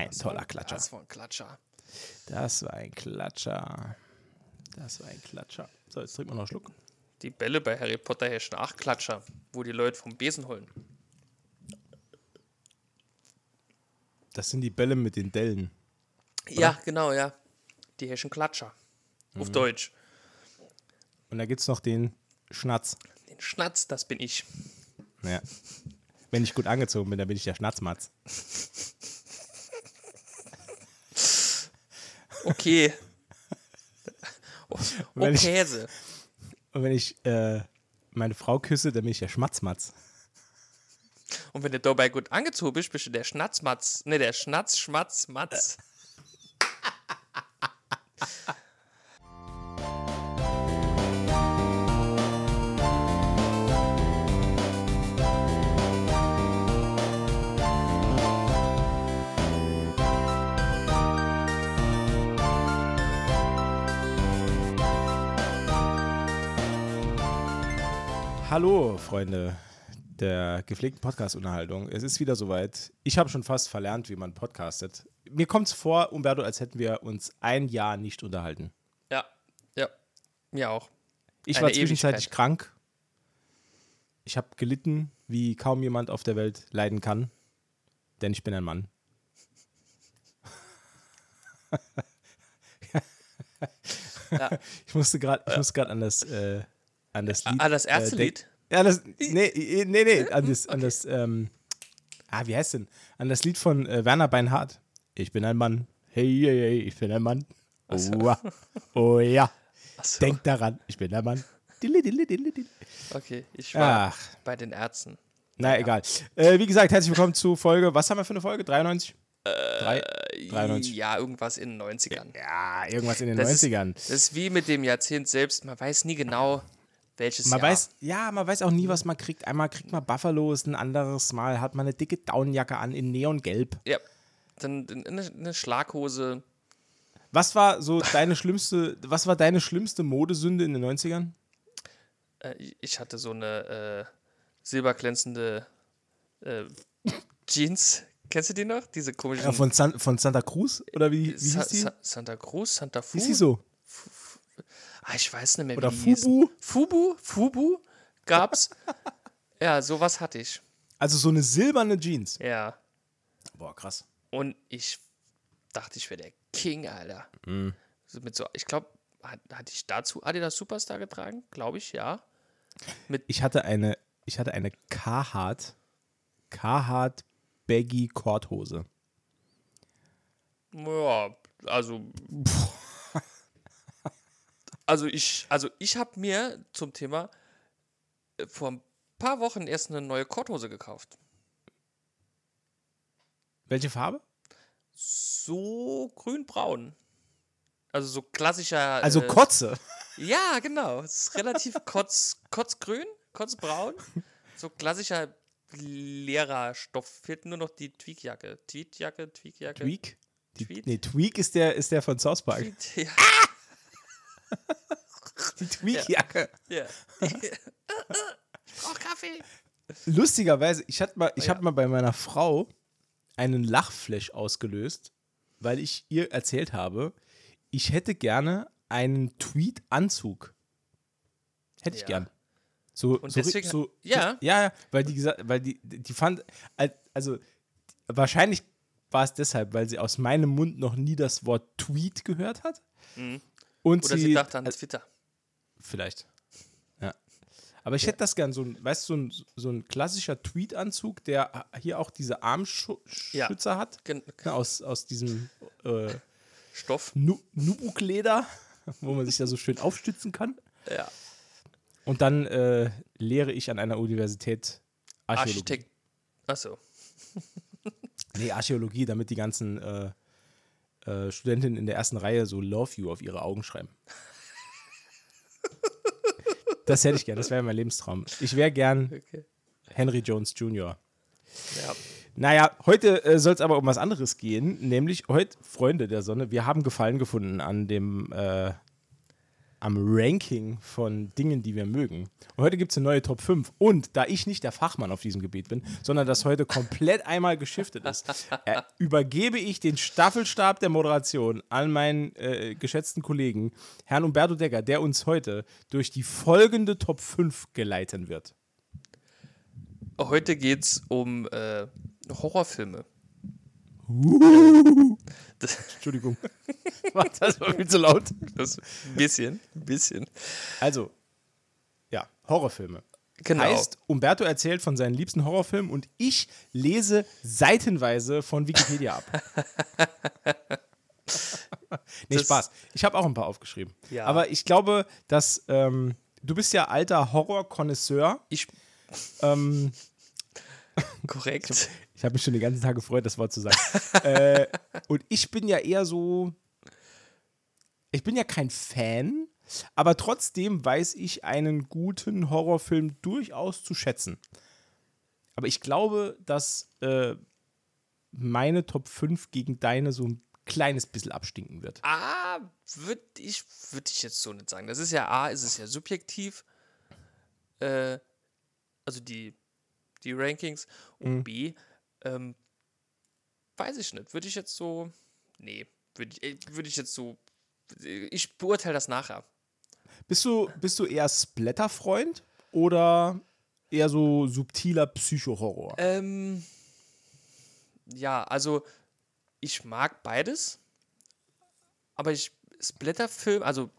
Ein Das toller war- Klatscher. Das war ein Klatscher. Das war ein Klatscher. Das war ein Klatscher. So, jetzt trinken wir noch einen Schluck. Die Bälle bei Harry Potter herrschen auch Klatscher, wo die Leute vom Besen holen. Das sind die Bälle mit den Dellen. Ja, genau, ja. Die herrschen Klatscher. Mhm. Auf Deutsch. Und da gibt es noch den Schnatz. Den Schnatz, das bin ich. Ja. Wenn ich gut angezogen bin, dann bin ich der Schnatzmatz. Okay. Oh, ich- Käse. Und wenn ich äh, meine Frau küsse, dann bin ich der Schmatzmatz. Und wenn du dabei gut angezogen bist, bist du der Schnatzmatz. Ne, der Schnatz, Schmatz, Matz. Hallo, Freunde der gepflegten Podcast-Unterhaltung. Es ist wieder soweit. Ich habe schon fast verlernt, wie man podcastet. Mir kommt es vor, Umberto, als hätten wir uns ein Jahr nicht unterhalten. Ja, ja. Mir auch. Ich Eine war zwischenzeitlich Ewigkeit. krank. Ich habe gelitten, wie kaum jemand auf der Welt leiden kann. Denn ich bin ein Mann. Ja. Ich musste gerade an das, äh, an das Lied. Ah, das erste äh, Lied? Ja, das, nee, äh, nee, nee, an das, an das, ähm, ah, wie heißt denn? An das Lied von äh, Werner Beinhardt. Ich bin ein Mann. Hey, hey, hey, ich bin ein Mann. Oh, ja. oh ja. Achso. Denk daran, ich bin der Mann. Okay, ich war Ach, bei den Ärzten. na egal. Äh, wie gesagt, herzlich willkommen zu Folge, was haben wir für eine Folge? 93? Drei, 93. Ja, irgendwas in den 90ern. Ja, irgendwas in den Das ist- 90ern. Das ist wie mit dem Jahrzehnt selbst. Man weiß nie genau, welches Man Jahr. weiß, ja, man weiß auch nie, was man kriegt. Einmal kriegt man Buffalos, ein anderes Mal hat man eine dicke Daunenjacke an in Neongelb. Ja. Dann eine, eine Schlaghose. Was war so deine schlimmste, was war deine schlimmste Modesünde in den 90ern? Äh, ich hatte so eine äh, silberglänzende äh, Jeans. Kennst du die noch? Diese komischen. Ja, von, San, von Santa Cruz? Oder wie, wie Sa hieß die? Sa Santa Cruz, Santa Fu. Hieß die so? Ah, ich weiß nicht mehr, Oder wie die hießen. Fubu? Fubu? Fubu gab's. ja, sowas hatte ich. Also so eine silberne Jeans. Ja. Boah, krass. Und ich dachte, ich wäre der King, Alter. Mhm. So mit so, ich glaube, hat, hatte ich dazu Adidas Superstar getragen? Glaube ich, ja. Ich hatte eine, ich hatte eine Carhartt, Carhartt Baggy Korthose. Ja, also. Also ich, also ich habe mir zum Thema äh, vor ein paar Wochen erst eine neue Korthose gekauft. Welche Farbe? So grün-braun. Also so klassischer. Also äh, Kotze. Ja, genau. Es ist relativ kotz, kotzgrün, kotzbraun. So klassischer Lehrerstoff. Fehlt nur noch die Tweakjacke. Tweetjacke, Tweakjacke. Tweak? Tweet? nee, Tweak ist der, ist der von South Park. Tweet, ja. Die Tweak-Jacke. ja. ich brauch Kaffee. Lustigerweise, ich hatte mal, ich Ja. hab mal bei meiner Frau einen Lachflash ausgelöst, weil ich ihr erzählt habe, ich hätte gerne einen Tweet-Anzug. Hätte ich Ja. gern. So, Und so, deswegen- so, ja. So, ja, ja, weil die gesagt, weil die, die fand, also wahrscheinlich war es deshalb, weil sie aus meinem Mund noch nie das Wort Tweet gehört hat. Und. Oder sie, sie dachte an Twitter. Vielleicht. Ja. Aber ich hätte das gern, so ein, weißt du, so ein, so ein klassischer Tweet-Anzug, der hier auch diese Armschützer Ja. hat. Gen aus, aus diesem äh, Stoff. Nu Nubuk-Leder, wo man sich da so schön aufstützen kann. Ja. Und dann äh, lehre ich an einer Universität Archäologie. Architekt. Achso. Nee, Archäologie, damit die ganzen äh, äh, Studentinnen in der ersten Reihe so Love You auf ihre Augen schreiben. Das hätte ich gern, das wäre mein Lebenstraum. Ich wäre gern Okay. Henry Jones Jr. Ja. Naja, heute äh, soll es aber um was anderes gehen, nämlich heute, Freunde der Sonne, wir haben Gefallen gefunden an dem, äh, am Ranking von Dingen, die wir mögen. Und heute gibt es eine neue Top 5. Und da ich nicht der Fachmann auf diesem Gebiet bin, sondern das heute komplett einmal geschiftet ist, äh, übergebe ich den Staffelstab der Moderation an meinen äh, geschätzten Kollegen, Herrn Umberto Decker, der uns heute durch die folgende Top 5 geleiten wird. Heute geht es um äh, Horrorfilme. Uh. Entschuldigung. das war viel zu laut. Das, ein bisschen, ein bisschen. Also, ja, Horrorfilme. Genau. Heißt, Umberto erzählt von seinen liebsten Horrorfilmen und ich lese seitenweise von Wikipedia ab. nee, Das- Spaß. Ich habe auch ein paar aufgeschrieben. Ja. Aber ich glaube, dass ähm, du bist ja alter Horror-Konnoisseur. Ich, Ähm, korrekt. Ich habe mich schon den ganzen Tag gefreut, das Wort zu sagen. äh, und ich bin ja eher so. Ich bin ja kein Fan, aber trotzdem weiß ich einen guten Horrorfilm durchaus zu schätzen. Aber ich glaube, dass äh, meine Top 5 gegen deine so ein kleines bisschen abstinken wird. A, würde ich, würd ich jetzt so nicht sagen. Das ist ja A, ist es ja subjektiv. Äh, also die, die Rankings. Und B, ähm, weiß ich nicht. Würde ich jetzt so. Nee, würde ich, äh, würd ich jetzt so. äh, Ich beurteile das nachher. Bist du, bist du eher Splatter-Freund oder eher so subtiler Psycho-Horror? Ähm, ja, also ich mag beides, aber ich Splatterfilme, also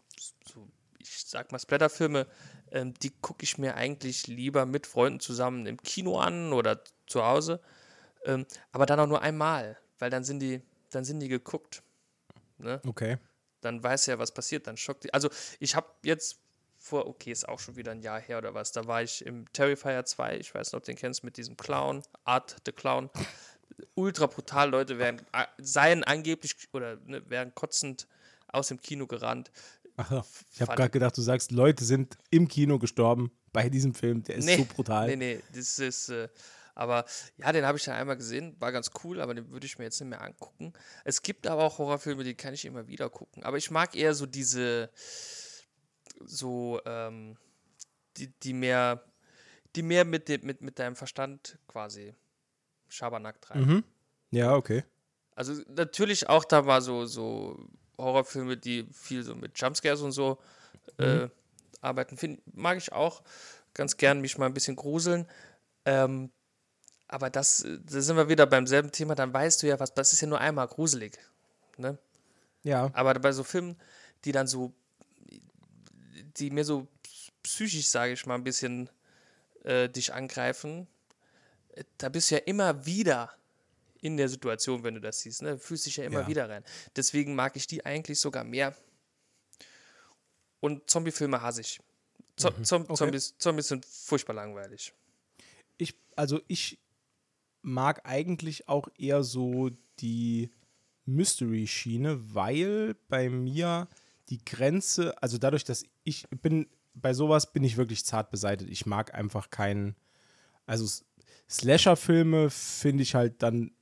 so, ich sag mal Splatterfilme, ähm, die gucke ich mir eigentlich lieber mit Freunden zusammen im Kino an oder zu Hause, ähm, aber dann auch nur einmal, weil dann sind die, dann sind die geguckt. Ne? Okay. dann weiß er, was passiert, dann schockt die. Also ich habe jetzt vor, okay, ist auch schon wieder ein Jahr her oder was, da war ich im Terrifier 2, ich weiß nicht, ob du den kennst, mit diesem Clown, Art the Clown. Ultra brutal, Leute werden, seien angeblich oder ne, werden kotzend aus dem Kino gerannt. Ach, ja. ich habe gerade gedacht, du sagst, Leute sind im Kino gestorben bei diesem Film. Der ist so brutal. Nee, nee, das ist, äh, aber ja, den habe ich dann einmal gesehen, war ganz cool, aber den würde ich mir jetzt nicht mehr angucken. Es gibt aber auch Horrorfilme, die kann ich immer wieder gucken. Aber ich mag eher so diese, so, ähm, die, die mehr, die mehr mit, dem, mit, mit deinem Verstand quasi Schabernack treiben. Mhm. Ja, okay. Also natürlich auch da mal so, so Horrorfilme, die viel so mit Jumpscares und so äh, arbeiten. Find, mag ich auch ganz gern mich mal ein bisschen gruseln. Ähm, aber das, da sind wir wieder beim selben Thema, dann weißt du ja was, das ist ja nur einmal gruselig. Ne? Ja. Aber bei so Filmen, die dann so, die mir so psychisch, sage ich mal, ein bisschen äh, dich angreifen, äh, da bist du ja immer wieder in der Situation, wenn du das siehst. Ne? Du fühlst dich ja immer Ja. wieder rein. Deswegen mag ich die eigentlich sogar mehr. Und Zombiefilme hasse ich. Zom Mhm. okay. Zombies, Zombies sind furchtbar langweilig. Ich, also ich mag eigentlich auch eher so die Mystery-Schiene, weil bei mir die Grenze, also dadurch, dass ich bin, bei sowas bin ich wirklich zart beseitigt. Ich mag einfach keinen, also Slasher-Filme finde ich halt dann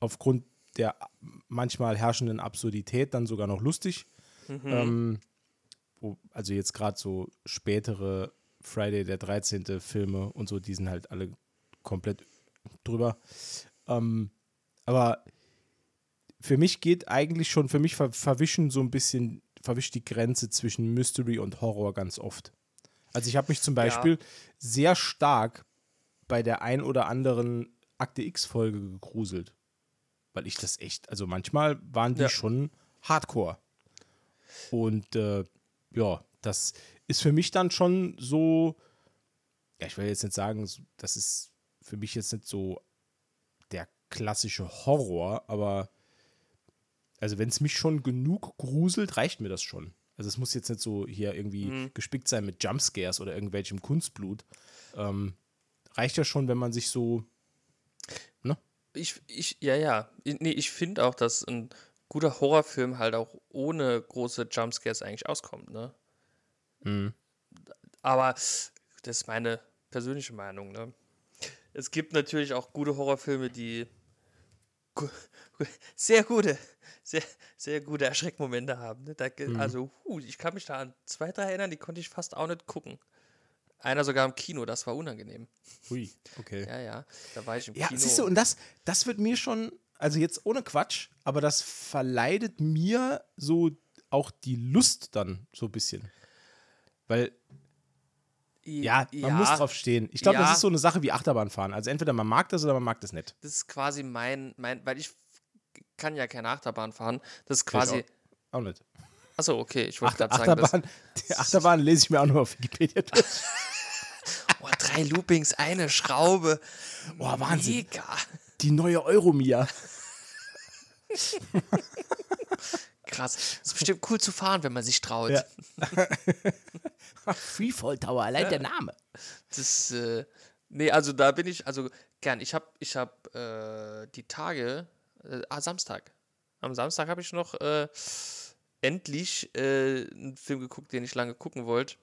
aufgrund der manchmal herrschenden Absurdität dann sogar noch lustig. Ähm, wo, also jetzt gerade so spätere Friday der 13. Filme und so, die sind halt alle komplett drüber. Ähm, aber für mich geht eigentlich schon, für mich ver verwischen so ein bisschen, verwischt die Grenze zwischen Mystery und Horror ganz oft. Also ich habe mich zum Beispiel sehr stark bei der ein oder anderen Akte X-Folge gegruselt. Weil ich das echt, also manchmal waren die Ja. schon hardcore. Und äh, ja, das ist für mich dann schon so, ja, ich will jetzt nicht sagen, das ist für mich jetzt nicht so der klassische Horror, aber also wenn es mich schon genug gruselt, reicht mir das schon. Also es muss jetzt nicht so hier irgendwie Mhm. gespickt sein mit Jumpscares oder irgendwelchem Kunstblut. Ähm, reicht ja schon, wenn man sich so, ne? Ich, ich, ja, ja. Ich- Nee, ich finde auch, dass ein guter Horrorfilm halt auch ohne große Jumpscares eigentlich auskommt, ne? Mhm. Aber das ist meine persönliche Meinung, ne? es gibt natürlich auch gute Horrorfilme, die sehr gute, sehr, sehr gute Erschreckmomente haben. Ne? Da, mhm. Also, uh, ich kann mich da an zwei, drei erinnern, die konnte ich fast auch nicht gucken. Einer sogar im Kino, das war unangenehm. Hui, okay. Ja, ja, da war ich im ja, Kino. Ja, siehst du, und das, das wird mir schon, also jetzt ohne Quatsch, aber das verleidet mir so auch die Lust dann so ein bisschen. Weil ja, man muss drauf stehen. Ich glaube, Ja. das ist so eine Sache wie Achterbahnfahren. Also entweder man mag das oder man mag das nicht. Das ist quasi mein, mein, weil ich kann ja keine Achterbahn fahren. Das ist quasi. Auch nicht. Achso, okay, ich wollte gerade sagen, Achterbahn, die Achterbahn lese ich mir auch nur auf Wikipedia durch. oh, drei Loopings, eine Schraube. Boah, Wahnsinn. Mega. Die neue Euromia. Krass. Das ist bestimmt cool zu fahren, wenn man sich traut. Ja. Freefall Tower, allein der Name. Das, äh, nee, also da bin ich, also gern. Ich habe ich hab, äh, die Tage, äh, ah, Samstag. Am Samstag habe ich noch äh, endlich äh, einen Film geguckt, den ich lange gucken wollte.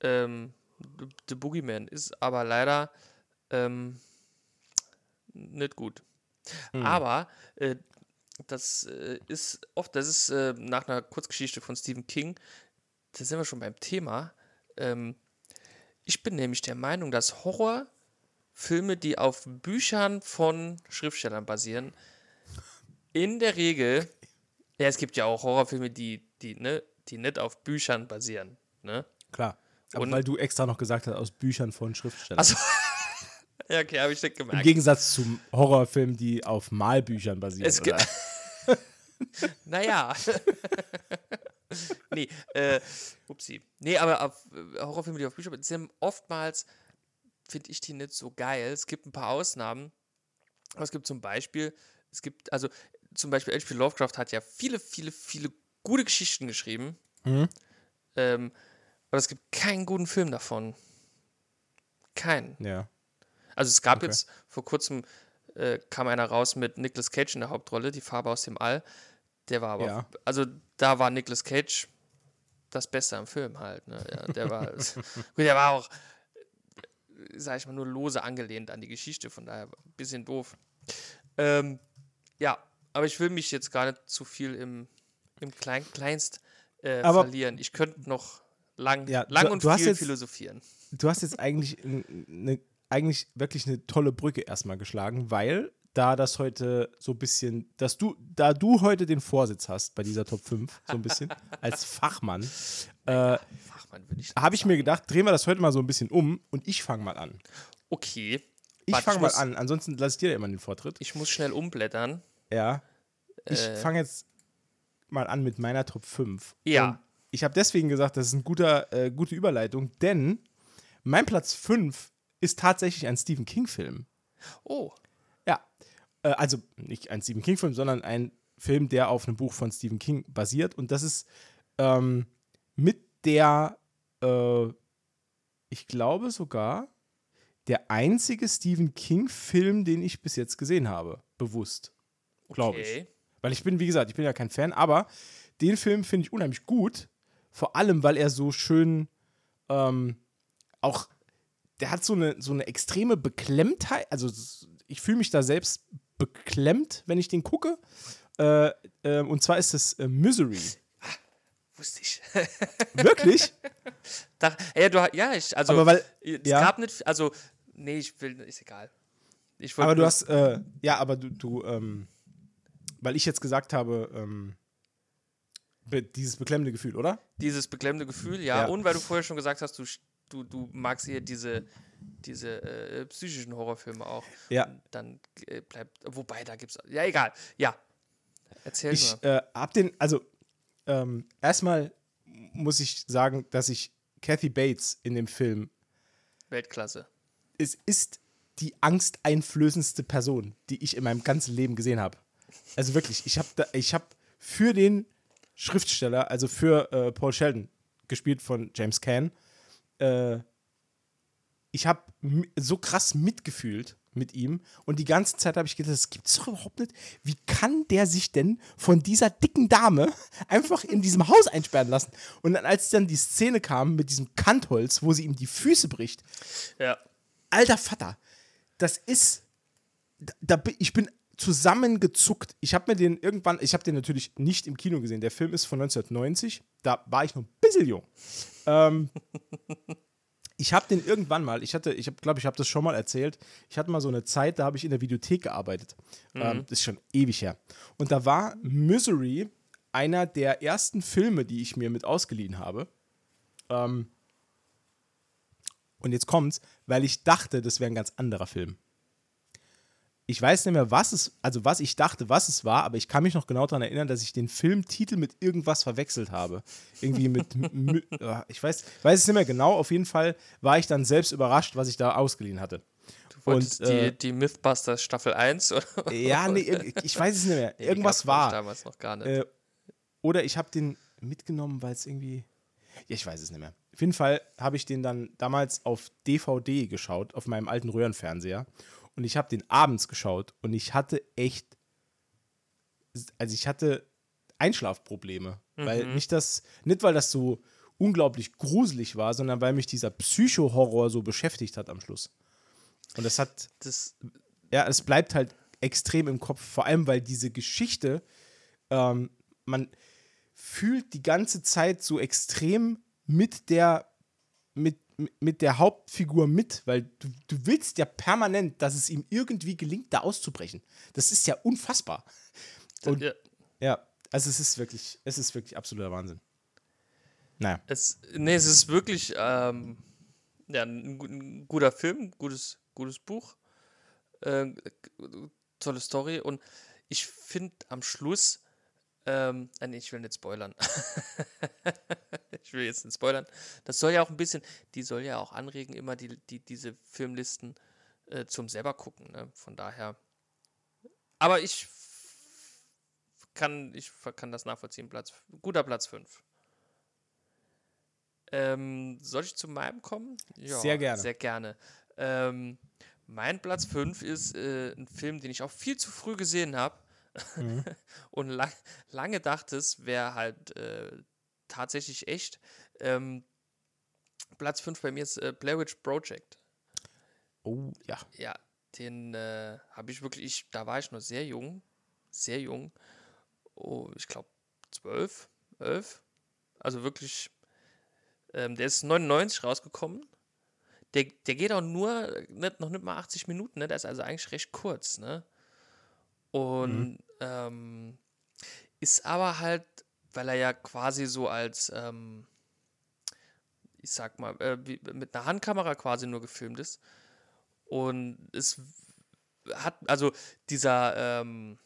Ähm, The- Boogeyman ist aber leider ähm, nicht gut. Aber äh, das äh, ist oft, das ist äh, nach einer Kurzgeschichte von Stephen King, da sind wir schon beim Thema. Ähm, ich bin nämlich der Meinung, dass Horrorfilme, die auf Büchern von Schriftstellern basieren, in der Regel, ja, es gibt ja auch Horrorfilme, die, die, ne, die nicht auf Büchern basieren. Ne? Klar. Aber Und- weil du extra noch gesagt hast, aus Büchern von Schriftstellern. Also, ja, okay, habe ich nicht Im gemerkt. Gegensatz zu Horrorfilmen, die auf Malbüchern basieren. Es oder? Naja. nee, äh, upsie. Nee, aber auf, äh, Horrorfilme, die auf Bücher sind oftmals, finde ich die nicht so geil. Es gibt ein paar Ausnahmen. Aber es gibt zum Beispiel, es gibt, also zum Beispiel H.P. Lovecraft hat ja viele, viele, viele gute Geschichten geschrieben. Mhm. Ähm, aber es gibt keinen guten Film davon. Keinen. Ja. Also es gab Okay. jetzt vor kurzem äh, kam einer raus mit Nicolas Cage in der Hauptrolle, die Farbe aus dem All. Der war aber, Ja. also da war Nicolas Cage das Beste am Film halt. Ne? Ja, der war, gut, der war auch, sag ich mal, nur lose angelehnt an die Geschichte, von daher ein bisschen doof. Ähm, ja, aber ich will mich jetzt gar nicht zu viel im, im Klein, Kleinst äh, verlieren. Ich könnte noch lang, Ja, lang du- und du viel jetzt- philosophieren. Du hast jetzt eigentlich, eine, eigentlich wirklich eine tolle Brücke erstmal geschlagen, weil da das heute so ein bisschen, dass du, da du heute den Vorsitz hast bei dieser Top 5, so ein bisschen, als Fachmann, äh, Fachmann würde ich habe ich mir gedacht, drehen wir das heute mal so ein bisschen um und ich fange mal an. Okay. Ich fange mal an, ansonsten lasse ich dir ja immer den Vortritt. Ich muss schnell umblättern. Ja. Ich Äh. fange jetzt mal an mit meiner Top 5. Ja. Und ich habe deswegen gesagt, das ist eine guter, äh, gute Überleitung, denn mein Platz 5 ist tatsächlich ein Stephen King-Film. Oh. Äh, also nicht ein Stephen King-Film, sondern ein Film, der auf einem Buch von Stephen King basiert. Und das ist ähm, mit der, äh, ich glaube sogar, der einzige Stephen King-Film, den ich bis jetzt gesehen habe. Bewusst. Glaube ich. okay. Weil ich bin, wie gesagt, ich bin ja kein Fan, aber den Film finde ich unheimlich gut. Vor allem, weil er so schön ähm, auch, der hat so eine, so eine extreme Beklemmtheit. Also ich fühle mich da selbst beklemmt, wenn ich den gucke. Äh, äh, und zwar ist es äh, Misery. Wusste ich. Wirklich? da, ja, du, ja, ich, also, Aber weil- es ja. gab nicht, also, nee, ich will, ist egal. Ich aber du hast, äh, ja, aber du, du ähm, weil ich jetzt gesagt habe, ähm, be dieses beklemmende Gefühl, oder? dieses beklemmende Gefühl, ja, Ja. und weil du vorher schon gesagt hast, du, du, du magst eher diese, diese äh, psychischen Horrorfilme auch. Ja. Dann äh, bleibt, wobei, da gibt's, ja, egal, ja. Erzähl Ich nur. äh, hab den, also ähm, erstmal muss ich sagen, dass ich Kathy Bates in dem Film, Weltklasse. es ist die angsteinflößendste Person, die ich in meinem ganzen Leben gesehen habe. Also wirklich, ich habe ich hab für den Schriftsteller, also für äh, Paul Sheldon, gespielt von James Caan, äh, ich habe so krass mitgefühlt mit ihm und die ganze Zeit habe ich gedacht, das gibt's doch überhaupt nicht. Wie kann der sich denn von dieser dicken Dame einfach in diesem Haus einsperren lassen? Und dann, als dann die Szene kam mit diesem Kantholz, wo sie ihm die Füße bricht, Ja. alter Vater, das ist, da, da ich bin zusammengezuckt. Ich habe mir den irgendwann, ich habe den natürlich nicht im Kino gesehen. Der Film ist von 1990. Da war ich noch ein bisschen jung. Ähm, ich habe den irgendwann mal, ich hatte, ich glaube, ich habe das schon mal erzählt. Ich hatte mal so eine Zeit, da habe ich in der Videothek gearbeitet. Mhm. Ähm, das ist schon ewig her. Und da war Misery einer der ersten Filme, die ich mir mit ausgeliehen habe. Ähm, und jetzt kommt's, weil ich dachte, das wäre ein ganz anderer Film. Ich weiß nicht mehr, was es, also was ich dachte, was es war, aber ich kann mich noch genau daran erinnern, dass ich den Filmtitel mit irgendwas verwechselt habe. Irgendwie mit, ich weiß, weiß es nicht mehr genau. Auf jeden Fall war ich dann selbst überrascht, was ich da ausgeliehen hatte. Du wolltest Und, äh, die, die Mythbusters Staffel 1? Oder? Ja, nee, ich weiß es nicht mehr. Nee, irgendwas war. damals noch gar nicht. Äh, oder ich habe den mitgenommen, weil es irgendwie. Ja, ich weiß es nicht mehr. Auf jeden Fall habe ich den dann damals auf DVD geschaut, auf meinem alten Röhrenfernseher. Und ich habe den abends geschaut und ich hatte echt. Also ich hatte Einschlafprobleme. Mhm. Weil mich das. Nicht, weil das so unglaublich gruselig war, sondern weil mich dieser Psycho-Horror so beschäftigt hat am Schluss. Und das hat. Das ja, es bleibt halt extrem im Kopf, vor allem weil diese Geschichte, ähm, man, fühlt die ganze Zeit so extrem mit der, mit, mit der Hauptfigur mit, weil du, du willst ja permanent, dass es ihm irgendwie gelingt, da auszubrechen. Das ist ja unfassbar. Und, ja. ja, also es ist wirklich, es ist wirklich absoluter Wahnsinn. Naja. Es, nee, es ist wirklich ähm, ja, ein, ein, guter Film, gutes, gutes Buch, äh, tolle Story und ich finde am Schluss ähm, äh, nee, ich will nicht spoilern. ich will jetzt nicht spoilern. Das soll ja auch ein bisschen, die soll ja auch anregen, immer die, die, diese Filmlisten äh, zum selber gucken. Ne? Von daher. Aber ich kann, ich kann das nachvollziehen. Platz, guter Platz 5. Ähm, soll ich zu meinem kommen? Ja, sehr gerne. Sehr gerne. Ähm, mein Platz 5 ist äh, ein Film, den ich auch viel zu früh gesehen habe. Mhm. und lang, lange dachte es, wäre halt äh, tatsächlich echt. Ähm, Platz 5 bei mir ist äh, Blair Witch Project. Oh, ja. Ja, den äh, habe ich wirklich, ich, da war ich noch sehr jung, sehr jung. Oh, ich glaube 12, 11. Also wirklich, ähm, der ist 99 rausgekommen. Der, der geht auch nur, nicht, noch nicht mal 80 Minuten, ne? der ist also eigentlich recht kurz, ne? Und mhm. ähm, ist aber halt, weil er ja quasi so als, ähm, ich sag mal, äh, mit einer Handkamera quasi nur gefilmt ist. Und es hat, also dieser, ähm,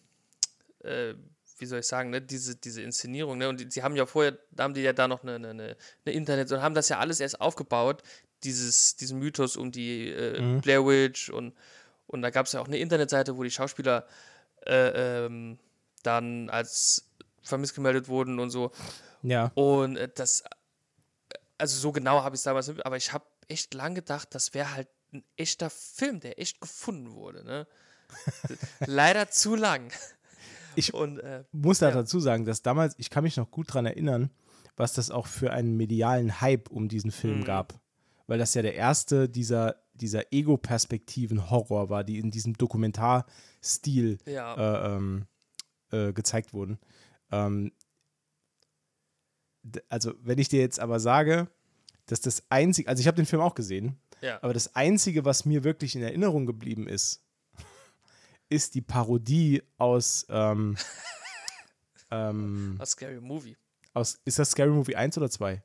äh, wie soll ich sagen, ne, diese, diese Inszenierung, ne, und die, sie haben ja vorher, da haben die ja da noch eine, eine, eine Internet und haben das ja alles erst aufgebaut, dieses, diesen Mythos um die äh, mhm. Blair Witch und, und da gab es ja auch eine Internetseite, wo die Schauspieler äh, ähm, dann als vermisst gemeldet wurden und so. Ja. Und äh, das, also so genau habe ich es damals nicht, aber ich habe echt lang gedacht, das wäre halt ein echter Film, der echt gefunden wurde. Ne? Leider zu lang. Ich und, äh, muss da ja. dazu sagen, dass damals, ich kann mich noch gut daran erinnern, was das auch für einen medialen Hype um diesen Film mhm. gab. Weil das ja der erste dieser dieser Ego-Perspektiven-Horror war, die in diesem Dokumentarstil ja. äh, ähm, äh, gezeigt wurden. Ähm, also, wenn ich dir jetzt aber sage, dass das einzige, also ich habe den Film auch gesehen, ja. aber das einzige, was mir wirklich in Erinnerung geblieben ist, ist die Parodie aus ähm, ähm, aus Scary Movie. Aus, ist das Scary Movie 1 oder 2?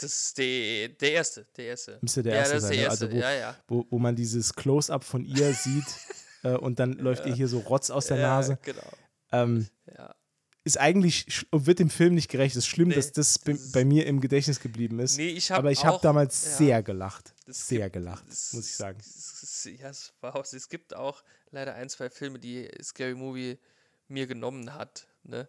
Das ist die, der erste, der erste. Müsste der erste ja, das sein, ist der ne? erste. Also wo, ja, ja. Wo, wo man dieses Close-up von ihr sieht äh, und dann läuft ihr hier so Rotz aus der ja, Nase. Genau. Ähm, ja. Ist eigentlich, wird dem Film nicht gerecht. Es ist schlimm, nee, dass das, bei, bei mir im Gedächtnis geblieben ist. Nee, ich Aber ich habe damals ja, sehr gelacht. Sehr gibt, gelacht, es, muss ich sagen. Es, ja, es, war auch, es gibt auch leider ein, zwei Filme, die Scary Movie mir genommen hat. Ne?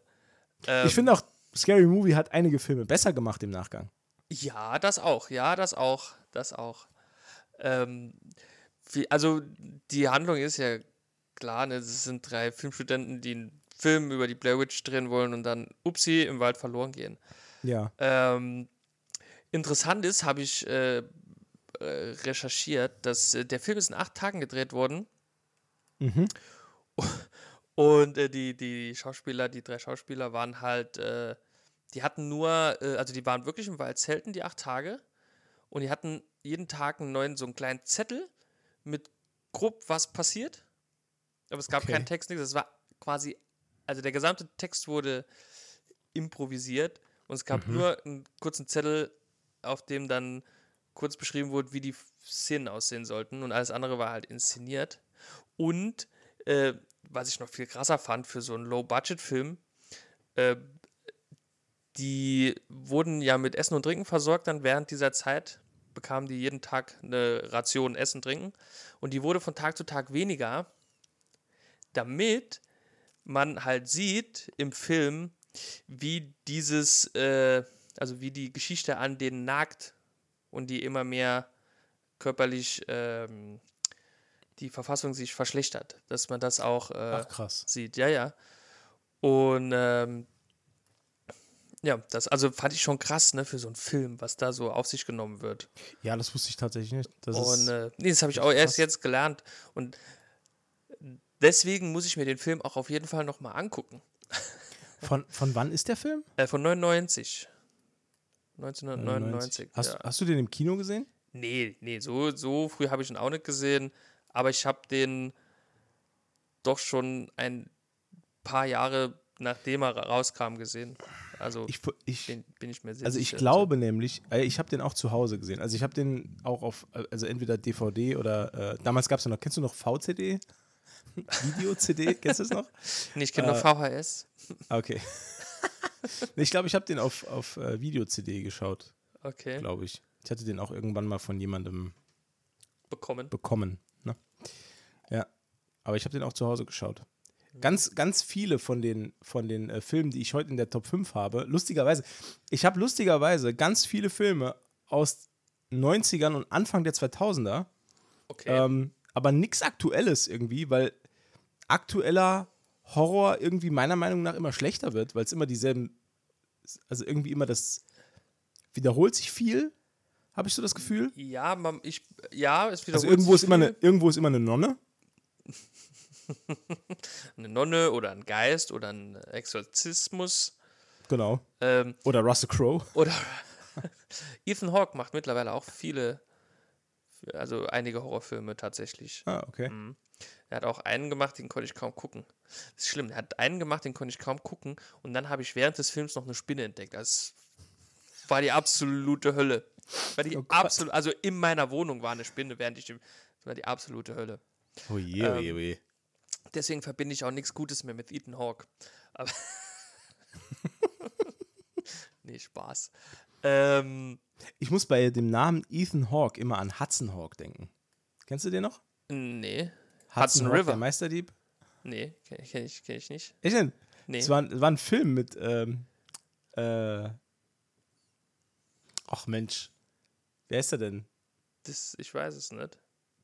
Ähm, ich finde auch, Scary Movie hat einige Filme besser gemacht im Nachgang. Ja, das auch. Ja, das auch. Das auch. Ähm, wie, also die Handlung ist ja klar, ne? es sind drei Filmstudenten, die einen Film über die Blair Witch drehen wollen und dann, upsie, im Wald verloren gehen. Ja. Ähm, interessant ist, habe ich äh, äh, recherchiert, dass äh, der Film ist in acht Tagen gedreht worden Und äh, die, die Schauspieler, die drei Schauspieler waren halt, äh, die hatten nur, äh, also die waren wirklich im Wald zelten die acht Tage und die hatten jeden Tag einen neuen, so einen kleinen Zettel mit grob was passiert. Aber es gab Okay. keinen Text, nichts. Es war quasi, also der gesamte Text wurde improvisiert und es gab nur einen kurzen Zettel, auf dem dann kurz beschrieben wurde, wie die Szenen aussehen sollten und alles andere war halt inszeniert. Und äh, was ich noch viel krasser fand für so einen Low-Budget-Film, äh, die wurden ja mit Essen und Trinken versorgt, dann während dieser Zeit bekamen die jeden Tag eine Ration Essen, Trinken und die wurde von Tag zu Tag weniger, damit man halt sieht im Film, wie dieses, äh, also wie die Geschichte an denen nagt und die immer mehr körperlich ähm, die Verfassung sich verschlechtert, dass man das auch äh, Ach, krass. sieht, ja, ja. Und ähm, ja, das also fand ich schon krass, ne, für so einen Film, was da so auf sich genommen wird. Ja, das wusste ich tatsächlich nicht. Das Und äh, nee, das habe ich auch erst jetzt gelernt. Und deswegen muss ich mir den Film auch auf jeden Fall nochmal angucken. von, von wann ist der Film? Äh, von 99. 1999. Hast, ja. hast du den im Kino gesehen? Nee, nee, so, so früh habe ich ihn auch nicht gesehen. Aber ich habe den doch schon ein paar Jahre nachdem er ra- rauskam gesehen. Also Ich, ich, bin, bin ich mir sehr also ich sicher. glaube nämlich, äh, ich habe den auch zu Hause gesehen. Also ich habe den auch auf, äh, also entweder DVD oder, äh, damals gab es ja noch, kennst du noch VCD? Video-CD, kennst du das noch? Nee, ich kenne äh, VHS. Ah, Okay. Ich glaube, ich habe den auf, auf äh, Video-CD geschaut, Okay, glaube ich. Ich hatte den auch irgendwann mal von jemandem bekommen. bekommen. Ne? Ja, aber ich habe den auch zu Hause geschaut. Ganz, ganz viele von den, von den äh, Filmen, die ich heute in der Top 5 habe, lustigerweise, ich habe lustigerweise ganz viele Filme aus 90ern und Anfang der 2000er, Okay. ähm, aber nichts Aktuelles irgendwie, weil aktueller Horror irgendwie meiner Meinung nach immer schlechter wird, weil es immer dieselben, also irgendwie immer das wiederholt sich viel, habe ich so das Gefühl. ja, man, ich, ja, es wiederholt Also irgendwo sich ist, immer viel. eine, irgendwo ist immer eine Nonne. eine Nonne oder ein Geist oder ein Exorzismus. Genau. Ähm, Oder Russell Crowe. oder Ethan Hawke macht mittlerweile auch viele, also einige Horrorfilme tatsächlich. Ah, okay. Mhm. Er hat auch einen gemacht, den konnte ich kaum gucken. Das ist schlimm. Er hat einen gemacht, den konnte ich kaum gucken. Und dann habe ich während des Films noch eine Spinne entdeckt. Das war die absolute Hölle. War die Oh absolut, also in meiner Wohnung war eine Spinne, während ich dem. Das war die absolute Hölle. Oh je, oh je, oh je. Deswegen verbinde ich auch nichts Gutes mehr mit Ethan Hawke. Aber nee, Spaß. Ähm, Ich muss bei dem Namen Ethan Hawke immer an Hudson Hawke denken. Kennst du den noch? nee. Hudson, Hudson River. der Meisterdieb? Nee, kenne ich, kenn ich, ich nicht. Echt denn? Nee. Es war, war ein Film mit, ähm, äh, ach Mensch, wer ist er denn? Das, ich weiß es nicht.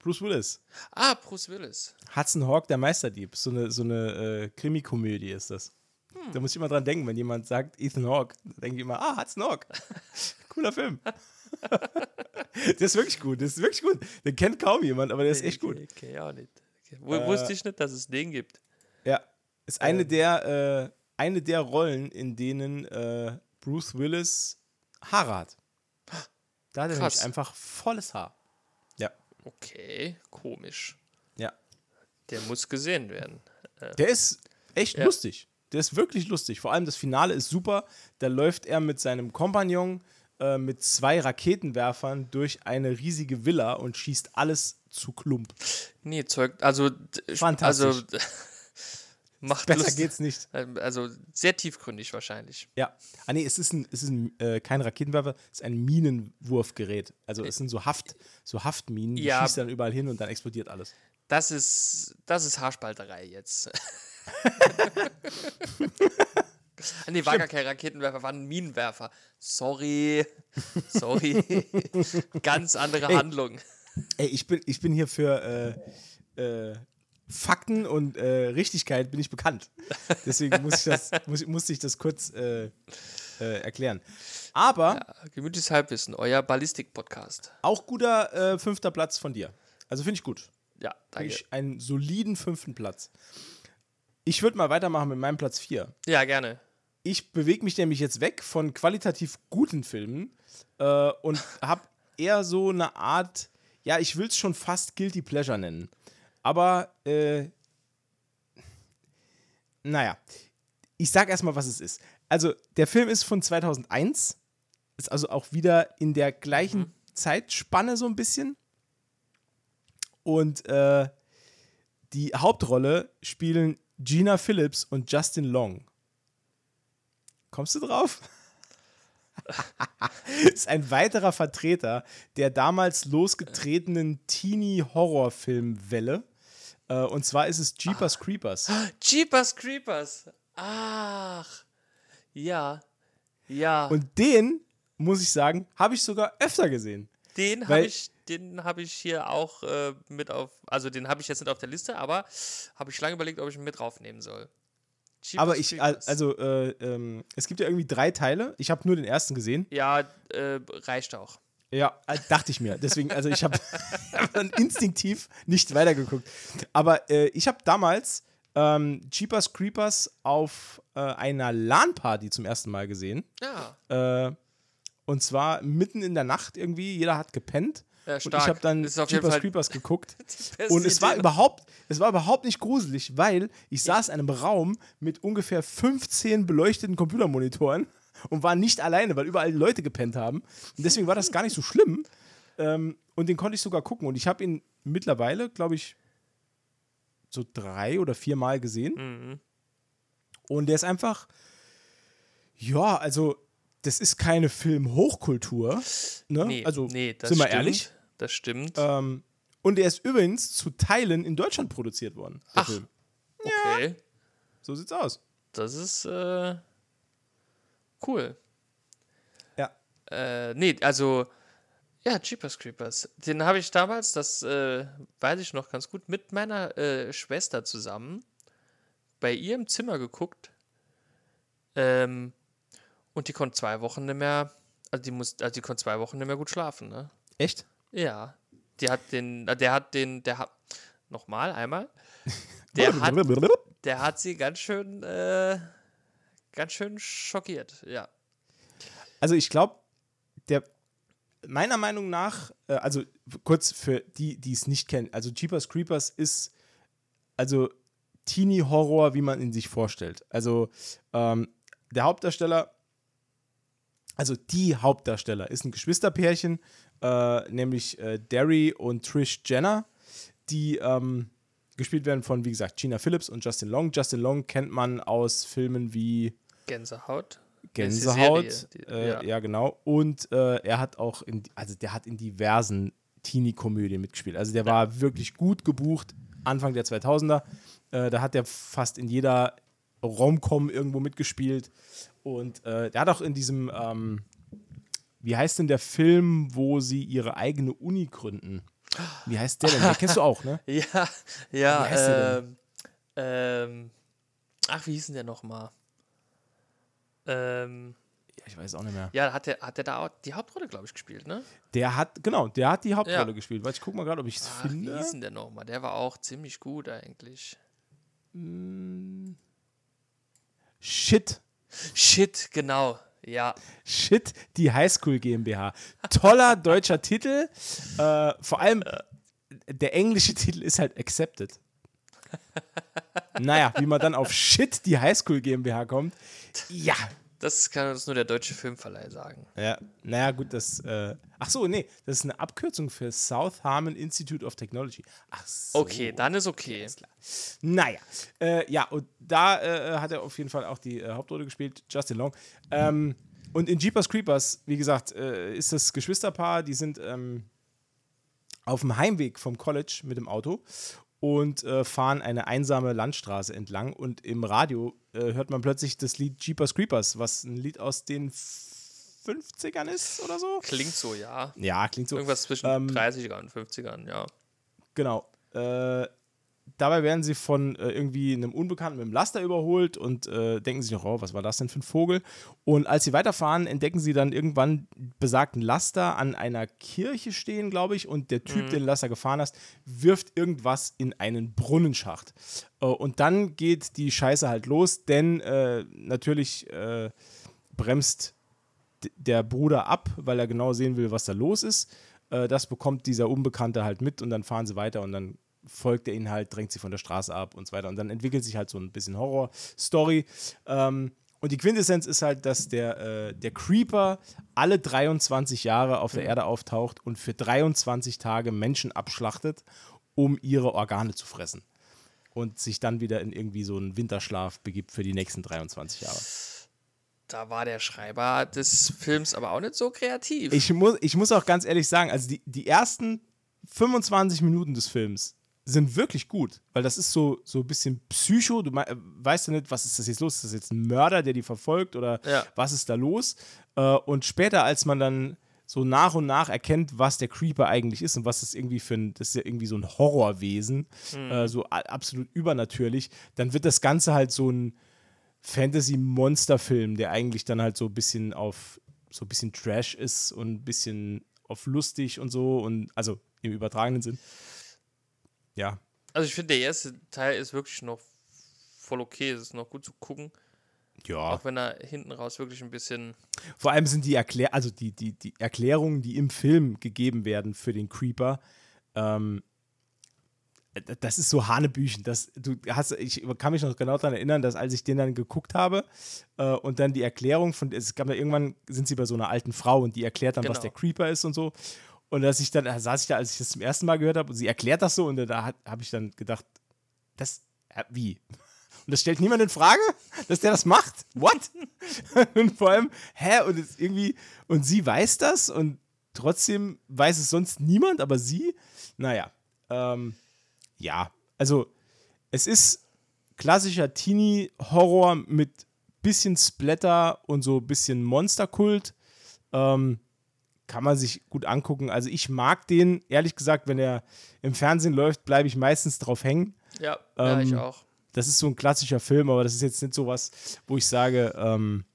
Bruce Willis. Ah, Bruce Willis. Hudson Hawke, der Meisterdieb. So eine, so eine äh, Krimikomödie ist das. Hm. Da muss ich immer dran denken, wenn jemand sagt Ethan Hawke, dann denke ich immer, ah, Hudson Hawke. Cooler Film. der ist wirklich gut, der ist wirklich gut. Den kennt kaum jemand, aber der ist echt gut. Okay, ja, nicht. Okay. Äh, wusste ich nicht, dass es den gibt. Ja, ist eine Ähm. der, äh, eine der Rollen, in denen äh, Bruce Willis Haare hat. Da hat er nämlich einfach volles Haar. Okay, komisch. ja. Der muss gesehen werden. Der ist echt Ja. lustig. Der ist wirklich lustig. Vor allem das Finale ist super. Da läuft er mit seinem Kompagnon äh, mit zwei Raketenwerfern durch eine riesige Villa und schießt alles zu Klump. Nee, Zeug, also, d- Fantastisch. also macht Besser Lust. geht's nicht. Ähm, Also sehr tiefgründig wahrscheinlich. Ja. Ah nee, es ist ein, es ist ein äh, kein Raketenwerfer, es ist ein Minenwurfgerät. Also es sind so Haft, so Haftminen, die Ja. schießt dann überall hin und dann explodiert alles. Das ist, das ist Haarspalterei jetzt. Ah, nee, war gar kein Raketenwerfer, war ein Minenwerfer. Sorry. Sorry. Ganz andere Handlung. Ey, ich bin, ich bin hier für äh, äh, Fakten und äh, Richtigkeit bin ich bekannt. Deswegen muss ich das, muss, musste ich das kurz äh, äh, erklären. Aber Gemütliches Halbwissen, euer Ballistik-Podcast. auch guter äh, fünfter Platz von dir. Also finde ich gut. Ja, danke. Ich einen soliden fünften Platz. Ich würde mal weitermachen mit meinem Platz 4. Ja, gerne. Ich bewege mich nämlich jetzt weg von qualitativ guten Filmen äh, und habe eher so eine Art, ja, ich will es schon fast Guilty Pleasure nennen. Aber, äh, naja, ich sag erstmal, was es ist. Also, der Film ist von 2001, ist also auch wieder in der gleichen Mhm. Zeitspanne so ein bisschen. Und äh, die Hauptrolle spielen Gina Phillips und Justin Long. Kommst du drauf? ist ein weiterer Vertreter der damals losgetretenen Teenie-Horrorfilmwelle. Äh, und zwar ist es Jeepers Creepers. Jeepers Creepers. Ach. Ja. Ja. Und den, muss ich sagen, habe ich sogar öfter gesehen. den habe ich, den habe ich hier auch äh, mit auf, also den habe ich jetzt nicht auf der Liste, aber habe ich lange überlegt, ob ich ihn mit draufnehmen soll. Jeepers Aber ich, Creepers. also, äh, ähm, es gibt ja irgendwie drei Teile. Ich habe nur den ersten gesehen. Ja, äh, reicht auch. Ja, äh, dachte ich mir. Deswegen, also ich habe dann instinktiv nicht weitergeguckt. Aber äh, ich habe damals ähm, Jeepers Creepers auf äh, einer LAN-Party zum ersten Mal gesehen. Ja. Äh, und zwar mitten in der Nacht irgendwie. Jeder hat gepennt. Ja, Und stark. ich habe dann Jeepers Creepers geguckt. Und es war Idee. überhaupt, es war überhaupt nicht gruselig, weil ich saß in einem Raum mit ungefähr 15 beleuchteten Computermonitoren und war nicht alleine, weil überall Leute gepennt haben. Und deswegen war das gar nicht so schlimm. Ähm, und den konnte ich sogar gucken. Und ich habe ihn mittlerweile, glaube ich, so drei oder vier Mal gesehen. Mhm. Und der ist einfach, ja, also das ist keine Film-Hochkultur. Ne? Nee, also, nee, das sind wir stimmt. ehrlich. Das stimmt. Ähm, und der ist übrigens zu Teilen in Deutschland produziert worden. Ach. Film. okay. So sieht's aus. Das ist äh, cool. Ja. Äh, nee, also, ja, Jeepers Creepers. Den habe ich damals, das äh, weiß ich noch ganz gut, mit meiner äh, Schwester zusammen bei ihr im Zimmer geguckt. Ähm, und die konnte zwei Wochen nicht mehr, also die, muss, also die konnte zwei Wochen nicht mehr gut schlafen, ne? Echt? Ja. Die hat den, der hat den, der hat, nochmal, einmal. Der hat, der hat sie ganz schön, äh, ganz schön schockiert, ja. Also ich glaube, der meiner Meinung nach, äh, also kurz für die, die es nicht kennen, also Jeepers Creepers ist also Teenie-Horror, wie man ihn sich vorstellt. Also ähm, der Hauptdarsteller, also die Hauptdarsteller ist ein Geschwisterpärchen, äh, nämlich äh, Derry und Trish Jenner, die ähm, gespielt werden von, wie gesagt, Gina Phillips und Justin Long. Justin Long kennt man aus Filmen wie Gänsehaut. Gänsehaut. Die äh, ja. ja. genau. Und äh, er hat auch, in, also der hat in diversen Teenie-Komödien mitgespielt. Also der war wirklich gut gebucht, Anfang der 2000er. Äh, da hat er fast in jeder Rom-Com irgendwo mitgespielt. Und äh, der hat auch in diesem, ähm, wie heißt denn der Film, wo sie ihre eigene Uni gründen? Wie heißt der denn? Den kennst du auch, ne? Ja, Wie heißt der ja, ähm, ähm, ach, wie hieß denn der nochmal? Ähm, Ja, ich weiß auch nicht mehr. ja, hat der, hat der da auch die Hauptrolle, glaube ich, gespielt, ne? Der hat, genau, der hat die Hauptrolle Ja. gespielt. Warte, ich guck mal gerade, ob ich es wie finde. hieß denn der nochmal? Der war auch ziemlich gut eigentlich. Shit. Shit, genau. Ja, Shit, die Highschool GmbH. Toller deutscher Titel. Äh, vor allem, der englische Titel ist halt Accepted. Naja, wie man dann auf Shit, die Highschool GmbH kommt. Ja. das kann uns nur der deutsche Filmverleih sagen. ja naja, gut, das. Äh, ach so, nee, das ist eine Abkürzung für South Harmon Institute of Technology. Ach so. Okay, dann ist okay. Naja, äh, ja, und da äh, hat er auf jeden Fall auch die äh, Hauptrolle gespielt, Justin Long. Ähm, und in Jeepers Creepers, wie gesagt, äh, ist das Geschwisterpaar, die sind ähm, auf dem Heimweg vom College mit dem Auto und äh, fahren eine einsame Landstraße entlang und im Radio äh, hört man plötzlich das Lied Jeepers Creepers, was ein Lied aus den 50ern ist oder so. Klingt so, ja. Ja, klingt so. Irgendwas zwischen Ähm, 30er und 50ern, ja. Genau. Äh, dabei werden sie von äh, irgendwie einem Unbekannten mit dem Laster überholt und äh, denken sich noch, oh, was war das denn für ein Vogel? Und als sie weiterfahren, entdecken sie dann irgendwann besagten Laster an einer Kirche stehen, glaube ich, und der Typ, Mhm. den Laster gefahren hat, wirft irgendwas in einen Brunnenschacht. Äh, und dann geht die Scheiße halt los, denn äh, natürlich äh, bremst der Bruder ab, weil er genau sehen will, was da los ist. Äh, das bekommt dieser Unbekannte halt mit und dann fahren sie weiter und dann folgt er ihnen halt, drängt sie von der Straße ab und so weiter. Und dann entwickelt sich halt so ein bisschen Horror-Story. Ähm, und die Quintessenz ist halt, dass der, äh, der Creeper alle 23 Jahre auf der Erde auftaucht und für 23 Tage Menschen abschlachtet, um ihre Organe zu fressen. Und sich dann wieder in irgendwie so einen Winterschlaf begibt für die nächsten 23 Jahre. Da war der Schreiber des Films aber auch nicht so kreativ. Ich muss, ich muss auch ganz ehrlich sagen, also die, die ersten 25 Minuten des Films sind wirklich gut, weil das ist so, so ein bisschen Psycho. Du weißt ja nicht, was ist das jetzt los? Ist das jetzt ein Mörder, der die verfolgt oder Ja. was ist da los? Äh, und später, als man dann so nach und nach erkennt, was der Creeper eigentlich ist und was das irgendwie für ein, das ist ja irgendwie so ein Horrorwesen, äh, so absolut übernatürlich, dann wird das Ganze halt so ein Fantasy-Monsterfilm, der eigentlich dann halt so ein bisschen auf so ein bisschen Trash ist und ein bisschen auf lustig und so und also im übertragenen Sinn. Ja, also ich finde, der erste Teil ist wirklich noch voll okay. Es ist noch gut zu gucken. ja. Auch wenn er hinten raus wirklich ein bisschen. Vor allem sind die Erklär also die, die, die Erklärungen, die im Film gegeben werden für den Creeper, ähm, das ist so Hanebüchen. Das, du hast, ich kann mich noch genau daran erinnern, dass als ich den dann geguckt habe äh, und dann die Erklärung von, es gab ja irgendwann, sind sie bei so einer alten Frau und die erklärt dann, was Genau. der Creeper ist und so. Und dass ich dann, da saß ich da, als ich das zum ersten Mal gehört habe und sie erklärt das so und da habe ich dann gedacht, das, äh, wie? Und das stellt niemand in Frage, dass der das macht? What? und vor allem, hä? Und irgendwie, und sie weiß das und trotzdem weiß es sonst niemand, aber sie, naja, ähm, ja, also es ist klassischer Teenie-Horror mit bisschen Splatter und so bisschen Monsterkult. Ähm, kann man sich gut angucken. Also ich mag den, ehrlich gesagt, wenn er im Fernsehen läuft, bleibe ich meistens drauf hängen. Ja, ja ich Ähm, auch. Das ist so ein klassischer Film, aber das ist jetzt nicht so was, wo ich sage, ähm,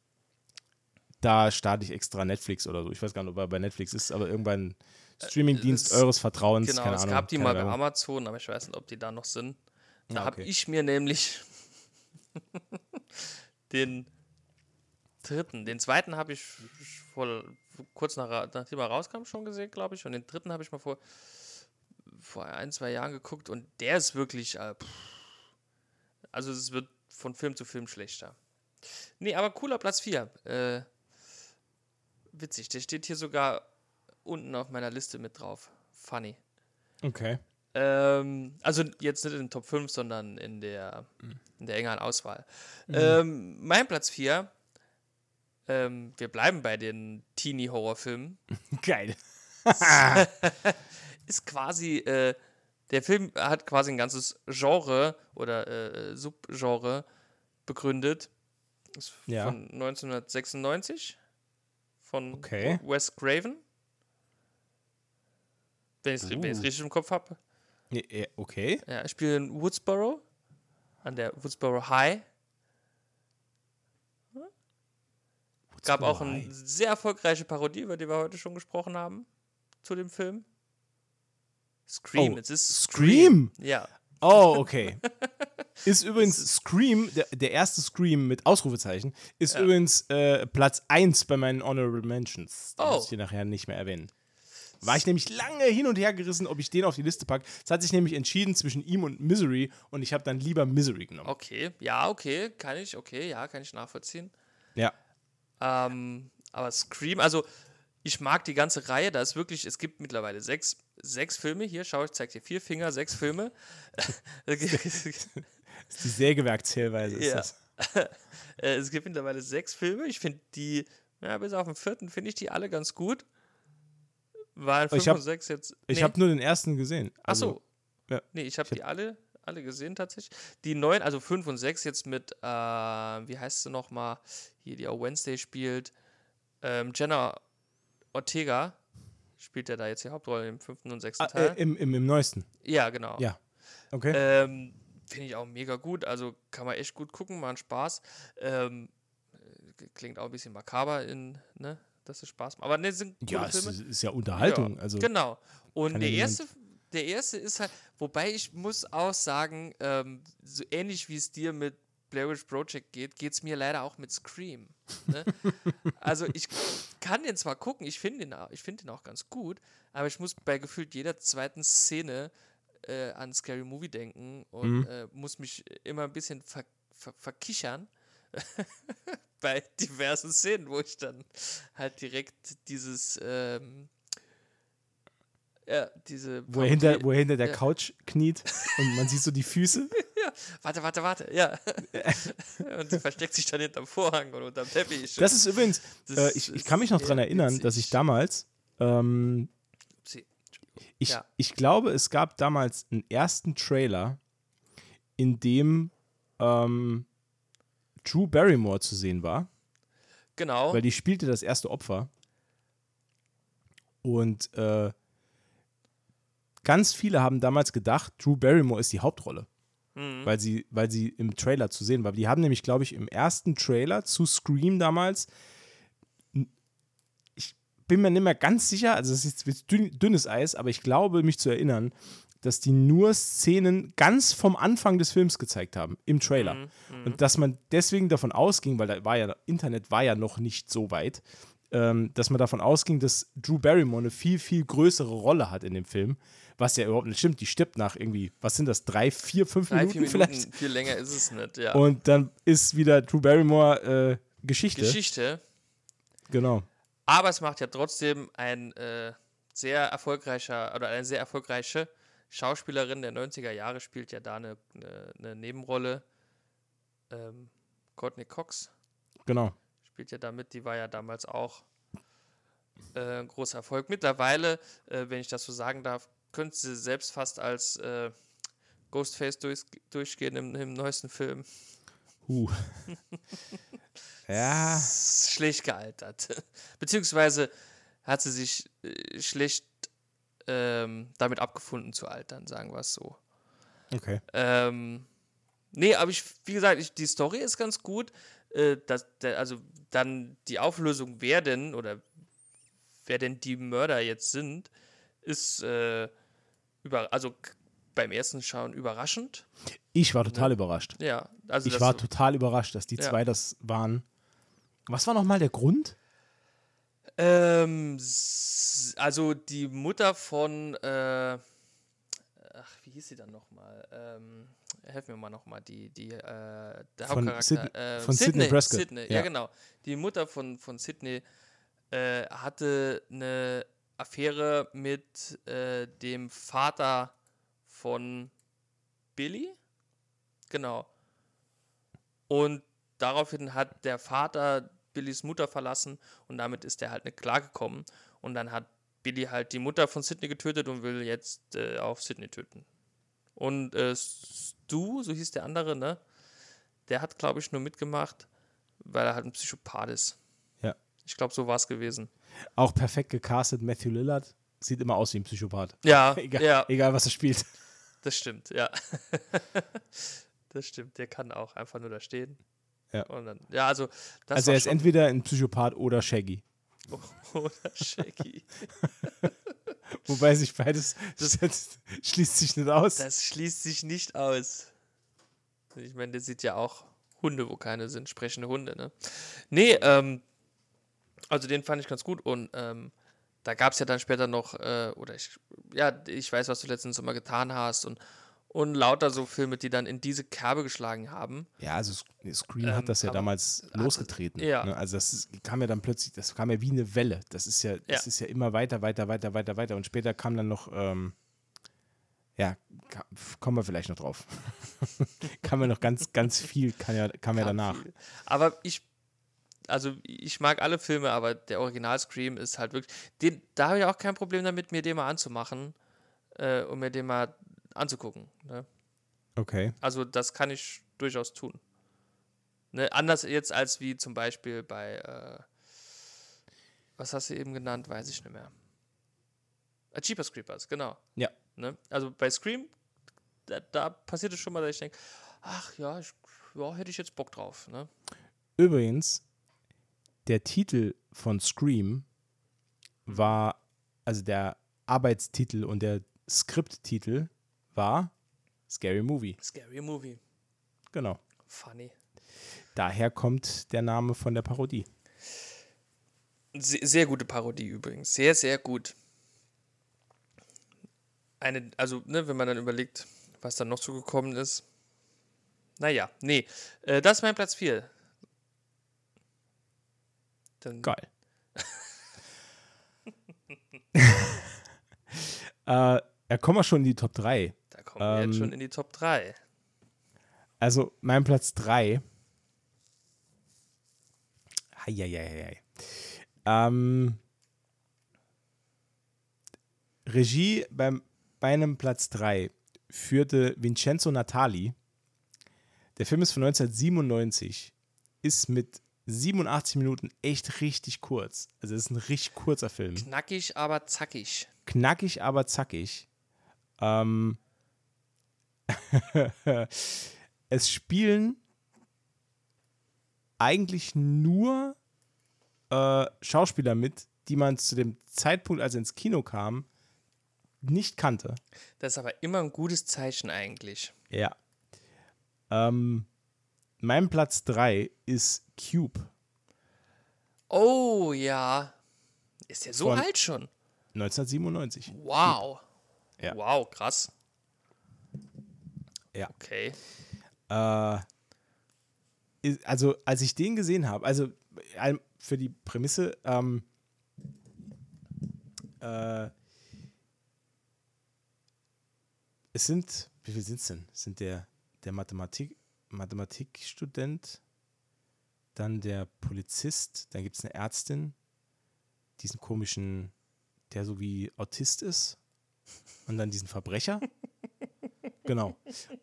da starte ich extra Netflix oder so. Ich weiß gar nicht, ob er bei Netflix ist, aber irgendwann Streamingdienst es- eures Vertrauens. Genau, keine es Ahnung, gab die mal bei Werbung. Amazon, aber ich weiß nicht, ob die da noch sind. Da Ah, habe okay. ich mir nämlich den dritten, den zweiten habe ich vor, kurz nach, nachdem er rauskam schon gesehen, glaube ich. Und den dritten habe ich mal vor, vor ein, zwei Jahren geguckt und der ist wirklich, äh, also es wird von Film zu Film schlechter. Nee, aber cooler Platz 4. Äh, witzig, der steht hier sogar unten auf meiner Liste mit drauf. Funny. Okay. Ähm, also jetzt nicht in den Top 5, sondern in der, in der engeren Auswahl. Ähm, mein Platz 4, ähm, wir bleiben bei den Teenie-Horrorfilmen, Geil. ist quasi, äh, der Film hat quasi ein ganzes Genre oder äh, Subgenre begründet. Ist Ja. von 1996 von Okay. Wes Craven. Wenn ich es Uh. richtig im Kopf habe. Äh, Okay. Ja, er spielt in Woodsboro, an der Woodsboro High. Gab auch eine sehr erfolgreiche Parodie, über die wir heute schon gesprochen haben, zu dem Film. Scream, Oh, es ist Scream? Ja, Oh, okay. Ist übrigens Scream, der, der erste Scream mit Ausrufezeichen, ist Ja. übrigens äh, Platz 1 bei meinen Honorable Mentions. Den Oh. muss ich hier nachher nicht mehr erwähnen. War ich nämlich lange hin und her gerissen, ob ich den auf die Liste packe. Es hat sich nämlich entschieden zwischen ihm und Misery und ich habe dann lieber Misery genommen. okay, ja, okay, kann ich, okay, ja, kann ich nachvollziehen. Ja. Ähm, aber Scream, also ich mag die ganze Reihe, da ist wirklich, es gibt mittlerweile sechs, sechs Filme, hier, schau, ich zeig dir vier Finger, sechs Filme. Das ist die Sägewerkszählweise. Ist Ja. das. Äh, es gibt mittlerweile sechs Filme. Ich finde die, ja, bis auf den vierten finde ich die alle ganz gut. Weil Ich 5 hab- und 6 jetzt. Ich nee. habe nur den ersten gesehen. Ach Also, so. ja. Nee, ich habe Ich hab- die alle, alle gesehen tatsächlich. Die neuen, also 5 und 6 jetzt mit, äh, wie heißt sie nochmal, hier, die auch Wednesday spielt. Ähm, Jenna Ortega spielt ja da jetzt die Hauptrolle im fünften und sechsten Ah, Teil. äh, im, im, Im neuesten. ja, genau. Ja. Okay. Ähm, Finde ich auch mega gut. Also kann man echt gut gucken, macht Spaß. Ähm, äh, klingt auch ein bisschen makaber, in, ne, dass es Spaß macht. Aber ne, sind gute ja, es Filme. ist, ist ja Unterhaltung. Ja, also, genau. Und der erste, der erste ist halt, wobei ich muss auch sagen, ähm, so ähnlich wie es dir mit Blair Witch Project geht, geht es mir leider auch mit Scream. Ne? also ich kann den zwar gucken, ich finde den, ich find den auch ganz gut, aber ich muss bei gefühlt jeder zweiten Szene äh, an Scary Movie denken und Mhm. äh, muss mich immer ein bisschen ver, ver, verkichern bei diversen Szenen, wo ich dann halt direkt dieses ähm, ja, diese wo, er hinter, wo er hinter der ja. Couch kniet und man sieht so die Füße. Warte, warte, warte, ja. und sie versteckt sich dann hinterm Vorhang oder unterm Teppich. Das ist übrigens, Das äh, ich, ich kann mich noch daran erinnern, dass ich witzig. damals, ähm, ich, Ja. ich glaube, es gab damals einen ersten Trailer, in dem ähm, Drew Barrymore zu sehen war, Genau. weil die spielte das erste Opfer. Und äh, ganz viele haben damals gedacht, Drew Barrymore ist die Hauptrolle. Mhm. weil sie, weil sie im Trailer zu sehen war. Die haben nämlich, glaube ich, im ersten Trailer zu Scream damals, ich bin mir nicht mehr ganz sicher, also es ist jetzt dünn, dünnes Eis, aber ich glaube, mich zu erinnern, dass die nur Szenen ganz vom Anfang des Films gezeigt haben, im Trailer. Mhm. Und dass man deswegen davon ausging, weil da war ja, Internet war ja noch nicht so weit, ähm, dass man davon ausging, dass Drew Barrymore eine viel, viel größere Rolle hat in dem Film, was ja überhaupt nicht stimmt. Die stirbt nach irgendwie, was sind das, drei, vier, fünf Drei, Minuten, vier vielleicht? Minuten, viel länger ist es nicht, ja. Und dann ist wieder Drew Barrymore äh, Geschichte. Geschichte. Genau. Aber es macht ja trotzdem ein äh, sehr erfolgreicher oder eine sehr erfolgreiche Schauspielerin der 90er Jahre spielt ja da eine, eine, eine Nebenrolle. Ähm, Courtney Cox Genau. spielt ja damit, die war ja damals auch äh, ein großer Erfolg. Mittlerweile, äh, wenn ich das so sagen darf, könnte sie selbst fast als äh, Ghostface durch, durchgehen im, im neuesten Film. Huh. ja. Schlecht gealtert. Beziehungsweise hat sie sich äh, schlecht ähm, damit abgefunden zu altern, sagen wir es so. Okay. Ähm, nee, aber ich, wie gesagt, ich, die Story ist ganz gut. Äh, dass, der, also dann die Auflösung, wer denn oder wer denn die Mörder jetzt sind, ist äh, über, also beim ersten Schauen überraschend. Ich war total überrascht. Ja, also Ich war total überrascht, dass die Ja. zwei das waren. Was war nochmal der Grund? Ähm, also die Mutter von, äh, ach, wie hieß sie dann nochmal? Ähm, helf mir mal nochmal, die, die, äh, der Von Hauptcharakter. Sid- äh, von Sidney Prescott, Sidney, ja. ja. genau. Die Mutter von, von Sidney äh, hatte eine Affäre mit äh, dem Vater von Billy. Genau. Und daraufhin hat der Vater Billys Mutter verlassen und damit ist er halt nicht klargekommen. Und dann hat Billy halt die Mutter von Sidney getötet und will jetzt äh, auch Sidney töten. Und äh, Stu, so hieß der andere, ne? Der hat, glaube ich, nur mitgemacht, weil er halt ein Psychopath ist. Ja. Ich glaube, so war es gewesen. Auch perfekt gecastet. Matthew Lillard sieht immer aus wie ein Psychopath. Ja, Egal, ja, egal was er spielt. das stimmt, ja. das stimmt, der kann auch einfach nur da stehen. Ja. Dann, ja, also, das also er ist entweder ein Psychopath oder Shaggy. Oder Shaggy. Wobei sich beides das schließt sich nicht aus. Das schließt sich nicht aus. Ich meine, der sieht ja auch Hunde, wo keine sind, sprechende Hunde, ne? Nee, ähm, also den fand ich ganz gut und ähm, da gab es ja dann später noch, äh, oder ich, ja, ich weiß, was du letzten Sommer getan hast und, und lauter so Filme, die dann in diese Kerbe geschlagen haben. Ja, also Sc- Scream Ähm, hat das ja damals losgetreten. ja. Ne? Also das ist, kam ja dann plötzlich, das kam ja wie eine Welle. Das ist ja, das Ja. ist ja immer weiter, weiter, weiter, weiter, weiter. Und später kam dann noch, ähm, ja, ka- kommen wir vielleicht noch drauf. kam ja noch ganz, ganz viel, kam ja, kam ja Kam danach. viel. Aber ich, also ich mag alle Filme, aber der Original Scream ist halt wirklich, den, da habe ich auch kein Problem damit, mir den mal anzumachen äh, und mir den mal anzugucken. Ne? Okay. Also das kann ich durchaus tun. Ne? Anders jetzt als wie zum Beispiel bei, äh, was hast du eben genannt, weiß ich nicht mehr. Äh, Jeepers Creepers, genau. Ja. Ne? Also bei Scream, da, da passiert es schon mal, dass ich denke, ach ja, ich, ja, hätte ich jetzt Bock drauf. Ne? Übrigens, der Titel von Scream war, also der Arbeitstitel und der Skripttitel war Scary Movie. Scary Movie. Genau. Funny. Daher kommt der Name von der Parodie. Sehr, sehr gute Parodie übrigens. Sehr, sehr gut. Eine, also, ne, wenn man dann überlegt, was dann noch so gekommen ist. Naja, nee. Äh, das ist mein Platz 4. Dann Geil. äh, ja, kommen wir schon in die Top 3. Da kommen wir ähm, jetzt schon in die Top 3. Also, mein Platz 3. Heieiei. Ähm, Regie beim, bei einem Platz 3 führte Vincenzo Natali. Der Film ist von 1997, ist mit 87 Minuten echt richtig kurz. Also es ist ein richtig kurzer Film. Knackig, aber zackig. Knackig, aber zackig. Ähm es spielen eigentlich nur äh, Schauspieler mit, die man zu dem Zeitpunkt, als er ins Kino kam, nicht kannte. Das ist aber immer ein gutes Zeichen eigentlich. Ja. Ähm, mein Platz 3 ist Cube. Oh ja. Ist der so Von alt schon? 1997. Wow. Ja. Wow, krass. Ja. Okay. Äh, also, als ich den gesehen habe, also für die Prämisse, ähm, äh, es sind, wie viel sind es denn? Es sind der, der Mathematik, Mathematikstudent, dann der Polizist, dann gibt es eine Ärztin, diesen komischen, der so wie Autist ist, und dann diesen Verbrecher. genau.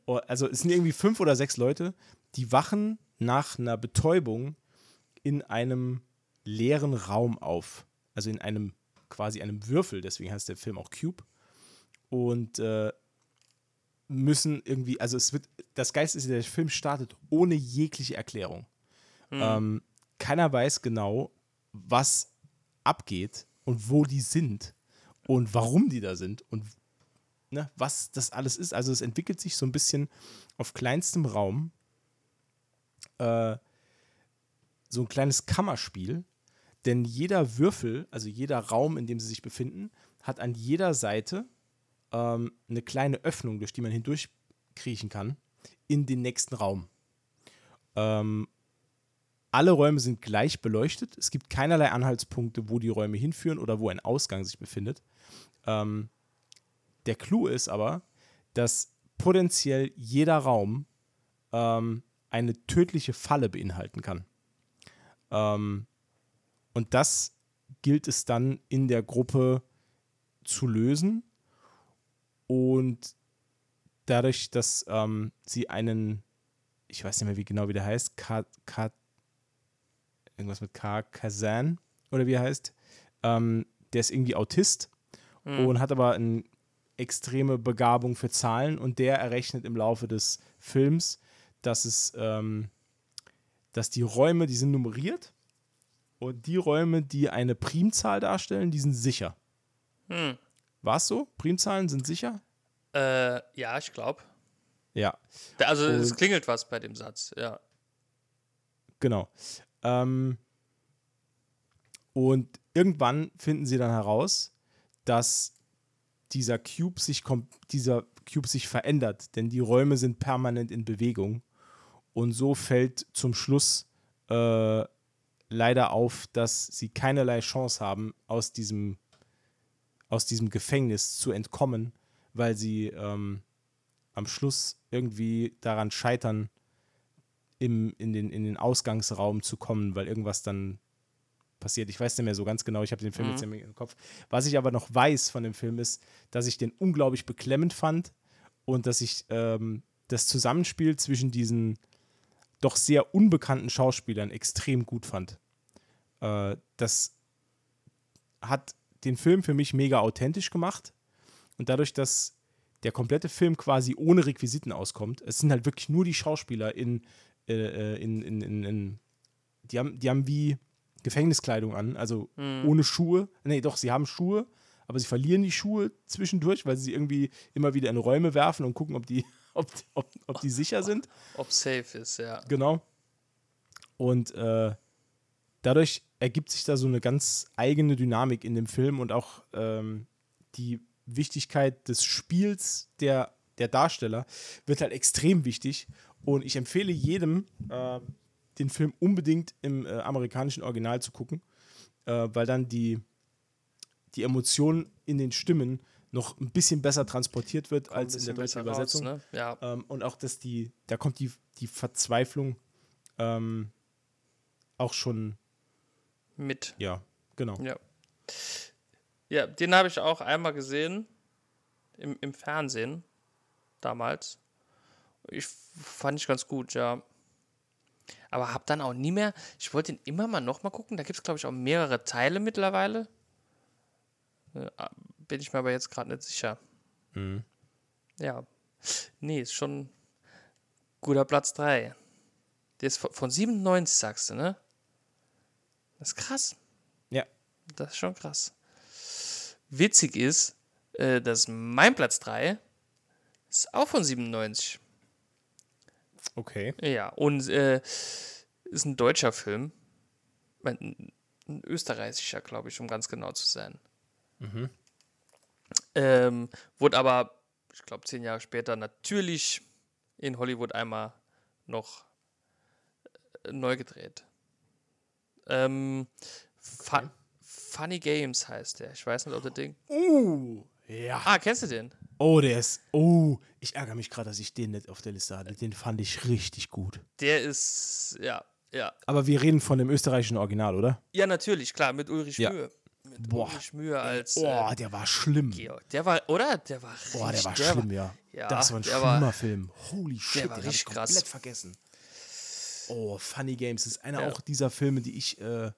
Oh, also es sind irgendwie fünf oder sechs Leute, die wachen nach einer Betäubung in einem leeren Raum auf. Also in einem quasi einem Würfel, deswegen heißt der Film auch Cube. Und äh, müssen irgendwie, also es wird, das Geist ist, der Film startet ohne jegliche Erklärung. Mhm. Ähm, keiner weiß genau, was abgeht und wo die sind und warum die da sind und ne, was das alles ist. Also es entwickelt sich so ein bisschen auf kleinstem Raum äh, so ein kleines Kammerspiel, denn jeder Würfel, also jeder Raum, in dem sie sich befinden, hat an jeder Seite ähm, eine kleine Öffnung, durch die man hindurch kriechen kann, in den nächsten Raum. Ähm, alle Räume sind gleich beleuchtet. Es gibt keinerlei Anhaltspunkte, wo die Räume hinführen oder wo ein Ausgang sich befindet. Ähm, der Clou ist aber, dass potenziell jeder Raum ähm, eine tödliche Falle beinhalten kann. Ähm, und das gilt es dann in der Gruppe zu lösen. Und dadurch, dass ähm, sie einen, ich weiß nicht mehr, wie genau wie der heißt, Ka, Ka, irgendwas mit K, Kazan oder wie er heißt, ähm, der ist irgendwie Autist mhm. und hat aber eine extreme Begabung für Zahlen und der errechnet im Laufe des Films, dass es, ähm, dass die Räume, die sind nummeriert und die Räume, die eine Primzahl darstellen, die sind sicher. Hm. War es so? Primzahlen sind sicher? Äh, ja, ich glaube. Ja. Also und, es klingelt was bei dem Satz, ja. Genau. Ähm, und irgendwann finden sie dann heraus, dass dieser Cube sich dieser Cube sich verändert, denn die Räume sind permanent in Bewegung. Und so fällt zum Schluss äh, leider auf, dass sie keinerlei Chance haben, aus diesem, aus diesem Gefängnis zu entkommen, weil sie ähm, am Schluss irgendwie daran scheitern, im, in, den, in den Ausgangsraum zu kommen, weil irgendwas dann passiert. Ich weiß nicht mehr so ganz genau, ich habe den Film mhm. jetzt im Kopf. Was ich aber noch weiß von dem Film ist, dass ich den unglaublich beklemmend fand und dass ich ähm, das Zusammenspiel zwischen diesen doch sehr unbekannten Schauspielern extrem gut fand. Äh, das hat den Film für mich mega authentisch gemacht und dadurch, dass der komplette Film quasi ohne Requisiten auskommt. Es sind halt wirklich nur die Schauspieler in, äh, äh in, in, in, in die, haben, die haben wie Gefängniskleidung an, also mhm. ohne Schuhe. Nee, doch, sie haben Schuhe, aber sie verlieren die Schuhe zwischendurch, weil sie irgendwie immer wieder in Räume werfen und gucken, ob die, ob, ob, ob die sicher sind. Ob safe ist, ja. Genau. Und äh, dadurch ergibt sich da so eine ganz eigene Dynamik in dem Film und auch ähm, die Wichtigkeit des Spiels der, der Darsteller wird halt extrem wichtig. Und ich empfehle jedem, äh, den Film unbedingt im äh, amerikanischen Original zu gucken, äh, weil dann die, die Emotion in den Stimmen noch ein bisschen besser transportiert wird als in der deutschen Übersetzung. Raus, ne? ja. ähm, und auch, dass die, da kommt die, die Verzweiflung ähm, auch schon mit. Ja, genau. Ja, ja den habe ich auch einmal gesehen im, im Fernsehen damals. Ich fand ich ganz gut, ja. Aber habe dann auch nie mehr. Ich wollte ihn immer mal noch mal gucken. Da gibt es, glaube ich, auch mehrere Teile mittlerweile. Äh, bin ich mir aber jetzt gerade nicht sicher. Mhm. Ja. Nee, ist schon guter Platz 3. Der ist von 97, sagst du, ne? Das ist krass. Ja. Das ist schon krass. Witzig ist, äh, dass mein Platz 3 ist auch von 97. Okay. Ja, und äh, ist ein deutscher Film. Ein, ein österreichischer, glaube ich, um ganz genau zu sein. Mhm. Ähm, wurde aber, ich glaube, zehn Jahre später natürlich in Hollywood einmal noch äh, neu gedreht. Ähm, okay. Funny Games heißt der. Ich weiß nicht, ob der Ding. Uh, ja. Ah, kennst du den? Oh, der ist. Oh, ich ärgere mich gerade, dass ich den nicht auf der Liste hatte. Den fand ich richtig gut. Der ist, ja, ja. Aber wir reden von dem österreichischen Original, oder? Ja, natürlich, klar, mit Ulrich ja. Mühe. Mit Boah. Ulrich Mühe als. Boah, äh, der war schlimm. Georg. Der war, oder? Der war richtig. Boah, der war der schlimm, war, ja. ja. Das war ein schlimmer war, Film. Holy shit, der war richtig den krass. komplett vergessen. Oh, Funny Games ist einer ja. auch dieser Filme, die ich äh,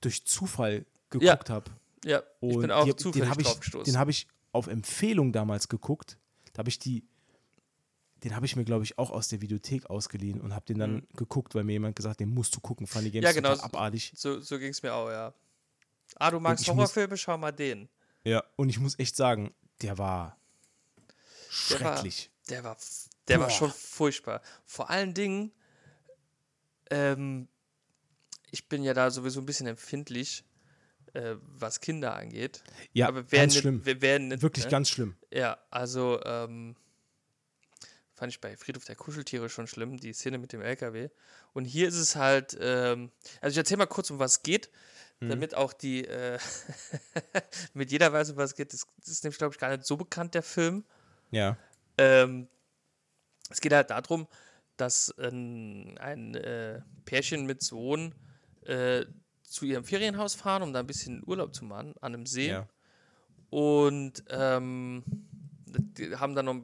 durch Zufall geguckt habe. Ja, ich bin auch die, zufällig den drauf gestoßen. Den habe ich auf Empfehlung damals geguckt. Da habe ich die, den habe ich mir, glaube ich, auch aus der Videothek ausgeliehen und habe den dann mhm. geguckt, weil mir jemand gesagt hat, den musst du gucken. Funny Games ja, genau, abartig. So, so ging es mir auch, ja. Ah, du magst Horrorfilme, muss, schau mal den. Ja, und ich muss echt sagen, der war schrecklich. Der war, der war, der war schon furchtbar. Vor allen Dingen, ähm, ich bin ja da sowieso ein bisschen empfindlich äh, was Kinder angeht. Ja, aber ganz nicht, schlimm. Nicht, Wirklich ne? ganz schlimm. Ja, also ähm, fand ich bei Friedhof der Kuscheltiere schon schlimm, die Szene mit dem LKW. Und hier ist es halt, ähm, also ich erzähle mal kurz, um was es geht, mhm. damit auch die, äh, mit jeder weiß, um was es geht. Das, das ist nämlich, glaube ich, gar nicht so bekannt, der Film. Ja. Ähm, es geht halt darum, dass ein, ein äh, Pärchen mit Sohn äh, zu ihrem Ferienhaus fahren, um da ein bisschen Urlaub zu machen an einem See. Ja. Und ähm, die haben dann noch,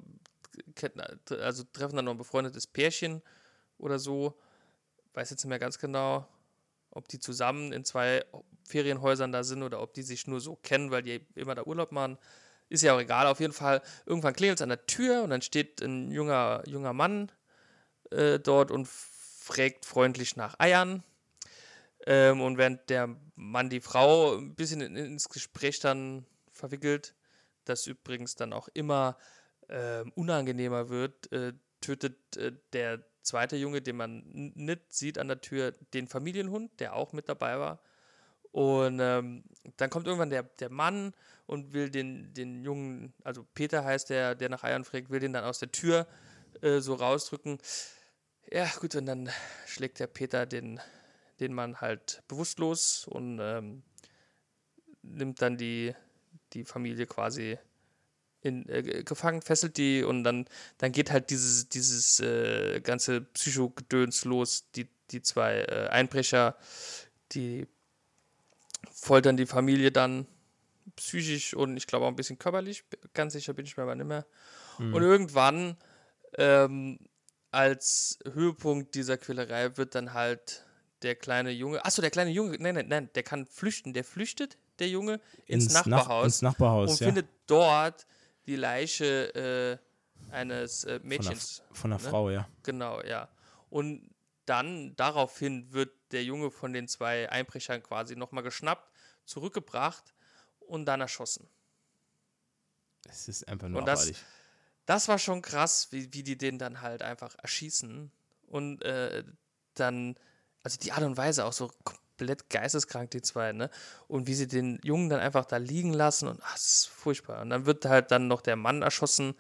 also treffen dann noch ein befreundetes Pärchen oder so. Weiß jetzt nicht mehr ganz genau, ob die zusammen in zwei Ferienhäusern da sind oder ob die sich nur so kennen, weil die immer da Urlaub machen. Ist ja auch egal. Auf jeden Fall, irgendwann klingelt es an der Tür und dann steht ein junger, junger Mann äh, dort und fragt freundlich nach Eiern. Ähm, und während der Mann die Frau ein bisschen in, ins Gespräch dann verwickelt, das übrigens dann auch immer äh, unangenehmer wird, äh, tötet äh, der zweite Junge, den man nicht sieht an der Tür, den Familienhund, der auch mit dabei war. Und ähm, dann kommt irgendwann der, der Mann und will den, den Jungen, also Peter heißt der, der nach Eiern fragt, will den dann aus der Tür äh, so rausdrücken. Ja, gut, und dann schlägt der Peter den den man halt bewusstlos und ähm, nimmt dann die, die Familie quasi in, äh, gefangen, fesselt die und dann, dann geht halt dieses, dieses äh, ganze Psychogedöns los. Die, die zwei äh, Einbrecher, die foltern die Familie dann psychisch und ich glaube auch ein bisschen körperlich. Ganz sicher bin ich mir aber nicht mehr. Mhm. Und irgendwann ähm, als Höhepunkt dieser Quälerei wird dann halt der kleine Junge, achso, der kleine Junge, nein, nein, nein, der kann flüchten. Der flüchtet, der Junge, ins, ins Nachbarhaus. Nach, ins Nachbarhaus, und ja. findet dort die Leiche äh, eines äh, Mädchens. Von einer ne? Frau, ja. Genau, ja. Und dann daraufhin wird der Junge von den zwei Einbrechern quasi nochmal geschnappt, zurückgebracht und dann erschossen. Es ist einfach nur Und das- abartig. Das war schon krass, wie, wie die den dann halt einfach erschießen. Und äh, dann, also die Art und Weise auch so komplett geisteskrank, die zwei, ne? Und wie sie den Jungen dann einfach da liegen lassen und ach, das ist furchtbar. Und dann wird halt dann noch der Mann erschossen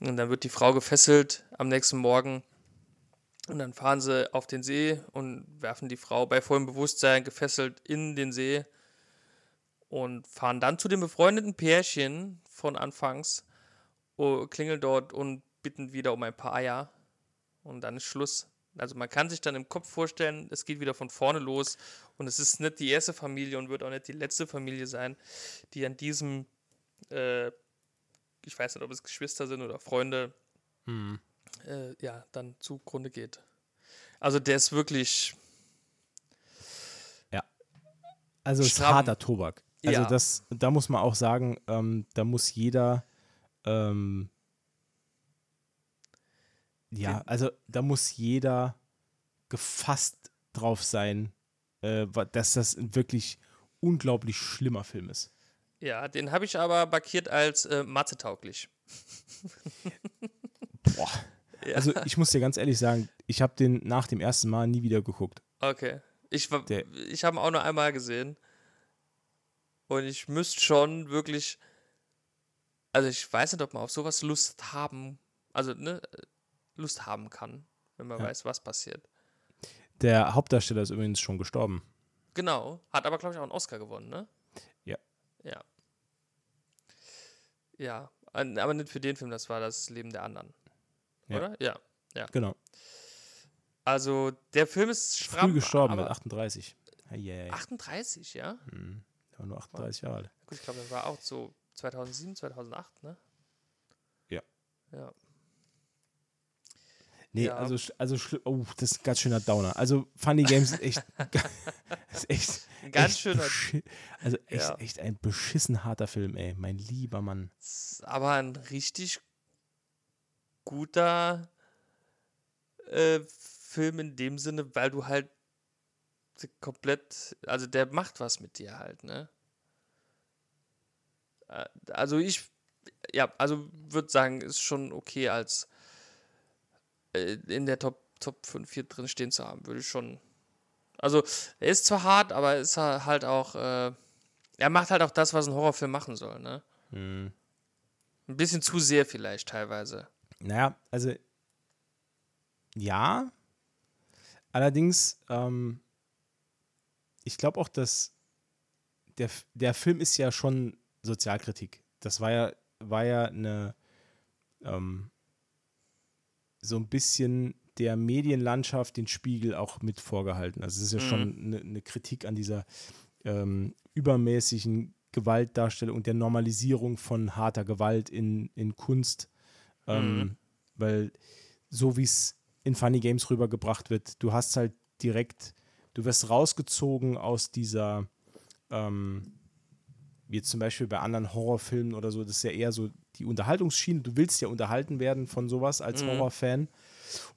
und dann wird die Frau gefesselt am nächsten Morgen. Und dann fahren sie auf den See und werfen die Frau bei vollem Bewusstsein gefesselt in den See und fahren dann zu dem befreundeten Pärchen von anfangs, klingeln dort und bitten wieder um ein paar Eier. Und dann ist Schluss. Also man kann sich dann im Kopf vorstellen, es geht wieder von vorne los und es ist nicht die erste Familie und wird auch nicht die letzte Familie sein, die an diesem, äh, ich weiß nicht, ob es Geschwister sind oder Freunde, Hm. äh, ja, dann zugrunde geht. Also der ist wirklich, Also es ist harter Tobak. Also Ja. das, da muss man auch sagen, ähm, da muss jeder, ähm, ja, also da muss jeder gefasst drauf sein, äh, dass das ein wirklich unglaublich schlimmer Film ist. ja, den habe ich aber markiert als äh, mathetauglich. Boah. Ja. Also ich muss dir ganz ehrlich sagen, ich habe den nach dem ersten Mal nie wieder geguckt. Okay. Ich, Der- ich habe ihn auch nur einmal gesehen. Und ich müsste schon wirklich. Also, ich weiß nicht, ob man auf sowas Lust haben. Also, ne? Lust haben kann, wenn man Ja. weiß, was passiert. Der Hauptdarsteller ist übrigens schon gestorben. Genau. Hat aber, glaube ich, auch einen Oscar gewonnen, ne? Ja. Ja. Ja. Aber nicht für den Film, das war das Leben der anderen. Ja. Oder? Ja. Genau. Also, der Film ist stramm. Früh gestorben mit aber 38. Hey, 38, ja? hm. Der war nur 38 Jahre alt. Gut, ich glaube, das war auch so 2007, 2008, ne? Ja. Ja. Nee, Ja. also, also oh, das ist ein ganz schöner Downer. Also Funny Games ist echt, ist echt, Ein ganz echt schöner, also echt, Ja. echt ein beschissen harter Film, ey, mein lieber Mann. aber ein richtig guter äh, Film in dem Sinne, weil du halt komplett, also der macht was mit dir halt, ne? Äh, Also ich, ja, also würde sagen, ist schon okay als äh, in der Top, Top 5 hier drin stehen zu haben, würde ich schon. Also, er ist zwar hart, aber ist er halt auch, äh, er macht halt auch das, was ein Horrorfilm machen soll, ne? Hm. Ein bisschen zu sehr vielleicht teilweise. Naja, also ja. Allerdings, ähm, ich glaube auch, dass der, der Film ist ja schon Sozialkritik. Das war ja, war ja eine ähm, so ein bisschen der Medienlandschaft den Spiegel auch mit vorgehalten. Also es ist ja Mhm. schon eine, eine Kritik an dieser ähm, übermäßigen Gewaltdarstellung und der Normalisierung von harter Gewalt in, in Kunst. Ähm, Mhm. Weil so wie es in Funny Games rübergebracht wird, du hast halt direkt, du wirst rausgezogen aus dieser, ähm, wie jetzt zum Beispiel bei anderen Horrorfilmen oder so, das ist ja eher so die Unterhaltungsschiene. Du willst ja unterhalten werden von sowas als Mhm. Horrorfan.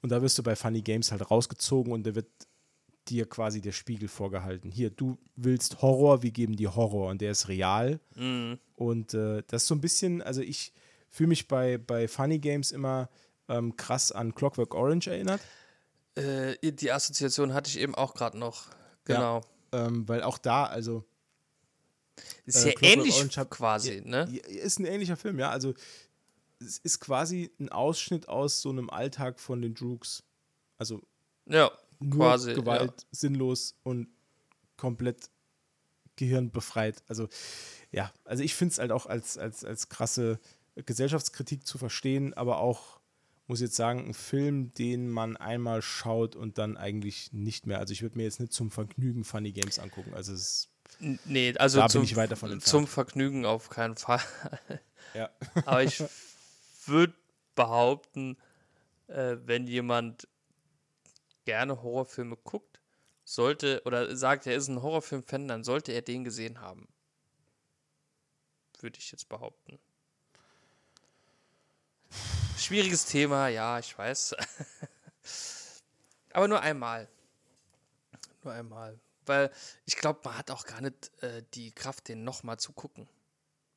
Und da wirst du bei Funny Games halt rausgezogen und da wird dir quasi der Spiegel vorgehalten. Hier, du willst Horror, wir geben dir Horror und der ist real. Mhm. Und äh, das ist so ein bisschen, also ich fühle mich bei, bei Funny Games immer ähm, krass an Clockwork Orange erinnert, Äh, die Assoziation hatte ich eben auch gerade noch. Ja. Genau. ähm, weil auch da, also Ist Äh, ja Clockwork ähnlich Orange hat- quasi, ne? ist ein ähnlicher Film, ja. Also es ist quasi ein Ausschnitt aus so einem Alltag von den Droogs. Also Ja, nur quasi. Gewalt, sinnlos und komplett gehirnbefreit. Also ja, also ich finde es halt auch als, als, als krasse Gesellschaftskritik zu verstehen, aber auch, muss ich jetzt sagen, ein Film, den man einmal schaut und dann eigentlich nicht mehr. Also ich würde mir jetzt nicht zum Vergnügen Funny Games angucken. Also es ist, Ja. Nee, also Da zum, zum Vergnügen auf keinen Fall. ja. Aber ich würde behaupten, äh, wenn jemand gerne Horrorfilme guckt, sollte oder sagt, er ist ein Horrorfilm-Fan, dann sollte er den gesehen haben. Würde ich jetzt behaupten. schwieriges Thema, ja, ich weiß. Aber nur einmal. Nur einmal. Weil ich glaube, man hat auch gar nicht äh, die Kraft, den nochmal zu gucken.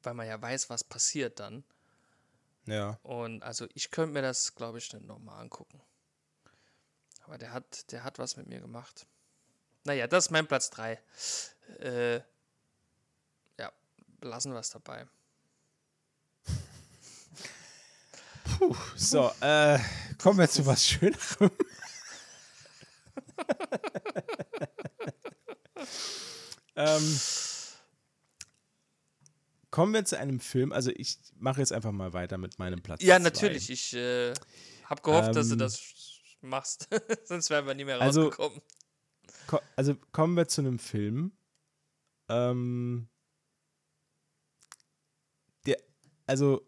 Weil man ja weiß, was passiert dann. Ja. Und also ich könnte mir das, glaube ich, nicht nochmal angucken. Aber der hat, der hat was mit mir gemacht. Naja, das ist mein Platz 3. Äh, ja, lassen wir es dabei. Puh, so, äh, kommen wir zu was Schönerem. ähm, kommen wir zu einem Film. Also ich mache jetzt einfach mal weiter mit meinem Platz. Ja, zwei. natürlich. Ich äh, habe gehofft, dass du Ähm, das machst. Sonst wären wir nie mehr Also- rausgekommen. Ko also kommen wir zu einem Film. Ähm, der, also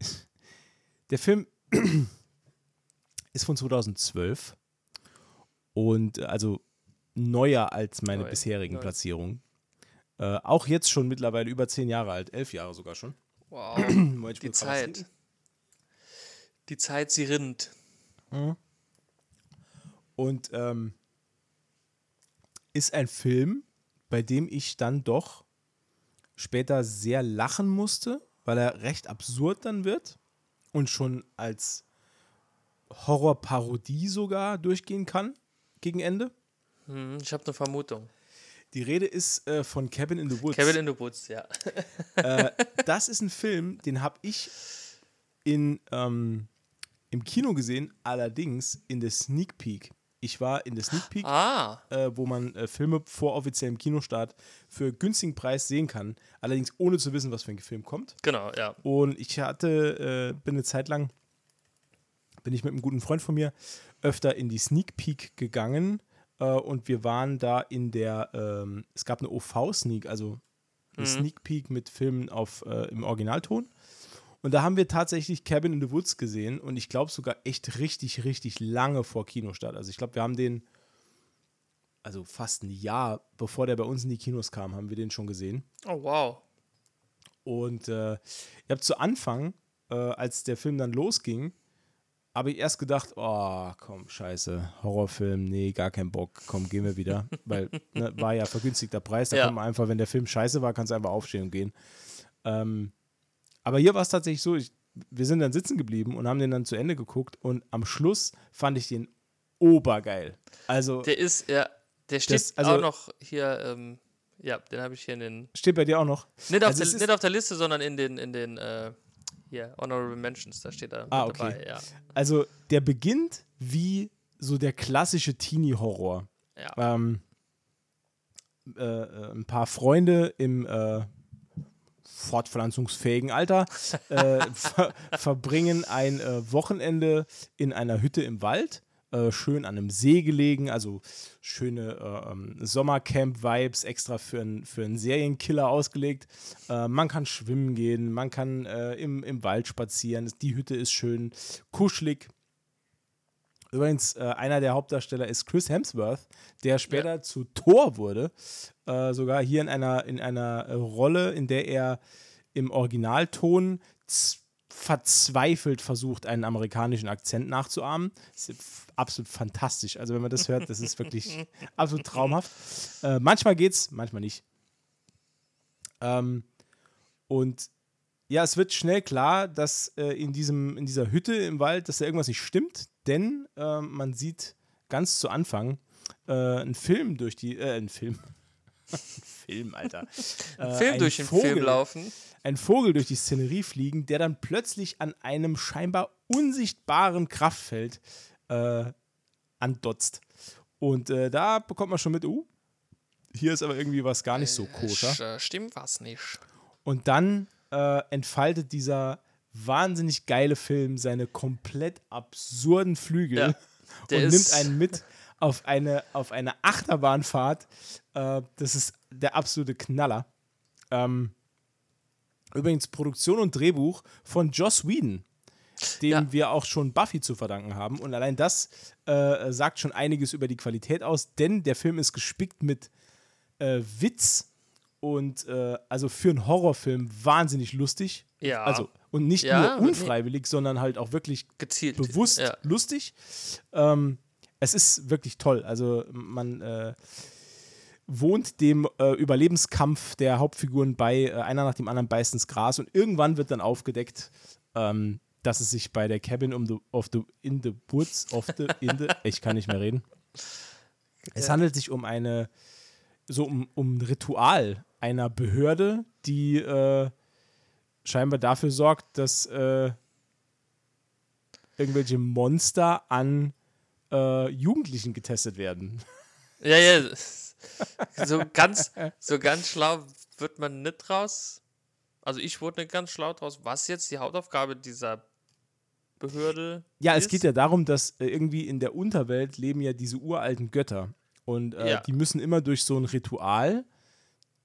der Film ist von 2012 und äh, also neuer als meine Neu, bisherigen neu. Platzierungen. Äh, auch jetzt schon mittlerweile über zehn Jahre alt, elf Jahre sogar schon. Wow. Die Zeit. Die Zeit, sie rinnt. Und ähm, ist ein Film, bei dem ich dann doch später sehr lachen musste, weil er recht absurd dann wird und schon als Horrorparodie sogar durchgehen kann gegen Ende. Hm, ich habe eine Vermutung. Die Rede ist äh, von Cabin in the Woods. Kevin in the Woods, ja. das ist ein Film, den habe ich in, ähm, im Kino gesehen, allerdings in der Sneak Peek. Ich war in der Sneak Peek Ah, äh, wo man äh, Filme vor offiziellem Kinostart für günstigen Preis sehen kann, allerdings ohne zu wissen, was für ein Film kommt. genau, ja. Und ich hatte, äh, bin eine Zeit lang, bin ich mit einem guten Freund von mir öfter in die Sneak Peek gegangen äh, und wir waren da in der, ähm, es gab eine OV-Sneak, also eine Sneak Peek mit Filmen auf, äh, im Originalton. Und da haben wir tatsächlich Cabin in the Woods gesehen und ich glaube sogar echt richtig, richtig lange vor Kinostart. Also ich glaube, wir haben den, also fast ein Jahr bevor der bei uns in die Kinos kam, haben wir den schon gesehen. Oh, wow. Und äh, ich habe zu Anfang, äh, als der Film dann losging, habe ich erst gedacht, oh, komm, scheiße, Horrorfilm, nee, gar kein Bock, komm, gehen wir wieder. Weil, ne, war ja vergünstigter Preis, da Ja. kann man einfach, wenn der Film scheiße war, kannst du einfach aufstehen und gehen. Ähm, aber hier war es tatsächlich so, ich, wir sind dann sitzen geblieben und haben den dann zu Ende geguckt und am Schluss fand ich den obergeil. Also, Der ist, ja, der steht Das- also- auch noch hier, ähm, ja, den habe ich hier in den, steht bei dir auch noch. nicht auf, Also der, nicht auf der Liste, sondern in den, in den, äh, hier, Honorable Mentions, da steht er Ah, okay. dabei, ja. Also, der beginnt wie so der klassische Teenie-Horror. Ja. ähm, äh, äh, ein paar Freunde im äh, fortpflanzungsfähigen Alter äh, ver verbringen ein äh, Wochenende in einer Hütte im Wald, äh, schön an einem See gelegen, also schöne äh, ähm, Sommercamp-Vibes extra für, ein, für einen Serienkiller ausgelegt. Äh, man kann schwimmen gehen, man kann äh, im, im Wald spazieren, die Hütte ist schön kuschelig. Übrigens, äh, einer der Hauptdarsteller ist Chris Hemsworth, der später zu Thor wurde. Sogar hier in einer, in einer Rolle, in der er im Originalton verzweifelt versucht, einen amerikanischen Akzent nachzuahmen. Das ist absolut fantastisch. Also, wenn man das hört, das ist wirklich absolut traumhaft. Äh, manchmal geht's, manchmal nicht. Ähm, und ja, es wird schnell klar, dass äh, in, diesem, in dieser Hütte im Wald, dass da irgendwas nicht stimmt, denn äh, man sieht ganz zu Anfang äh, einen Film durch die, äh, einen Film. Ein Film, Alter. Äh, Film ein durch den Vogel, Film laufen. Ein Vogel durch die Szenerie fliegen, der dann plötzlich an einem scheinbar unsichtbaren Kraftfeld äh, andotzt. Und äh, da bekommt man schon mit, uh, hier ist aber irgendwie was gar nicht so koscher. Sch- äh, Stimmt was nicht. Und dann äh, entfaltet dieser wahnsinnig geile Film seine komplett absurden Flügel Ja, und nimmt einen mit auf eine, auf eine Achterbahnfahrt. Äh, das ist der absolute Knaller. Ähm, übrigens Produktion und Drehbuch von Joss Whedon, dem Ja. wir auch schon Buffy zu verdanken haben. Und allein das äh, sagt schon einiges über die Qualität aus, denn der Film ist gespickt mit äh, Witz und äh, also für einen Horrorfilm wahnsinnig lustig. Ja. Also und nicht Ja, nur nee. unfreiwillig, sondern halt auch wirklich Gezielt. bewusst Ja. lustig. Ähm, es ist wirklich toll. Also man äh, wohnt dem äh, Überlebenskampf der Hauptfiguren bei, äh, einer nach dem anderen beißt ins Gras und irgendwann wird dann aufgedeckt, ähm, dass es sich bei der Cabin um the, of the, in the Woods of the, in the, ich kann nicht mehr reden. Es handelt sich um eine, so um, um ein Ritual einer Behörde, die äh, scheinbar dafür sorgt, dass äh, irgendwelche Monster an äh, Jugendlichen getestet werden. Ja, ja. So ganz, so ganz schlau wird man nicht raus. Also ich wurde nicht ganz schlau draus, was jetzt die Hauptaufgabe dieser Behörde Ja, es ist. geht ja darum, dass äh, irgendwie in der Unterwelt leben ja diese uralten Götter. Und äh, Ja. die müssen immer durch so ein Ritual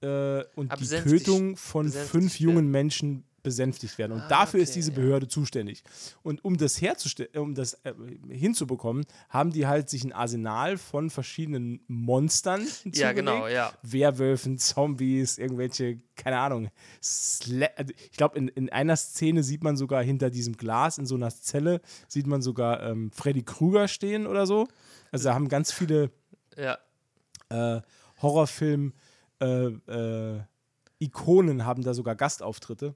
äh, und Aber die Tötung von fünf jungen Menschen besänftigt werden. Und Ah, dafür ist okay, diese ja. Behörde zuständig. Und um das herzustellen, um das äh, hinzubekommen, haben die halt sich ein Arsenal von verschiedenen Monstern Ja, genau, ja. Werwölfen, Zombies, irgendwelche, keine Ahnung. Sla also ich glaube, in, in einer Szene sieht man sogar hinter diesem Glas, in so einer Zelle, sieht man sogar ähm, Freddy Krüger stehen oder so. Also da haben ganz viele Ja. äh, Horrorfilm äh, äh, Ikonen haben da sogar Gastauftritte.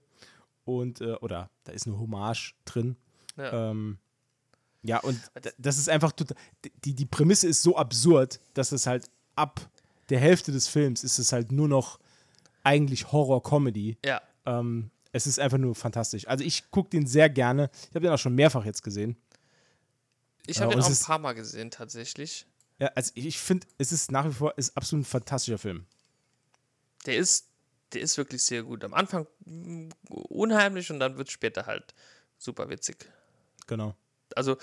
Und, äh, oder da ist eine Hommage drin. Ja. Ähm, ja, und das ist einfach total. Die, die Prämisse ist so absurd, dass es halt ab der Hälfte des Films ist es halt nur noch eigentlich Horror-Comedy. ja. Ähm, es ist einfach nur fantastisch. Also ich gucke den sehr gerne. Ich habe den auch schon mehrfach jetzt gesehen. Ich habe und ihn auch ein paar Mal gesehen, tatsächlich. Ja, also ich finde, es ist nach wie vor ist absolut ein fantastischer Film. Der ist, der ist wirklich sehr gut. Am Anfang mm, unheimlich und dann wird später halt super witzig. Genau. Also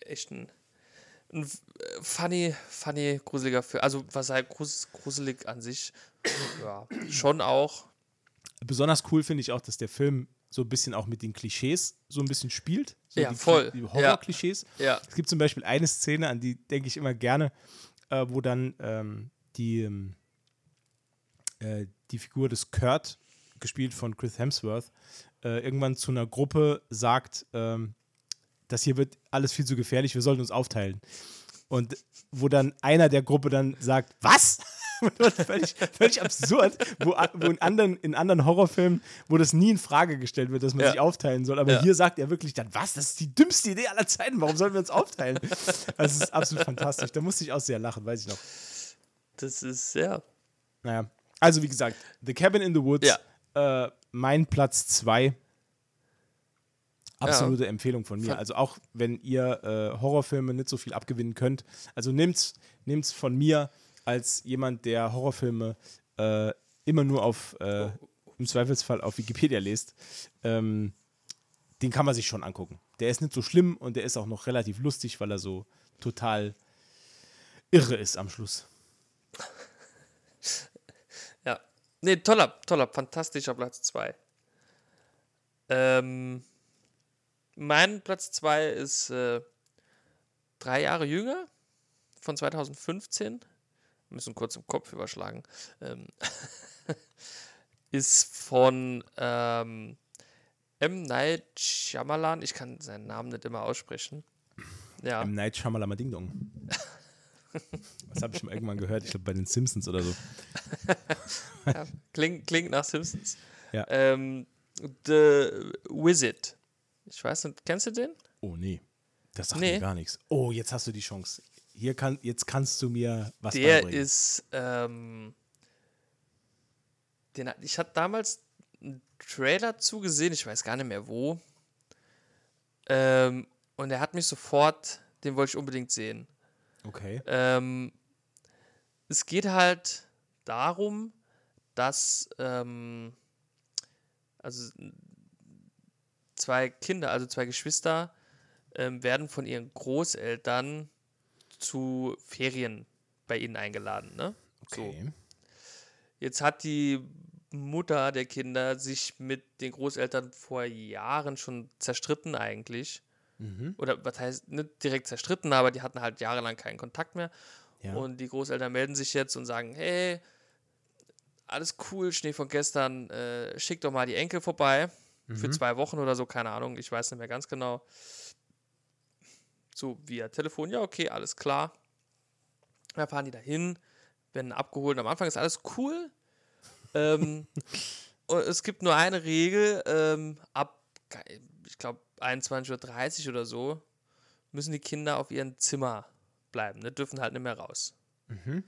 echt ein, ein äh, funny, funny, gruseliger Film. Also was halt grus, gruselig an sich, ja, schon auch. Besonders cool finde ich auch, dass der Film so ein bisschen auch mit den Klischees so ein bisschen spielt. So Ja, die, voll. Die Ja. Horror-Klischees. Ja, Es gibt zum Beispiel eine Szene, an die denke ich immer gerne, äh, wo dann ähm, die, ähm, äh, die Figur des Kurt, gespielt von Chris Hemsworth, äh, irgendwann zu einer Gruppe sagt, ähm, das hier wird alles viel zu gefährlich, wir sollten uns aufteilen. Und wo dann einer der Gruppe dann sagt, was? Völlig, völlig absurd, wo, wo in, anderen, in anderen Horrorfilmen, wo das nie in Frage gestellt wird, dass man Ja. sich aufteilen soll. Aber Ja. hier sagt er wirklich dann, was? Das ist die dümmste Idee aller Zeiten. Warum sollen wir uns aufteilen? Das ist absolut fantastisch. Da musste ich auch sehr lachen, weiß ich noch. das ist, ja. Naja. Also, wie gesagt, The Cabin in the Woods, Ja. äh, mein Platz 2. Absolute Empfehlung von mir. Also auch wenn ihr äh, Horrorfilme nicht so viel abgewinnen könnt, also nehmt's, nehmt's von mir als jemand, der Horrorfilme äh, immer nur auf äh, im Zweifelsfall auf Wikipedia liest. Ähm, den kann man sich schon angucken. Der ist nicht so schlimm und der ist auch noch relativ lustig, weil er so total irre ist am Schluss. Ja. Nee, toller, toller, fantastischer Platz 2. Ähm, mein Platz 2 ist äh, drei Jahre jünger, von 2015. Wir müssen kurz im Kopf überschlagen. Ähm, ist von ähm, M. Night Shyamalan. Ich kann seinen Namen nicht immer aussprechen. Ja. Im Night Shyamalan Ding Dong. Das habe ich mal irgendwann gehört, ich glaube bei den Simpsons oder so. Ja, klingt, klingt nach Simpsons. Ja. Ähm, The Wizard. Ich weiß nicht, kennst du den? Oh nee, das sagt Nee. mir gar nichts. Oh, jetzt hast du die Chance. Hier kann, jetzt kannst du mir was Der beibringen. ist, ähm, den, ich hatte damals einen Trailer zugesehen, ich weiß gar nicht mehr wo. Ähm, und er hat mich sofort, den wollte ich unbedingt sehen. Okay. Ähm, es geht halt darum, dass ähm, also zwei Kinder, also zwei Geschwister, ähm, werden von ihren Großeltern zu Ferien bei ihnen eingeladen. Ne? So. Okay. Jetzt hat die Mutter der Kinder sich mit den Großeltern vor Jahren schon zerstritten eigentlich. Mhm. Oder was heißt, nicht direkt zerstritten, aber die hatten halt jahrelang keinen Kontakt mehr. Ja. Und die Großeltern melden sich jetzt und sagen, hey, alles cool, Schnee von gestern, äh, schick doch mal die Enkel vorbei. Für Mhm. zwei Wochen oder so, keine Ahnung, ich weiß nicht mehr ganz genau. So via Telefon, ja, okay, alles klar. Dann fahren die dahin, werden abgeholt. Am Anfang ist alles cool. ähm, und es gibt nur eine Regel, ähm, ab, ich glaube, 21.30 Uhr oder so, müssen die Kinder auf ihrem Zimmer bleiben, ne? dürfen halt nicht mehr raus. Mhm.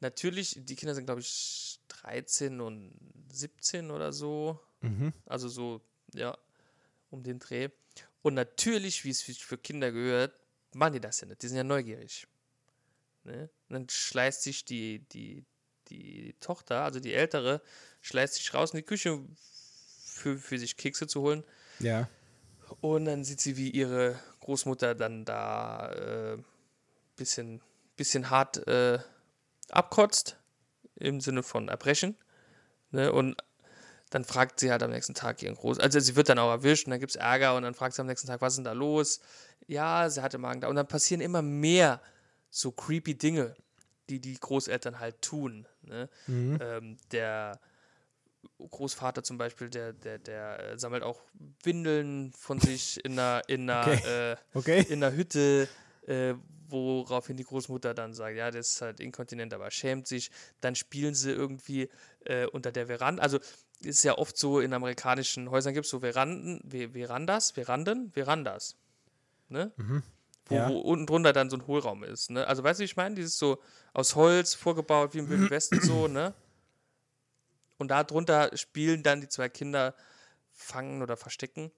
Natürlich, die Kinder sind, glaube ich, 13 und 17 oder so. Mhm. Also so, ja, um den Dreh. Und natürlich, wie es für Kinder gehört, machen die das ja nicht. Die sind ja neugierig. Ne? Und dann schleißt sich die, die, die Tochter, also die Ältere, schleißt sich raus in die Küche für, für sich Kekse zu holen. Ja. Und dann sieht sie, wie ihre Großmutter dann da äh, bisschen, bisschen hart äh, abkotzt, im Sinne von erbrechen. Ne? Und dann fragt sie halt am nächsten Tag ihren Groß... Also sie wird dann auch erwischt und dann gibt es Ärger und dann fragt sie am nächsten Tag, was ist denn da los? Ja, sie hatte Magen da. Und dann passieren immer mehr so creepy Dinge, die die Großeltern halt tun. Ne? Mhm. Ähm, der Großvater zum Beispiel, der, der, der äh, sammelt auch Windeln von sich in einer, in einer, Okay. äh, Okay. in einer Hütte, äh, woraufhin die Großmutter dann sagt, ja, das ist halt inkontinent, aber schämt sich. Dann spielen sie irgendwie äh, unter der Veranda. Also ist ja oft so, in amerikanischen Häusern gibt es so Veranden, Ve- Verandas, Veranden, Verandas. Ne? Wo, Ja. wo unten drunter dann so ein Hohlraum ist. Ne? Also weißt du, wie ich meine? Dieses so aus Holz vorgebaut, wie im Wilden Westen so, ne? Und da drunter spielen dann die zwei Kinder fangen oder verstecken.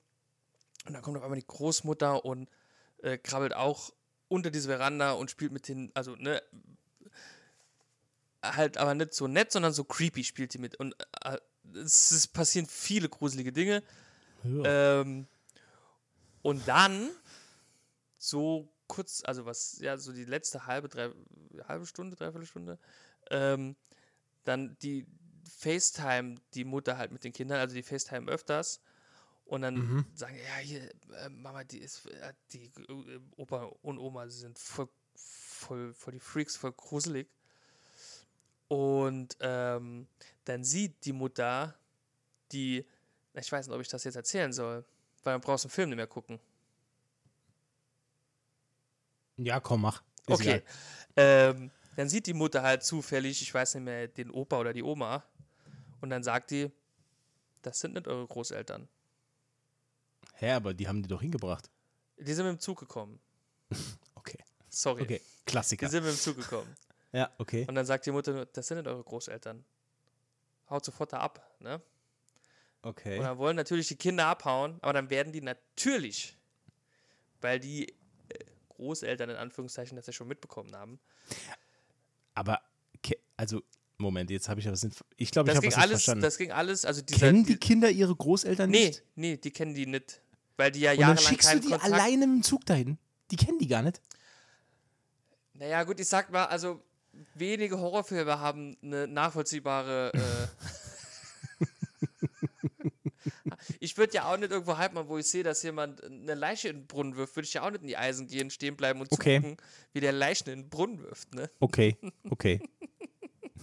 Und dann kommt auf einmal die Großmutter und äh, krabbelt auch unter diese Veranda und spielt mit den, also ne, halt aber nicht so nett, sondern so creepy spielt die mit. Und äh, es, es passieren viele gruselige Dinge. Ja. Ähm, und dann so kurz, also was, ja, so die letzte halbe, drei, halbe Stunde, dreiviertel Stunde, ähm, dann die FaceTime die Mutter halt mit den Kindern, also die FaceTime öfters. Und dann Mhm. sagen, ja, hier, äh, Mama, die ist, äh, die äh, Opa und Oma, sie sind voll, voll, voll die Freaks, voll gruselig. Und ähm, dann sieht die Mutter, die, ich weiß nicht, ob ich das jetzt erzählen soll, weil dann brauchst den Film nicht mehr gucken. ja, komm, mach. Ist Okay. Ähm, dann sieht die Mutter halt zufällig, ich weiß nicht mehr, den Opa oder die Oma. Und dann sagt die, das sind nicht eure Großeltern. Hä, aber die haben die doch hingebracht. Die sind mit dem Zug gekommen. Okay. Sorry. Okay. Die Klassiker. sind mit dem Zug gekommen. Ja, okay. Und dann sagt die Mutter, nur, das sind nicht eure Großeltern. Haut sofort da ab. Ne? Und Okay. dann wollen natürlich die Kinder abhauen, aber dann werden die natürlich, weil die äh, Großeltern in Anführungszeichen das ja schon mitbekommen haben. Aber, also, Moment, jetzt habe ich aber. Ich glaube, ich Das habe alles, verstanden. das ging alles, also dieser, Kennen die Kinder ihre Großeltern Nee, nicht? nee, die kennen die nicht. Weil die ja Und dann jahrelang schickst du die Kontakt alleine im Zug dahin. Die kennen die gar nicht. Naja, gut, ich sag mal, also wenige Horrorfilme haben eine nachvollziehbare. Äh ich würde ja auch nicht irgendwo halten, wo ich sehe, dass jemand eine Leiche in den Brunnen wirft, würde ich ja auch nicht in die Eisen gehen, stehen bleiben und Okay. zugucken, wie der Leichen in den Brunnen wirft, ne? Okay, okay.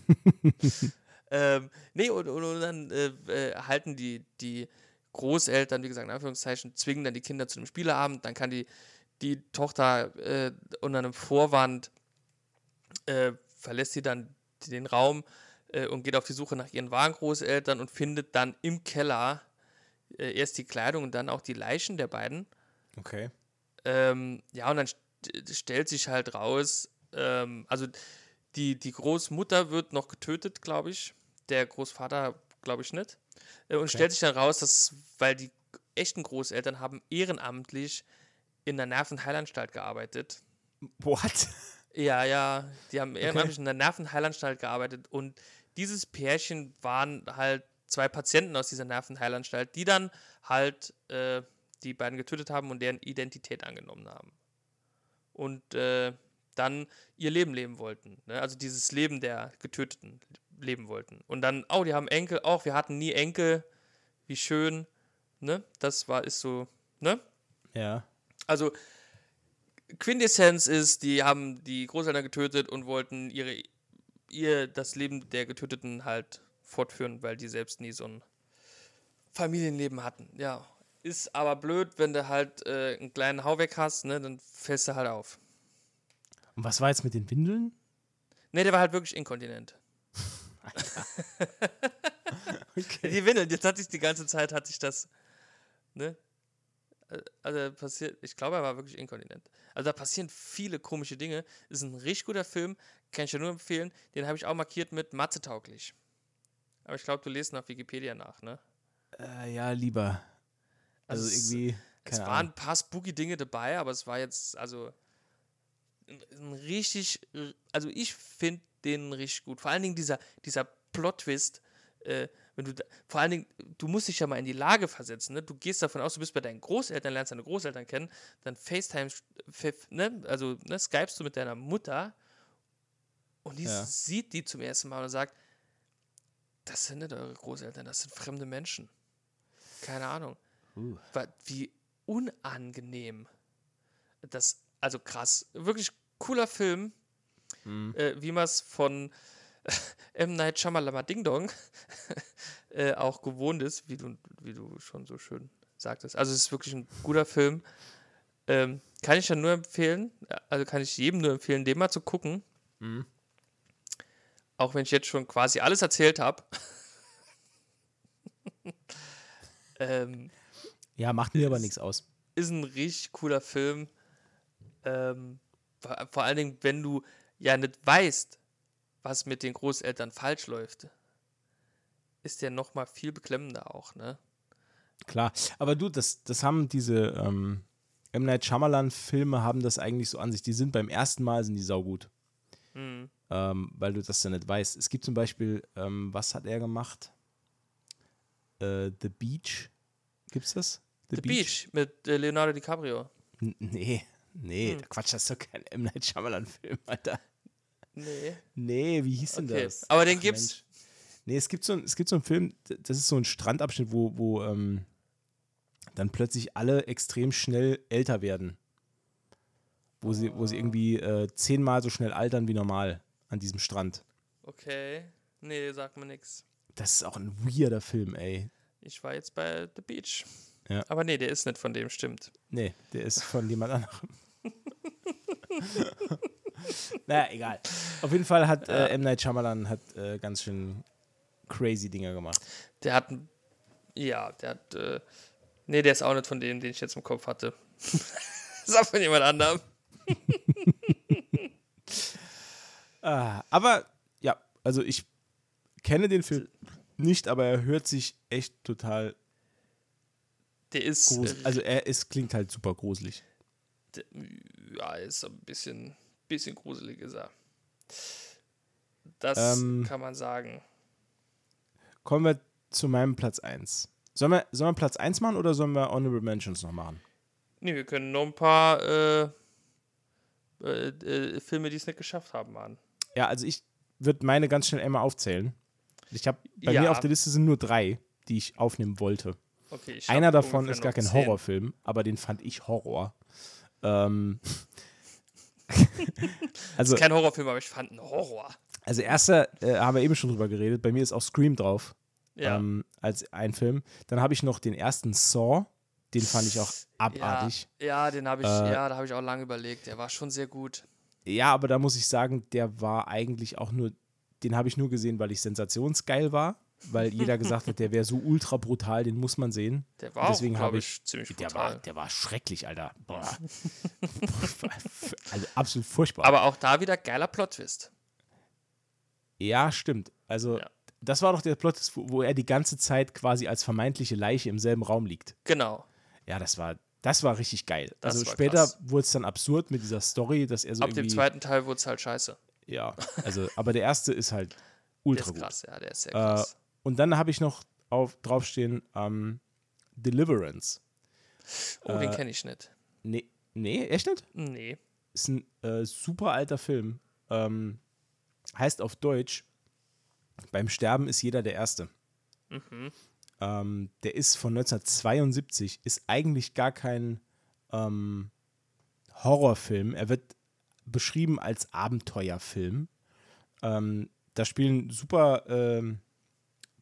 Ähm, nee, und, und, und dann äh, äh, halten die, die Großeltern, wie gesagt, in Anführungszeichen, zwingen dann die Kinder zu einem Spieleabend. Dann kann die, die Tochter äh, unter einem Vorwand äh, verlässt sie dann den Raum äh, und geht auf die Suche nach ihren wahren Großeltern und findet dann im Keller äh, erst die Kleidung und dann auch die Leichen der beiden. Okay. Ähm, ja, und dann st stellt sich halt raus, ähm, also die, die Großmutter wird noch getötet, glaube ich. Der Großvater, glaube ich, nicht. Äh, und stellt sich dann raus, dass, weil die echten Großeltern haben ehrenamtlich in der Nervenheilanstalt gearbeitet. What? Ja, ja, die haben ehrenamtlich in der Nervenheilanstalt gearbeitet und dieses Pärchen waren halt zwei Patienten aus dieser Nervenheilanstalt, die dann halt äh, die beiden getötet haben und deren Identität angenommen haben. Und äh, dann ihr Leben leben wollten. Ne? Also dieses Leben der Getöteten leben wollten. Und dann, oh, die haben Enkel, auch wir hatten nie Enkel, wie schön. Ne? Das war, ist so, ne? Ja. Also Quintessenz ist, die haben die Großeltern getötet und wollten ihre, ihr das Leben der Getöteten halt fortführen, weil die selbst nie so ein Familienleben hatten. Ja, ist aber blöd, wenn du halt äh, einen kleinen Hauweg hast, ne, dann fällst du halt auf. Und was war jetzt mit den Windeln? Ne, der war halt wirklich inkontinent. okay. Die Windeln, jetzt hatte ich die ganze Zeit, hatte ich das, ne? Also passiert, ich glaube, er war wirklich inkontinent. Also da passieren viele komische Dinge. Ist ein richtig guter Film, kann ich dir nur empfehlen. Den habe ich auch markiert mit Mathe tauglich. Aber ich glaube, du lest nach Wikipedia nach, ne? Äh, ja, lieber. Also, also irgendwie. Es, es waren ein paar spooky Dinge dabei, aber es war jetzt, also ein, richtig, also ich finde den richtig gut. Vor allen Dingen dieser, dieser Plot-Twist, äh, wenn du da, vor allen Dingen, du musst dich ja mal in die Lage versetzen, ne? Du gehst davon aus, du bist bei deinen Großeltern, lernst deine Großeltern kennen, dann FaceTime, ne? Also, ne, skypst du mit deiner Mutter und die ja. sieht die zum ersten Mal und sagt, das sind nicht eure Großeltern, das sind fremde Menschen. Keine Ahnung. Uh. Wie unangenehm. Das, also krass. Wirklich cooler Film. Mhm. Äh, wie man es von M. Night Shyamalan Ding Dong äh, auch gewohnt ist, wie du, wie du schon so schön sagtest. Also es ist wirklich ein guter Film. Ähm, kann ich ja nur empfehlen, also kann ich jedem nur empfehlen, den mal zu gucken. Mhm. Auch wenn ich jetzt schon quasi alles erzählt habe. ähm, ja, macht mir aber nichts aus. Ist ein richtig cooler Film. Ähm, vor, allen Dingen, wenn du ja nicht weißt, was mit den Großeltern falsch läuft, ist der noch mal viel beklemmender auch, ne? Klar, aber du, das, das haben diese ähm, M. Night Shyamalan-Filme haben das eigentlich so an sich. Die sind beim ersten Mal sind die saugut. Mhm. Ähm, weil du das dann nicht weißt. Es gibt zum Beispiel, ähm, was hat er gemacht? Äh, The Beach. Gibt's das? The, The Beach? Beach, mit äh, Leonardo DiCaprio. N nee, nee, hm. Quatsch, das ist doch kein M. Night Shyamalan-Film, Alter. Nee. Nee, wie hieß denn okay. das? Aber den Ach, gibt's. Mensch. Nee, es gibt, so, es gibt so einen Film, das ist so ein Strandabschnitt, wo, wo ähm, dann plötzlich alle extrem schnell älter werden. Wo sie, wo sie irgendwie äh, zehnmal so schnell altern wie normal an diesem Strand. Okay. Nee, sagt mir nix. Das ist auch ein weirder Film, ey. Ich war jetzt bei The Beach. Ja. Aber nee, der ist nicht von dem, stimmt. Nee, der ist von jemand anderem. naja, egal. Auf jeden Fall hat äh, M. Night Shyamalan hat, äh, ganz schön crazy Dinger gemacht. Der hat, ja, der hat, äh, nee, der ist auch nicht von dem, den ich jetzt im Kopf hatte. das ist auch von jemand anderem. ah, aber, ja, also ich kenne den Film nicht, aber er hört sich echt total der ist. Grusel. Also er ist, klingt halt super gruselig. Ja, ist ein bisschen bisschen gruselig ist er. Das ähm, kann man sagen. Kommen wir zu meinem Platz 1. Sollen wir, sollen wir Platz 1 machen oder sollen wir Honorable Mentions noch machen? Nee, wir können noch ein paar äh, äh, äh, Filme, die es nicht geschafft haben, machen. Ja, also ich würde meine ganz schnell einmal aufzählen. Ich habe bei ja. mir auf der Liste sind nur drei, die ich aufnehmen wollte. Okay, Einer davon ist gar kein 10. Horrorfilm, aber den fand ich Horror. Ähm, also, ist kein Horrorfilm, aber ich fand einen Horror. Also erster, äh, haben wir eben schon drüber geredet, bei mir ist auch Scream drauf. Ja. Ähm, als ein Film. Dann habe ich noch den ersten Saw, den fand ich auch abartig. Ja, ja den habe ich, äh, ja, da habe ich auch lange überlegt. Der war schon sehr gut. Ja, aber da muss ich sagen, der war eigentlich auch nur, den habe ich nur gesehen, weil ich sensationsgeil war weil jeder gesagt hat, der wäre so ultra brutal, den muss man sehen. Der war deswegen auch, ich, ziemlich brutal. Der war, der war schrecklich, Alter. Boah. also absolut furchtbar. Aber auch da wieder geiler Plot-Twist. Ja, stimmt. Also ja. das war doch der Plot, wo er die ganze Zeit quasi als vermeintliche Leiche im selben Raum liegt. Genau. Ja, das war, das war richtig geil. Das also später wurde es dann absurd mit dieser Story, dass er so Ab dem zweiten Teil wurde es halt scheiße. Ja, also, aber der erste ist halt ultra der ist krass, gut. ja, der ist sehr krass. Äh, und dann habe ich noch auf, draufstehen ähm, Deliverance. Oh, äh, den kenne ich nicht. Nee, nee, echt nicht? Nee. Ist ein äh, super alter Film. Ähm, heißt auf Deutsch, beim Sterben ist jeder der Erste. Mhm. Ähm, der ist von 1972, ist eigentlich gar kein ähm, Horrorfilm. Er wird beschrieben als Abenteuerfilm. Ähm, da spielen super ähm,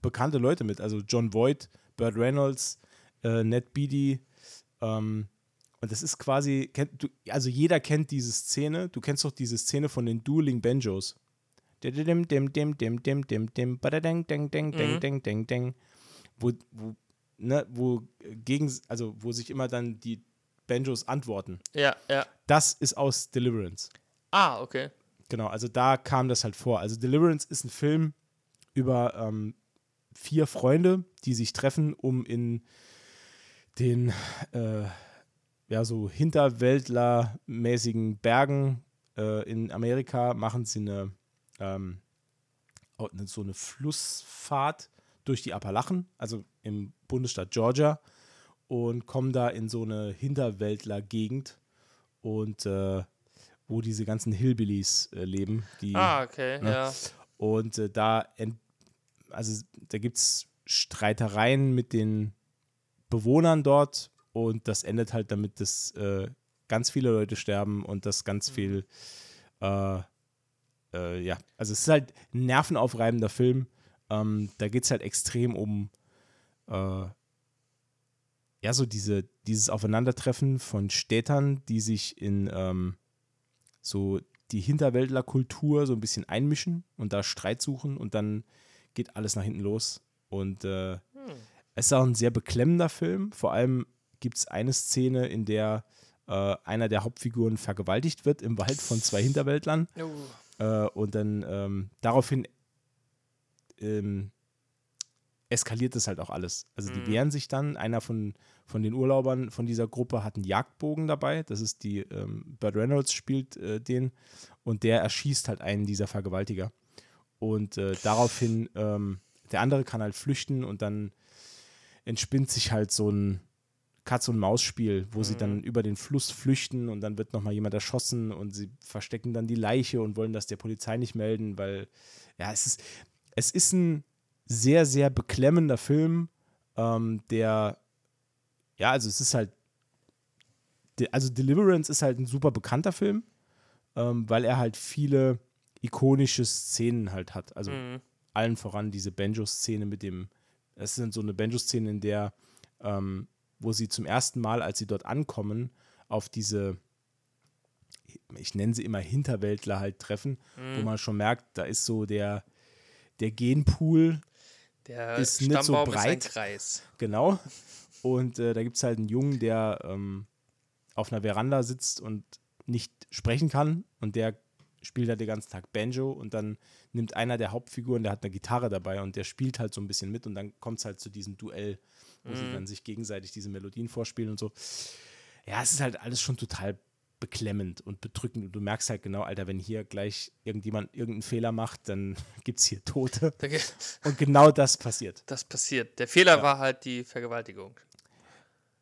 bekannte Leute mit. Also John Voight, Burt Reynolds, äh, Ned Beatty. Ähm, und das ist quasi, kennt, du, also jeder kennt diese Szene. Du kennst doch diese Szene von den Dueling Banjos. Deng, deng. Wo, wo, ne, wo gegen, also wo sich immer dann die Banjos antworten. Ja, ja. Das ist aus Deliverance. Ah, okay. Genau, also da kam das halt vor. Also Deliverance ist ein Film über ähm, vier Freunde, die sich treffen, um in den äh, ja so hinterwäldlermäßigen Bergen äh, in Amerika machen sie eine ähm, so eine Flussfahrt durch die Appalachen, also im Bundesstaat Georgia und kommen da in so eine Hinterwäldler-Gegend und äh, wo diese ganzen Hillbillies äh, leben. Die, ah, okay, ne? ja. Und äh, da, also da gibt es Streitereien mit den Bewohnern dort und das endet halt damit, dass äh, ganz viele Leute sterben und dass ganz Mhm. viel, äh, äh, ja, also es ist halt ein nervenaufreibender Film. Ähm, da geht es halt extrem um, äh, ja, so diese, dieses Aufeinandertreffen von Städtern, die sich in ähm, so die Hinterwäldlerkultur so ein bisschen einmischen und da Streit suchen und dann geht alles nach hinten los. Und äh, es ist auch ein sehr beklemmender Film. Vor allem gibt es eine Szene, in der äh, einer der Hauptfiguren vergewaltigt wird im Wald von zwei Hinterwäldlern. Uh, Äh, und dann ähm, daraufhin ähm, eskaliert das halt auch alles. Also die wehren sich dann. Einer von, von den Urlaubern von dieser Gruppe hat einen Jagdbogen dabei. Das ist die, ähm, Burt Reynolds spielt äh, den und der erschießt halt einen dieser Vergewaltiger. Und äh, daraufhin, ähm, der andere kann halt flüchten und dann entspinnt sich halt so ein Katz- und Maus-Spiel, wo sie dann über den Fluss flüchten und dann wird nochmal jemand erschossen und sie verstecken dann die Leiche und wollen das der Polizei nicht melden, weil, ja, es ist, es ist ein sehr, sehr beklemmender Film, ähm, der, ja, also es ist halt, also Deliverance ist halt ein super bekannter Film, ähm, weil er halt viele ikonische Szenen halt hat. Also mhm. allen voran diese Banjo-Szene mit dem, es ist so eine Banjo-Szene, in der, ähm, wo sie zum ersten Mal, als sie dort ankommen, auf diese, ich nenne sie immer Hinterwäldler halt treffen, wo man schon merkt, da ist so der, der Genpool, Der Ist nicht so Stammbaum ist ein breit. Kreis. genau. Und äh, da gibt es halt einen Jungen, der ähm, auf einer Veranda sitzt und nicht sprechen kann und der spielt halt den ganzen Tag Banjo und dann nimmt einer der Hauptfiguren, der hat eine Gitarre dabei und der spielt halt so ein bisschen mit und dann kommt es halt zu diesem Duell, wo sie dann sich gegenseitig diese Melodien vorspielen und so. Ja, es ist halt alles schon total beklemmend und bedrückend und du merkst halt genau, Alter, wenn hier gleich irgendjemand irgendeinen Fehler macht, dann gibt es hier Tote und genau das passiert. Das passiert. Der Fehler war halt die Vergewaltigung.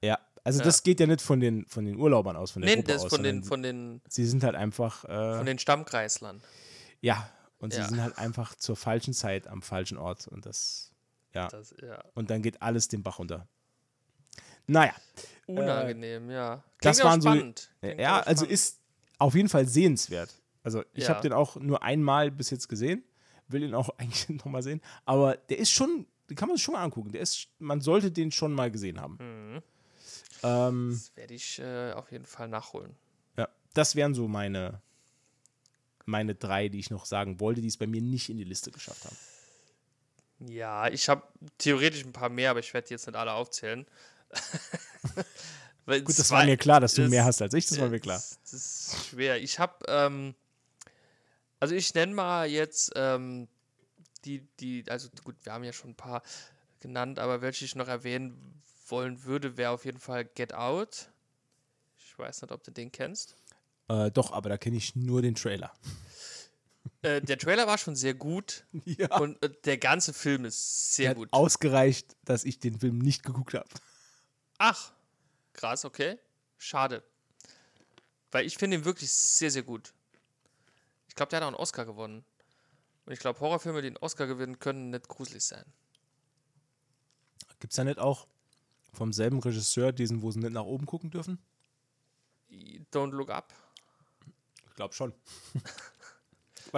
Ja, also Ja. das geht ja nicht von den, von den Urlaubern aus, von der Nee, Gruppe das aus, von den, von den, sie sind halt einfach, äh, von den Stammkreislern. ja, und Ja. sie sind halt einfach zur falschen Zeit am falschen Ort und das, ja, Das, ja. und dann geht alles den Bach runter. Naja, Unangenehm, ja. Klingt das aber waren so- spannend. Klingt ja, also spannend. ist auf jeden Fall sehenswert. Also ich habe den auch nur einmal bis jetzt gesehen, will ihn auch eigentlich nochmal sehen, aber der ist schon, den kann man sich schon mal angucken. Der ist, man sollte den schon mal gesehen haben. Mhm. Ähm, Das werde ich äh, auf jeden Fall nachholen. Ja, das wären so meine, meine drei, die ich noch sagen wollte, die es bei mir nicht in die Liste geschafft haben. Ja, ich habe theoretisch ein paar mehr, aber ich werde die jetzt nicht alle aufzählen. Gut, das war mir klar, dass du das- mehr hast als ich, das war mir klar. Das, das ist schwer. Ich habe, ähm, also ich nenne mal jetzt ähm, die, die, also gut, wir haben ja schon ein paar genannt, aber welche ich noch erwähnen wollen würde, wäre auf jeden Fall Get Out. Ich weiß nicht, ob du den kennst. Äh, doch, aber da kenne ich nur den Trailer. Äh, der Trailer war schon sehr gut Ja. und äh, der ganze Film ist sehr Der hat gut. ausgereicht, dass ich den Film nicht geguckt habe. Ach, krass, okay. Schade. Weil ich finde ihn wirklich sehr, sehr gut. Ich glaube, der hat auch einen Oscar gewonnen. Und ich glaube, Horrorfilme, die einen Oscar gewinnen, können nicht gruselig sein. Gibt es da nicht auch vom selben Regisseur diesen, wo sie nicht nach oben gucken dürfen? Don't Look Up. Ich glaube schon.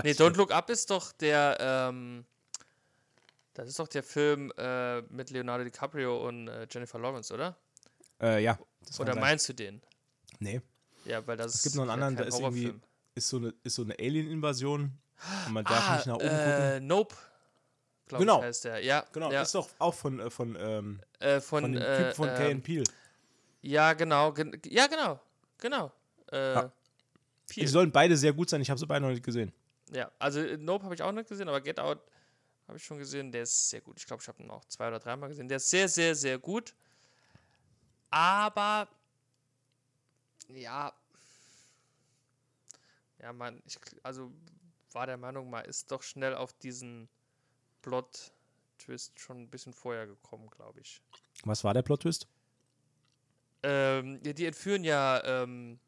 Nee, Don't Look Up ist doch der, ähm, Das ist doch der Film äh, mit Leonardo DiCaprio und äh, Jennifer Lawrence, oder? Äh, ja. Oder meinst du den? Nee. Ja, weil das Es gibt noch einen anderen, da ist irgendwie ist so eine, ist so eine Alien-Invasion und man darf Ah, nicht nach oben gucken. äh, Nope. Glaub Genau. Ich heißt der. Ja, Genau, ja. ist doch auch von, äh, von, ähm, äh, von, von dem äh, Typ von ähm, Kay Peel. Ja, genau. Gen ja, genau. Genau. Äh, Ja. Die sollen beide sehr gut sein, ich habe sie beide noch nicht gesehen. Ja, also äh, Nope habe ich auch nicht gesehen, aber Get Out habe ich schon gesehen. Der ist sehr gut. Ich glaube, ich habe ihn auch zwei oder dreimal gesehen. Der ist sehr, sehr, sehr gut. Aber ja, ja, man, ich, also war der Meinung, man ist doch schnell auf diesen Plot-Twist schon ein bisschen vorher gekommen, glaube ich. Was war der Plot-Twist? Ähm, ja, die entführen ja ähm,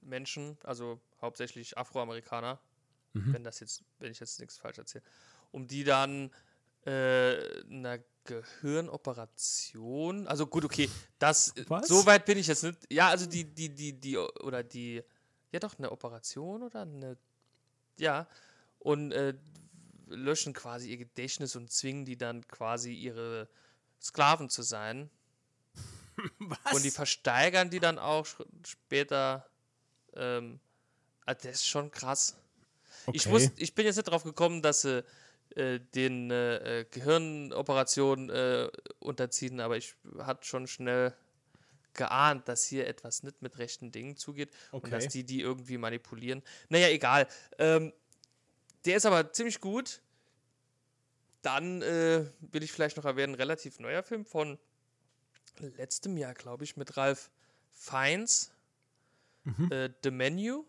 Menschen, also hauptsächlich Afroamerikaner, Mhm. wenn das jetzt, wenn ich jetzt nichts falsch erzähle, um die dann äh, einer Gehirnoperation, also gut, okay, das, Was? so weit bin ich jetzt nicht, ja, also die, die, die, die, oder die, ja doch, eine Operation oder eine, ja, und äh, löschen quasi ihr Gedächtnis und zwingen die dann quasi ihre Sklaven zu sein. Was? Und die versteigern die dann auch später. Ähm, ah, das ist schon krass. Ich, Okay. wusste, ich bin jetzt nicht drauf gekommen, dass sie äh, den äh, äh, Gehirnoperationen äh, unterziehen, aber ich hatte schon schnell geahnt, dass hier etwas nicht mit rechten Dingen zugeht und dass Okay. die die irgendwie manipulieren. Naja, egal. Ähm, der ist aber ziemlich gut. Dann äh, will ich vielleicht noch erwähnen, relativ neuer Film von letztem Jahr, glaube ich, mit Ralph Fiennes. Äh, The Menu.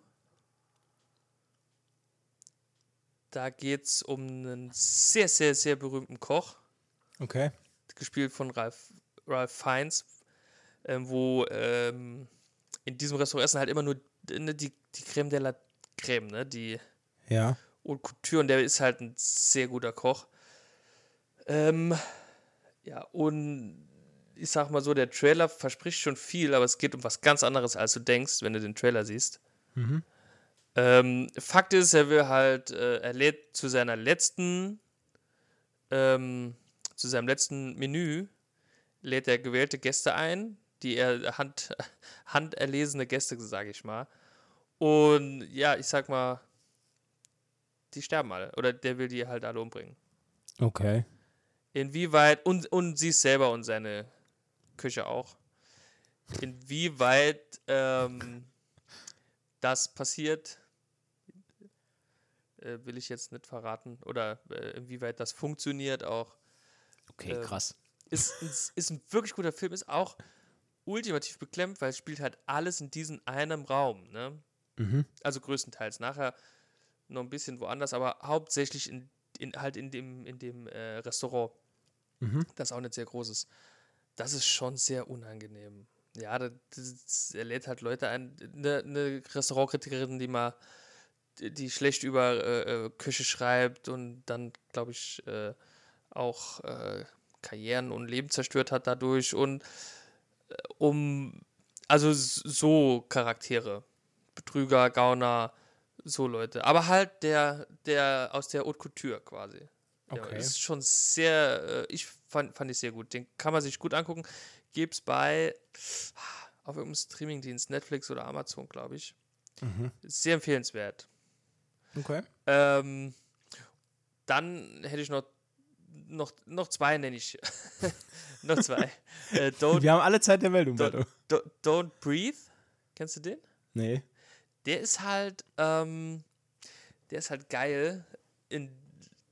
Da geht es um einen sehr, sehr, sehr berühmten Koch, Okay. gespielt von Ralph, Ralph Fiennes, ähm, wo ähm, in diesem Restaurant essen halt immer nur ne, die, die Creme de la Creme, ne? Die Ja. Haute Couture und der ist halt ein sehr guter Koch. Ähm, ja, und ich sag mal so, der Trailer verspricht schon viel, aber es geht um was ganz anderes, als du denkst, wenn du den Trailer siehst. Ähm, Fakt ist, er will halt, äh, er lädt zu seiner letzten, ähm, zu seinem letzten Menü, lädt er gewählte Gäste ein, die er hand, handerlesene Gäste, sage ich mal. Und ja, ich sag mal, die sterben alle. Oder der will die halt alle umbringen. Okay. Inwieweit, und, und sie selber und seine Küche auch. Inwieweit ähm, das passiert, äh, will ich jetzt nicht verraten. Oder äh, inwieweit das funktioniert auch. Okay, Ähm, krass. Ist, ist, ist ein wirklich guter Film, ist auch ultimativ beklemmt, weil es spielt halt alles in diesem einem Raum. Ne? Mhm. Also größtenteils. Nachher noch ein bisschen woanders, aber hauptsächlich in, in, halt in dem, in dem äh, Restaurant, Mhm. das auch nicht sehr groß ist. Das ist schon sehr unangenehm. Ja, das, das, er lädt halt Leute ein. Eine, eine Restaurantkritikerin, die mal, die schlecht über äh, äh, Küche schreibt und dann, glaube ich, äh, auch äh, Karrieren und Leben zerstört hat dadurch und äh, um, also so Charaktere. Betrüger, Gauner, so Leute. Aber halt der, der aus der Haute Couture quasi. Ja, Okay. ist schon sehr, äh, ich fand, fand ich sehr gut. Den kann man sich gut angucken. Gibt's bei auf irgendeinem Streamingdienst, Netflix oder Amazon, glaube ich. Mhm. Sehr empfehlenswert. Okay. Ähm, dann hätte ich noch, noch, noch zwei, nenne ich. noch zwei. äh, don't, Wir haben alle Zeit der Welt, Umberto. don't, don't Breathe. Kennst du den? Nee. Der ist halt, ähm, der ist halt geil. In,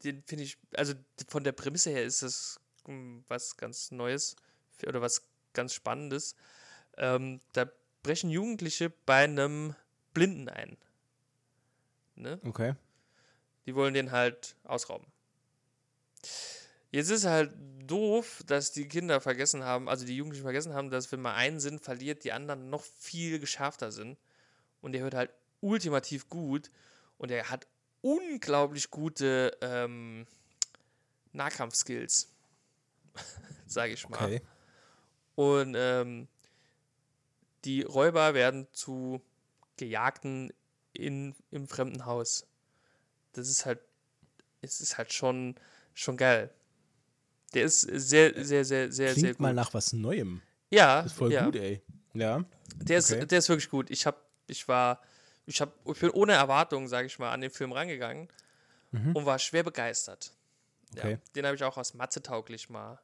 den finde ich, also von der Prämisse her ist das hm, was ganz Neues für- oder was ganz Spannendes. Ähm, da brechen Jugendliche bei einem Blinden ein. Ne? Okay. Die wollen den halt ausrauben. Jetzt ist halt doof, dass die Kinder vergessen haben, also die Jugendlichen vergessen haben, dass wenn man einen Sinn verliert, die anderen noch viel geschärfter sind. Und der hört halt ultimativ gut und er hat unglaublich gute ähm, Nahkampfskills, sage ich mal. Okay. Und ähm, die Räuber werden zu Gejagten in, im fremden Haus. Das ist halt, es ist halt schon schon geil. Der ist sehr, sehr, sehr, sehr, Klingt sehr gut. mal nach was Neuem. ja, Das ist voll ja. gut, ey. Ja. Der ist, Okay. der ist wirklich gut. Ich hab, ich war, ich hab, ich bin ohne Erwartung, sage ich mal, an den Film rangegangen und war schwer begeistert. Ja, Mhm. Okay. den habe ich auch aus Mathe tauglich mal.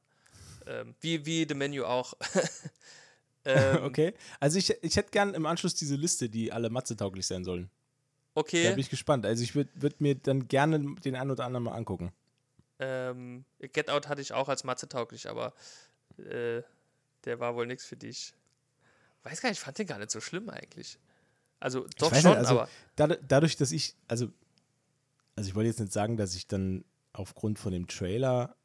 Ähm, wie, wie The Menu auch. ähm, Okay. Also ich, ich hätte gern im Anschluss diese Liste, die alle Mathe-tauglich sein sollen. Da Okay. bin ich gespannt. Also ich würde würd mir dann gerne den einen oder anderen mal angucken. Ähm, Get Out hatte ich auch als Mathe tauglich, aber äh, der war wohl nichts für dich. Weiß gar nicht, ich fand den gar nicht so schlimm eigentlich. Also doch schon, nicht, also aber dad- dadurch, dass ich, also, also ich wollte jetzt nicht sagen, dass ich dann aufgrund von dem Trailer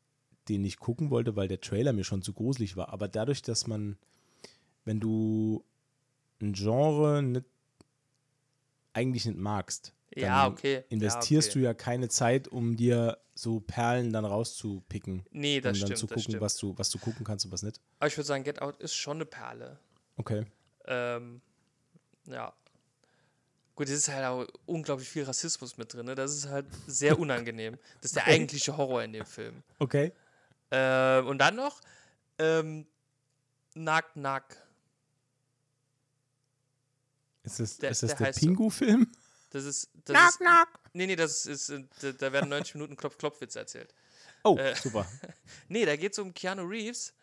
den nicht gucken wollte, weil der Trailer mir schon zu gruselig war. Aber dadurch, dass man, wenn du ein Genre nicht, eigentlich nicht magst, dann ja, okay. investierst ja, okay. du ja keine Zeit, um dir so Perlen dann rauszupicken. Nee, das um dann stimmt, zu gucken, was du, was du gucken kannst und was nicht. Aber ich würde sagen, Get Out ist schon eine Perle. Okay. Ähm, ja. Gut, es ist halt auch unglaublich viel Rassismus mit drin. Ne? Das ist halt sehr unangenehm. Das ist der eigentliche Horror in dem Film. Okay. Ähm, und dann noch ähm, Nack Nack. Ist das Der- ist das der der. Pingu-Film? Das ist. Das ist nee, nee, das ist. äh, Da, da werden 90 Minuten Klopf-Klopf-Witze erzählt. Oh, Äh, super. Nee, da geht es um Keanu Reeves.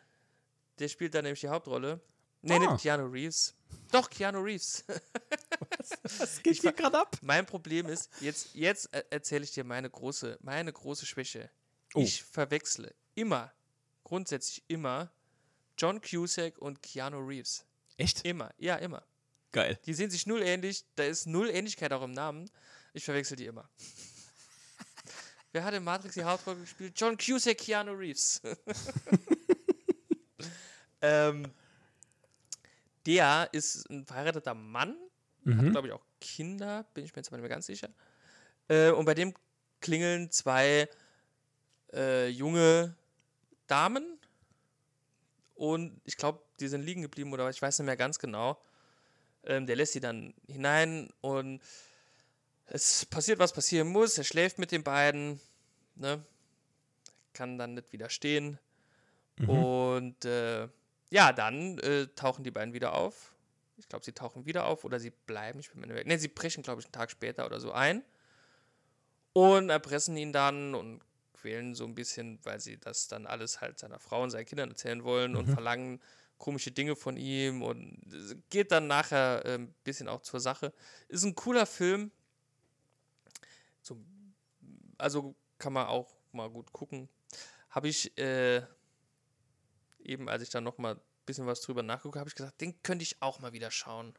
Der spielt da nämlich die Hauptrolle. Nee, Ah. nicht Keanu Reeves. Doch, Keanu Reeves. Was geht hier gerade ab? Mein Problem ist, jetzt, jetzt äh, erzähle ich dir meine große, meine große Schwäche. Oh. Ich verwechsle immer, grundsätzlich immer, John Cusack und Keanu Reeves. Echt? Immer, ja, immer. Geil. Die sehen sich null ähnlich, da ist null Ähnlichkeit auch im Namen. Ich verwechsel die immer. Wer hat in Matrix die Hauptrolle gespielt? John Cusack, Keanu Reeves. ähm, der ist ein verheirateter Mann, hat, Mhm. glaube ich, auch Kinder, bin ich mir jetzt aber nicht mehr ganz sicher. Äh, und bei dem klingeln zwei äh, junge Damen und ich glaube, die sind liegen geblieben oder ich weiß nicht mehr ganz genau. Ähm, der lässt sie dann hinein und es passiert, was passieren muss. Er schläft mit den beiden, ne? kann dann nicht widerstehen. Und äh, ja, dann äh, tauchen die beiden wieder auf. Ich glaube, sie tauchen wieder auf oder sie bleiben, ich bin mir nicht mehr. Ne, sie brechen, glaube ich, einen Tag später oder so ein und erpressen ihn dann und quälen so ein bisschen, weil sie das dann alles halt seiner Frau und seinen Kindern erzählen wollen und verlangen komische Dinge von ihm und geht dann nachher äh, ein bisschen auch zur Sache. Ist ein cooler Film. So, also kann man auch mal gut gucken. Habe ich äh, eben, als ich dann noch mal ein bisschen was drüber nachgucke, habe ich gesagt, den könnte ich auch mal wieder schauen.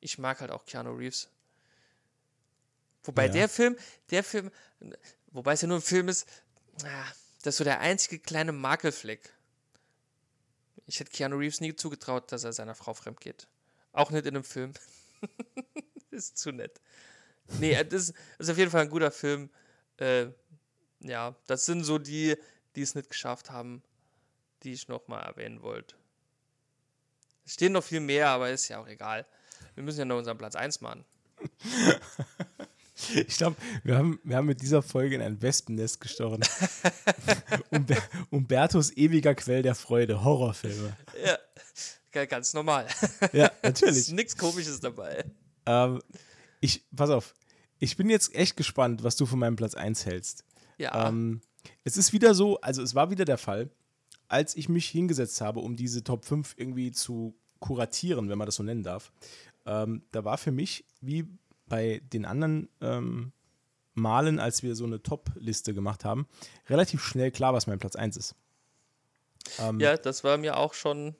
Ich mag halt auch Keanu Reeves. Wobei Ja. der Film, der Film, wobei es ja nur ein Film ist, ah, das ist so der einzige kleine Makelfleck. Ich hätte Keanu Reeves nie zugetraut, dass er seiner Frau fremd geht. Auch nicht in einem Film. ist zu nett. Nee, äh, das ist, das ist auf jeden Fall ein guter Film. Äh, ja, das sind so die, die es nicht geschafft haben, die ich noch mal erwähnen wollte. Es stehen noch viel mehr, aber ist ja auch egal. Wir müssen ja noch unseren Platz 1 machen. Ich glaube, wir haben, wir haben mit dieser Folge in ein Wespennest gestochen. Umber Umbertos ewiger Quell der Freude, Horrorfilme. Ja, ga- ganz normal. Ja, ist natürlich. nichts Komisches dabei. ähm, ich, pass auf, ich bin jetzt echt gespannt, was du von meinem Platz 1 hältst. Ja, Ähm, es ist wieder so, also es war wieder der Fall, als ich mich hingesetzt habe, um diese Top 5 irgendwie zu kuratieren, wenn man das so nennen darf. Ähm, da war für mich, wie bei den anderen ähm, Malen, als wir so eine Top-Liste gemacht haben, relativ schnell klar, was mein Platz 1 ist. Ähm, ja, das war mir auch schon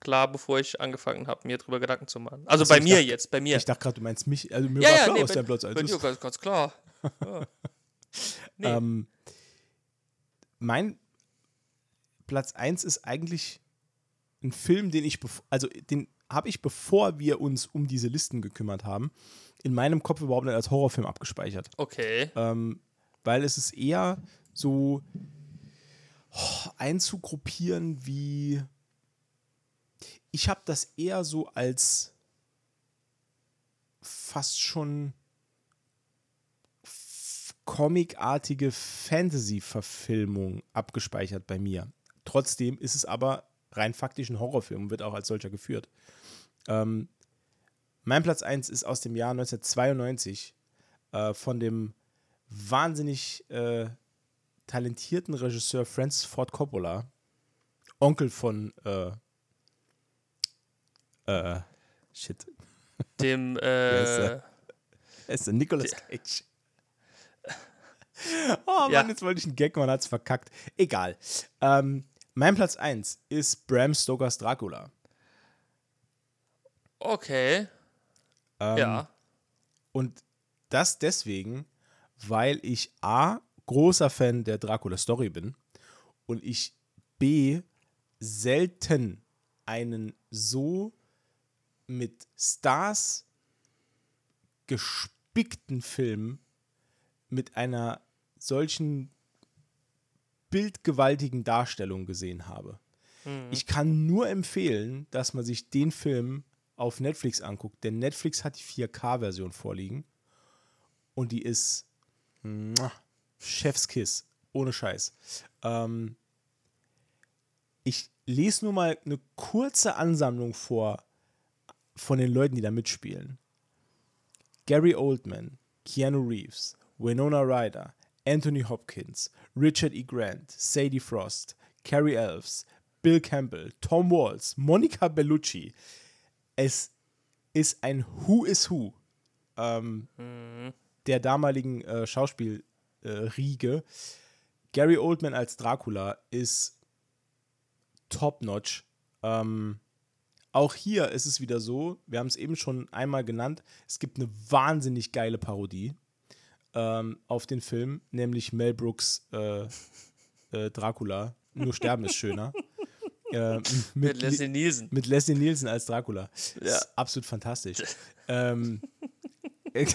klar, bevor ich angefangen habe, mir drüber Gedanken zu machen. Also Ach so, bei mir dachte- jetzt, bei mir. Ich dachte gerade, du meinst mich, also mir ja, war ja, klar, nee, was bei, dein Platz 1 bei dir ist. ganz, ganz klar. Ja. Nee. Ähm, mein Platz 1 ist eigentlich ein Film, den ich, also den habe ich, bevor wir uns um diese Listen gekümmert haben, in meinem Kopf überhaupt nicht als Horrorfilm abgespeichert. Okay. Ähm, weil es ist eher so oh, einzugruppieren wie. Ich habe das eher so als fast schon comicartige Fantasy-Verfilmung abgespeichert bei mir. Trotzdem ist es aber rein faktisch ein Horrorfilm und wird auch als solcher geführt. Ähm, mein Platz 1 ist aus dem Jahr 1992 äh, von dem wahnsinnig äh, talentierten Regisseur Francis Ford Coppola, Onkel von äh, äh, shit. Dem, ist äh, ist der Nicolas Cage. Oh Mann, Ja. jetzt wollte ich einen Gag, man hat's verkackt. Egal. Ähm, mein Platz 1 ist Bram Stokers Dracula. okay, Ähm, ja. Und das deswegen, weil ich A, großer Fan der Dracula-Story bin und ich B, selten einen so mit Stars gespickten Film mit einer solchen bildgewaltigen Darstellung gesehen habe. Ich kann nur empfehlen, dass man sich den Film auf Netflix anguckt, denn Netflix hat die 4K-Version vorliegen und die ist muah, Chefskiss, ohne Scheiß. Ähm, ich lese nur mal eine kurze Ansammlung vor von den Leuten, die da mitspielen. Gary Oldman, Keanu Reeves, Winona Ryder, Anthony Hopkins, Richard E. Grant, Sadie Frost, Carrie Elves, Bill Campbell, Tom Waltz, Monica Bellucci. Es ist ein Who is Who ähm, der damaligen äh, Schauspielriege. Äh. Gary Oldman als Dracula ist top-notch. Ähm, auch hier ist es wieder so, wir haben es eben schon einmal genannt, es gibt eine wahnsinnig geile Parodie ähm, auf den Film, nämlich Mel Brooks äh, äh, Dracula. Nur Sterben ist schöner. äh, mit, Mit Leslie Nielsen. mit Leslie Nielsen als Dracula. Ja. ist absolut fantastisch. ähm, äh,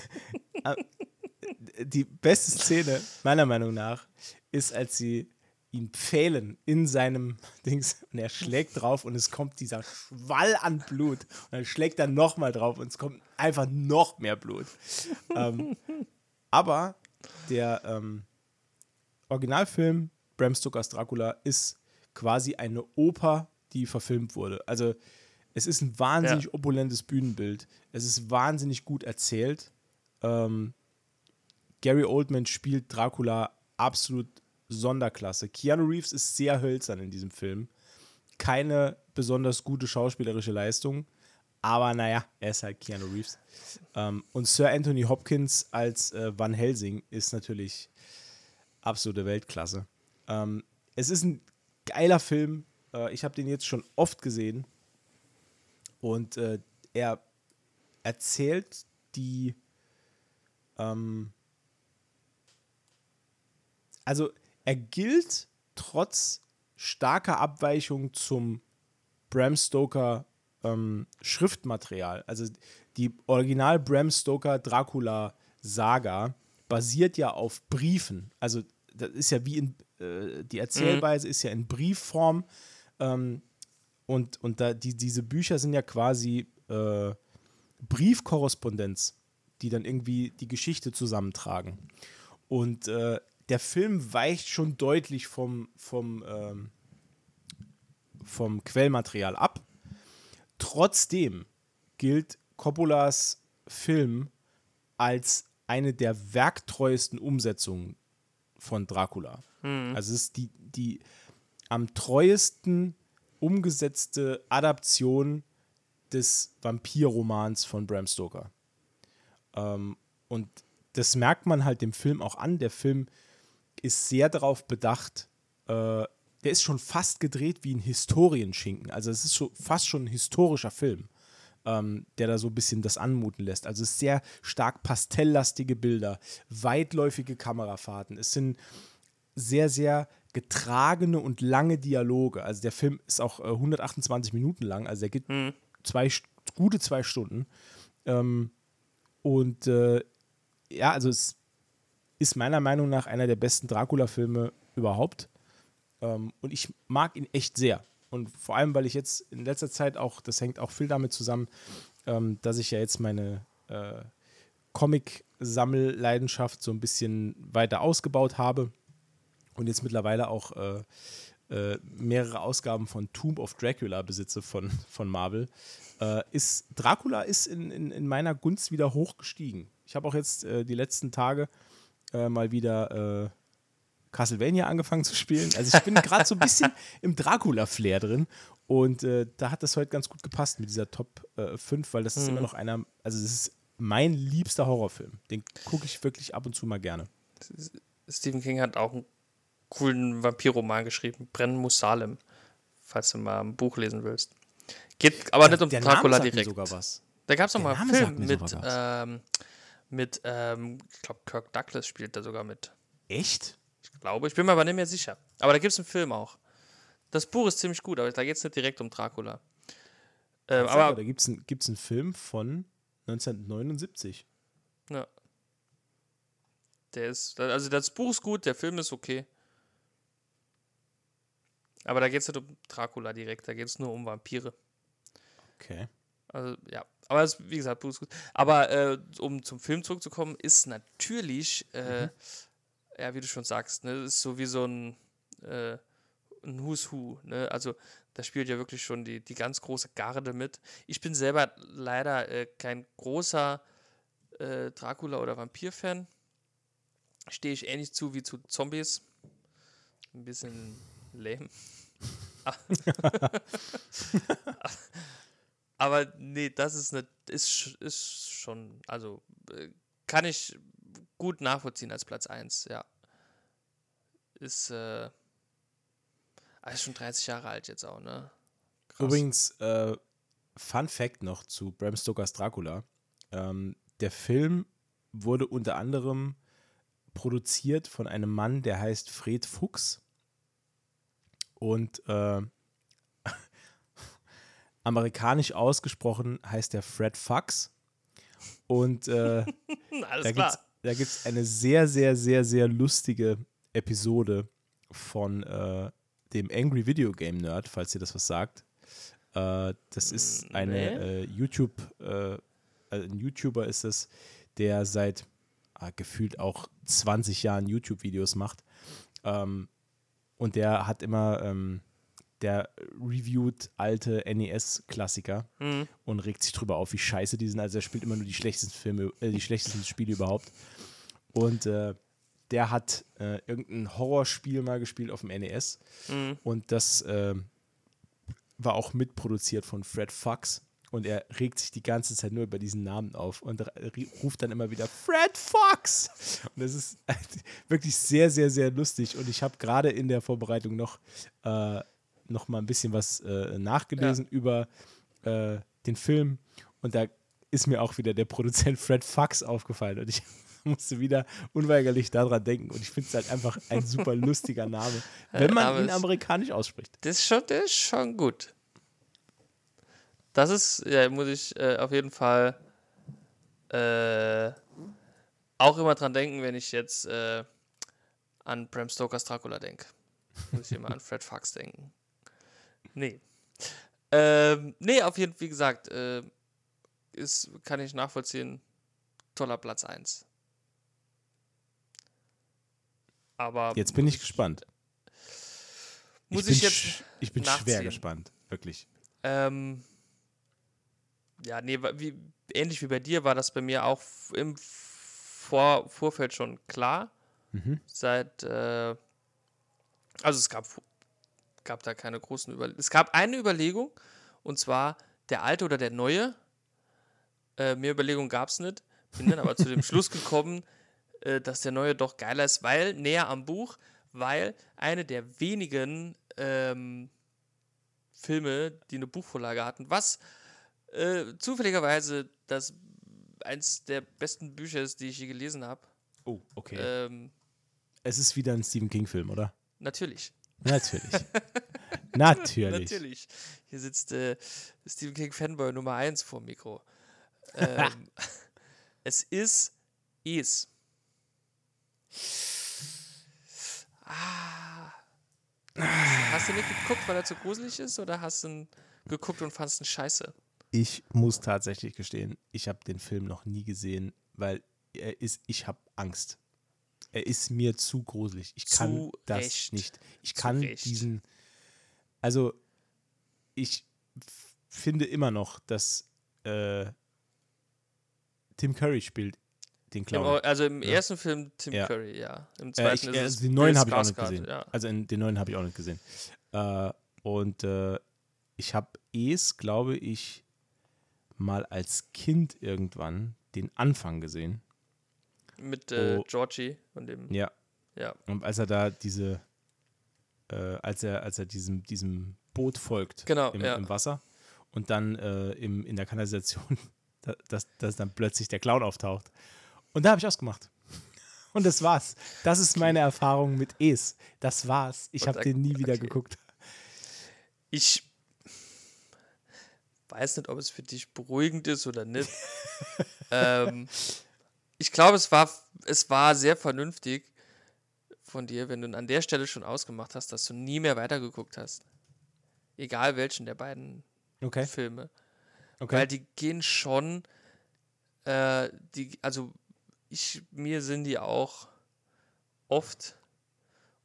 die beste Szene, meiner Meinung nach, ist, als sie ihn pfählen in seinem Dings und er schlägt drauf und es kommt dieser Schwall an Blut und dann schlägt er nochmal drauf und es kommt einfach noch mehr Blut. ähm, aber der ähm, Originalfilm Bram Stokers Dracula ist quasi eine Oper, die verfilmt wurde. Also es ist ein wahnsinnig Ja. opulentes Bühnenbild. Es ist wahnsinnig gut erzählt. Ähm, Gary Oldman spielt Dracula absolut Sonderklasse. Keanu Reeves ist sehr hölzern in diesem Film. Keine besonders gute schauspielerische Leistung, aber naja, er ist halt Keanu Reeves. Ähm, und Sir Anthony Hopkins als äh, Van Helsing ist natürlich absolute Weltklasse. Ähm, es ist ein geiler Film. Äh, ich habe den jetzt schon oft gesehen. Und äh, er erzählt die. Ähm, also, er gilt trotz starker Abweichung zum Bram Stoker ähm, Schriftmaterial. Also, die Original Bram Stoker Dracula Saga basiert ja auf Briefen. Also, das ist ja wie in. Äh, die Erzählweise ist ja in Briefform. Ähm, und, und da, die, diese Bücher sind ja quasi äh, Briefkorrespondenz, die dann irgendwie die Geschichte zusammentragen. Und äh, der Film weicht schon deutlich vom, vom, ähm, vom Quellmaterial ab. Trotzdem gilt Coppolas Film als eine der werktreuesten Umsetzungen von Dracula. Also es ist die, die am treuesten umgesetzte Adaption des Vampirromans von Bram Stoker. Ähm, und das merkt man halt dem Film auch an. Der Film ist sehr darauf bedacht, äh, der ist schon fast gedreht wie ein Historienschinken. Also es ist so fast schon ein historischer Film, ähm, der da so ein bisschen das anmuten lässt. Also es ist sehr stark pastelllastige Bilder, weitläufige Kamerafahrten. Es sind sehr, sehr getragene und lange Dialoge. Also der Film ist auch äh, 128 Minuten lang, also der geht zwei, St- gute zwei Stunden. Ähm, und äh, ja, also es ist meiner Meinung nach einer der besten Dracula-Filme überhaupt. Ähm, und ich mag ihn echt sehr. Und vor allem, weil ich jetzt in letzter Zeit auch, das hängt auch viel damit zusammen, ähm, dass ich ja jetzt meine äh, Comic-Sammelleidenschaft so ein bisschen weiter ausgebaut habe und jetzt mittlerweile auch äh, äh, mehrere Ausgaben von Tomb of Dracula besitze von, von Marvel, äh, ist Dracula ist in, in, in meiner Gunst wieder hochgestiegen. Ich habe auch jetzt äh, die letzten Tage äh, mal wieder äh, Castlevania angefangen zu spielen. Also ich bin gerade so ein bisschen im Dracula-Flair drin und äh, da hat das heute ganz gut gepasst mit dieser Top 5, weil das ist mhm. immer noch einer, also das ist mein liebster Horrorfilm. Den gucke ich wirklich ab und zu mal gerne. Stephen King hat auch einen coolen Vampirroman geschrieben, Brennen muss Salem, falls du mal ein Buch lesen willst. Geht aber nicht um der Dracula direkt. sogar was. Da gab es noch mal einen Film mit, ähm, mit ähm, ich glaube, Kirk Douglas spielt da sogar mit. Echt? Glaube, ich bin mir aber nicht mehr sicher. Aber da gibt es einen Film auch. Das Buch ist ziemlich gut, aber da geht es nicht direkt um Dracula. Ähm, aber da gibt es ein, einen Film von 1979. Ja. Der ist, also das Buch ist gut, der Film ist okay. Aber da geht es nicht um Dracula direkt, da geht es nur um Vampire. Okay. Also, ja. Aber es, wie gesagt, Buch ist gut. Aber äh, um zum Film zurückzukommen, ist natürlich, äh, mhm. Ja, wie du schon sagst, ne, ist so wie so ein, äh, ein Who's Who. Ne? Also, da spielt ja wirklich schon die, die ganz große Garde mit. Ich bin selber leider äh, kein großer äh, Dracula- oder Vampir-Fan. Stehe ich ähnlich zu wie zu Zombies. Ein bisschen lame. Aber nee, das ist eine, ist, ist schon, also äh, kann ich gut nachvollziehen als Platz 1, ja. Ist, äh, ah, ist schon 30 Jahre alt jetzt auch, ne? Krass. Übrigens, äh, Fun Fact noch zu Bram Stokers Dracula. Ähm, der Film wurde unter anderem produziert von einem Mann, der heißt Fred Fuchs. Und äh, amerikanisch ausgesprochen heißt der Fred Fuchs. Und äh, da gibt es eine sehr, sehr, sehr, sehr lustige Episode von äh, dem Angry Video Game Nerd, falls ihr das was sagt. Äh, das ist eine nee. Äh, YouTube, äh, also ein YouTuber ist es, der seit ah, gefühlt auch 20 Jahren YouTube-Videos macht. Ähm, und der hat immer, ähm, der reviewt alte NES-Klassiker mhm. und regt sich drüber auf, wie scheiße die sind. Also er spielt immer nur die schlechtesten Filme, äh, die schlechtesten Spiele überhaupt. Und äh, der hat äh, irgendein Horrorspiel mal gespielt auf dem NES. Mhm. Und das äh, war auch mitproduziert von Fred Fox. Und er regt sich die ganze Zeit nur über diesen Namen auf und ruft dann immer wieder Fred Fox. Und das ist wirklich sehr, sehr, sehr lustig. Und ich habe gerade in der Vorbereitung noch, äh, noch mal ein bisschen was äh, nachgelesen ja. über äh, den Film. Und da ist mir auch wieder der Produzent Fred Fox aufgefallen. Und ich musste wieder unweigerlich daran denken. Und ich finde es halt einfach ein super lustiger Name, wenn man ihn amerikanisch ausspricht. Das ist schon, das ist schon gut. Das ist, ja, muss ich äh, auf jeden Fall äh, auch immer dran denken, wenn ich jetzt äh, an Bram Stokers Dracula denke. Muss ich immer an Fred Fox denken. Nee. Ähm, nee, auf jeden Fall, wie gesagt, äh, ist, kann ich nachvollziehen. Toller Platz 1. Aber. Jetzt bin ich gespannt. Muss ich, ich jetzt. Ich bin nachziehen. schwer gespannt, wirklich. Ähm, ja, nee, wie, ähnlich wie bei dir war das bei mir auch im Vor Vorfeld schon klar. Mhm. Seit, äh, also es gab, gab da keine großen Überlegungen. Es gab eine Überlegung, und zwar der alte oder der neue. Äh, mehr Überlegungen gab es nicht. Bin dann aber zu dem Schluss gekommen, äh, dass der neue doch geiler ist, weil näher am Buch, weil eine der wenigen ähm, Filme, die eine Buchvorlage hatten, was äh, zufälligerweise das eins der besten Bücher ist, die ich je gelesen habe. Oh, okay. Ähm, es ist wieder ein Stephen King-Film, oder? Natürlich. Natürlich. natürlich. Natürlich. Hier sitzt äh, Stephen King Fanboy Nummer 1 vor dem Mikro. Ähm, es ist Es. Ah. Hast du nicht geguckt, weil er zu gruselig ist, oder hast du ihn geguckt und fandest ihn scheiße? Ich muss tatsächlich gestehen, ich habe den Film noch nie gesehen, weil er ist, ich habe Angst. Er ist mir zu gruselig. Ich kann Zu das Recht. nicht. Ich kann diesen. Also, ich finde immer noch, dass äh, Tim Curry spielt den Clown. Also im Ja. ersten Film Tim Ja. Curry, ja. Im Äh, zweiten ich, ist äh, also den neuen habe ich auch nicht gesehen. Ja. Also in, den neuen habe ich auch nicht gesehen. Äh, und äh, ich habe es, glaube ich, mal als Kind irgendwann den Anfang gesehen. Mit äh, Oh. Georgie und dem. Ja. Ja. Und als er da diese, äh, als er, als er diesem, diesem Boot folgt Genau, im, ja. im Wasser und dann äh, im, in der Kanalisation, da- dass, dass dann plötzlich der Clown auftaucht. Und da habe ich ausgemacht. Und das war's. Das ist meine Erfahrung mit Es. Das war's. Ich habe den nie wieder okay. geguckt. Ich weiß nicht, ob es für dich beruhigend ist oder nicht. ähm, ich glaube, es war, es war sehr vernünftig von dir, wenn du an der Stelle schon ausgemacht hast, dass du nie mehr weitergeguckt hast. Egal welchen der beiden Okay. Filme. okay. Weil die gehen schon, äh, die, also ich, mir sind die auch oft,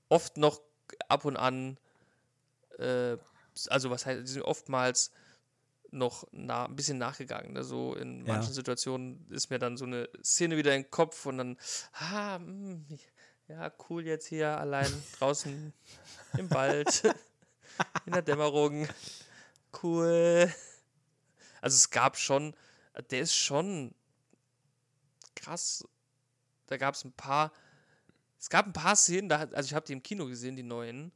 oft noch ab und an, äh, also was heißt, die sind oftmals noch na, ein bisschen nachgegangen. Ne? So in Ja. manchen Situationen ist mir dann so eine Szene wieder im Kopf und dann, ah, mm, ja, cool jetzt hier allein draußen im Wald, in der Dämmerung. Cool. Also es gab schon, der ist schon krass. Da gab es ein paar, es gab ein paar Szenen, da also ich habe die im Kino gesehen, die neuen,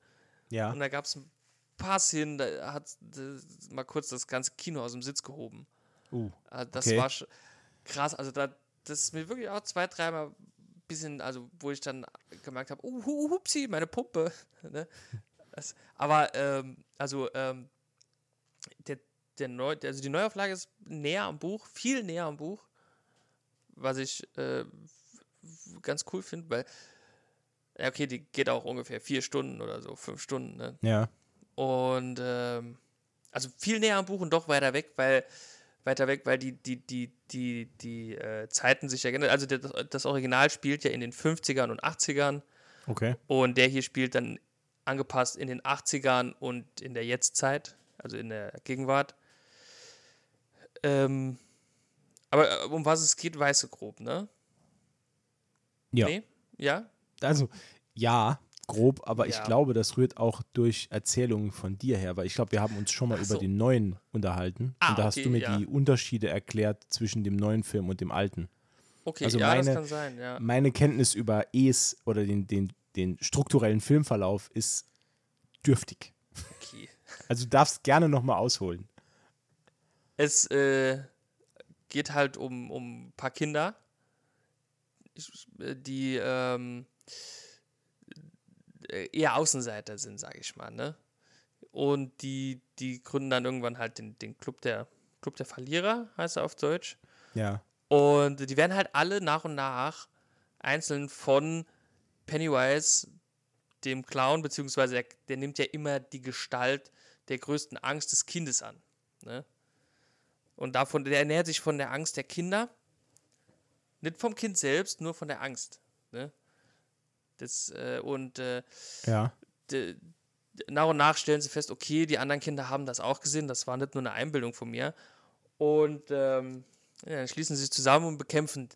ja. und da gab es ein paar Szenen, da hat äh, mal kurz das ganze Kino aus dem Sitz gehoben. Uh, Also das Okay. war krass. Also da, das ist mir wirklich auch zwei, dreimal ein bisschen, also wo ich dann gemerkt habe, uh, hu- hupsi, meine Pumpe. ne? das, aber ähm, also ähm, der, der Neu, also die Neuauflage ist näher am Buch, viel näher am Buch, was ich äh, ganz cool finde, weil ja okay, die geht auch ungefähr vier Stunden oder so, fünf Stunden. Ne? ja. Und ähm, also viel näher am Buch und doch weiter weg, weil weiter weg, weil die, die, die, die, die äh, Zeiten sich ja geändert. Also das, das Original spielt ja in den 50ern und 80ern Okay. und der hier spielt dann angepasst in den 80ern und in der Jetztzeit, also in der Gegenwart. Ähm, aber äh, um was es geht, weißt du grob, ne? Ja. Nee? Ja? Also, ja, grob, aber ich Ja. glaube, das rührt auch durch Erzählungen von dir her, weil ich glaube, wir haben uns schon mal Ach über so. den neuen unterhalten. Ah, und da hast okay, du mir ja. die Unterschiede erklärt zwischen dem neuen Film und dem alten. Okay, Also ja, das meine- kann sein, ja. Meine Kenntnis über Es oder den, den, den strukturellen Filmverlauf ist dürftig. Okay. Also du darfst gerne nochmal ausholen. Es äh, geht halt um, um ein paar Kinder, ich- die ähm, äh, eher Außenseiter sind, sage ich mal, ne? Und die, die gründen dann irgendwann halt den, den Club der Club der Verlierer, heißt er auf Deutsch. Ja. Und die werden halt alle nach und nach einzeln von Pennywise, dem Clown, beziehungsweise der, der nimmt ja immer die Gestalt der größten Angst des Kindes an. Ne? Und davon, der ernährt sich von der Angst der Kinder. Nicht vom Kind selbst, nur von der Angst. Ne? Das, äh, und äh, Ja. de- nach und nach stellen sie fest, okay, die anderen Kinder haben das auch gesehen, das war nicht nur eine Einbildung von mir. Und ähm, ja, dann schließen sie sich zusammen und bekämpfen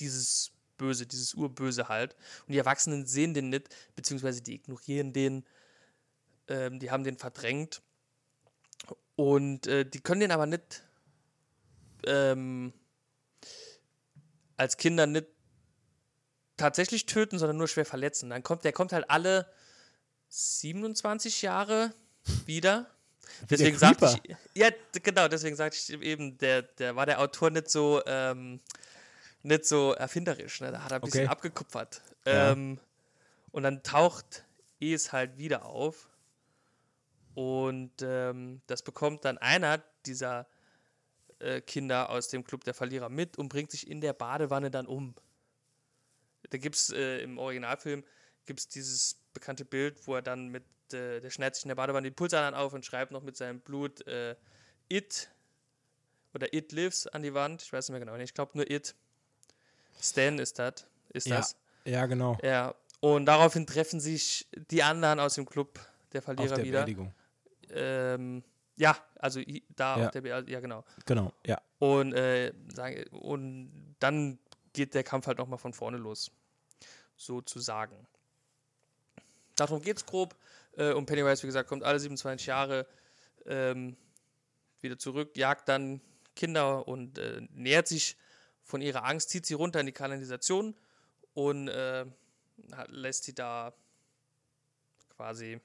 dieses Böse, dieses Urböse halt. Und die Erwachsenen sehen den nicht, beziehungsweise die ignorieren den, ähm, die haben den verdrängt. Und äh, die können den aber nicht ähm, als Kinder nicht tatsächlich töten, sondern nur schwer verletzen. Dann kommt, der kommt halt alle 27 Jahre wieder. Deswegen sagte ich, ja, genau, deswegen sagte ich eben, der, der war der Autor nicht so, ähm, nicht so erfinderisch, ne? Da hat er ein bisschen Okay. abgekupfert. Ja. Ähm, und dann taucht es halt wieder auf. Und ähm, das bekommt dann einer dieser äh, Kinder aus dem Club der Verlierer mit und bringt sich in der Badewanne dann um. Da gibt es äh, im Originalfilm gibt's dieses bekannte Bild, wo er dann mit, äh, der schneidet sich in der Badewanne die Pulsadern auf und schreibt noch mit seinem Blut äh, It oder It Lives an die Wand. Ich weiß nicht mehr genau, ich glaube nur It. Stan ist das. Ist Ja. das. Ja, genau. Ja. Und daraufhin treffen sich die anderen aus dem Club, der Auf Verlierer der wieder. Beerdigung. Ähm, ja, also da Ja. auf der Be ja genau. Genau, ja. Und, äh, und dann geht der Kampf halt nochmal von vorne los. Sozusagen. Darum geht's grob. Äh, und Pennywise, wie gesagt, kommt alle 27 Jahre ähm, wieder zurück, jagt dann Kinder und äh, nähert sich von ihrer Angst, zieht sie runter in die Kanalisation und äh, lässt sie da quasi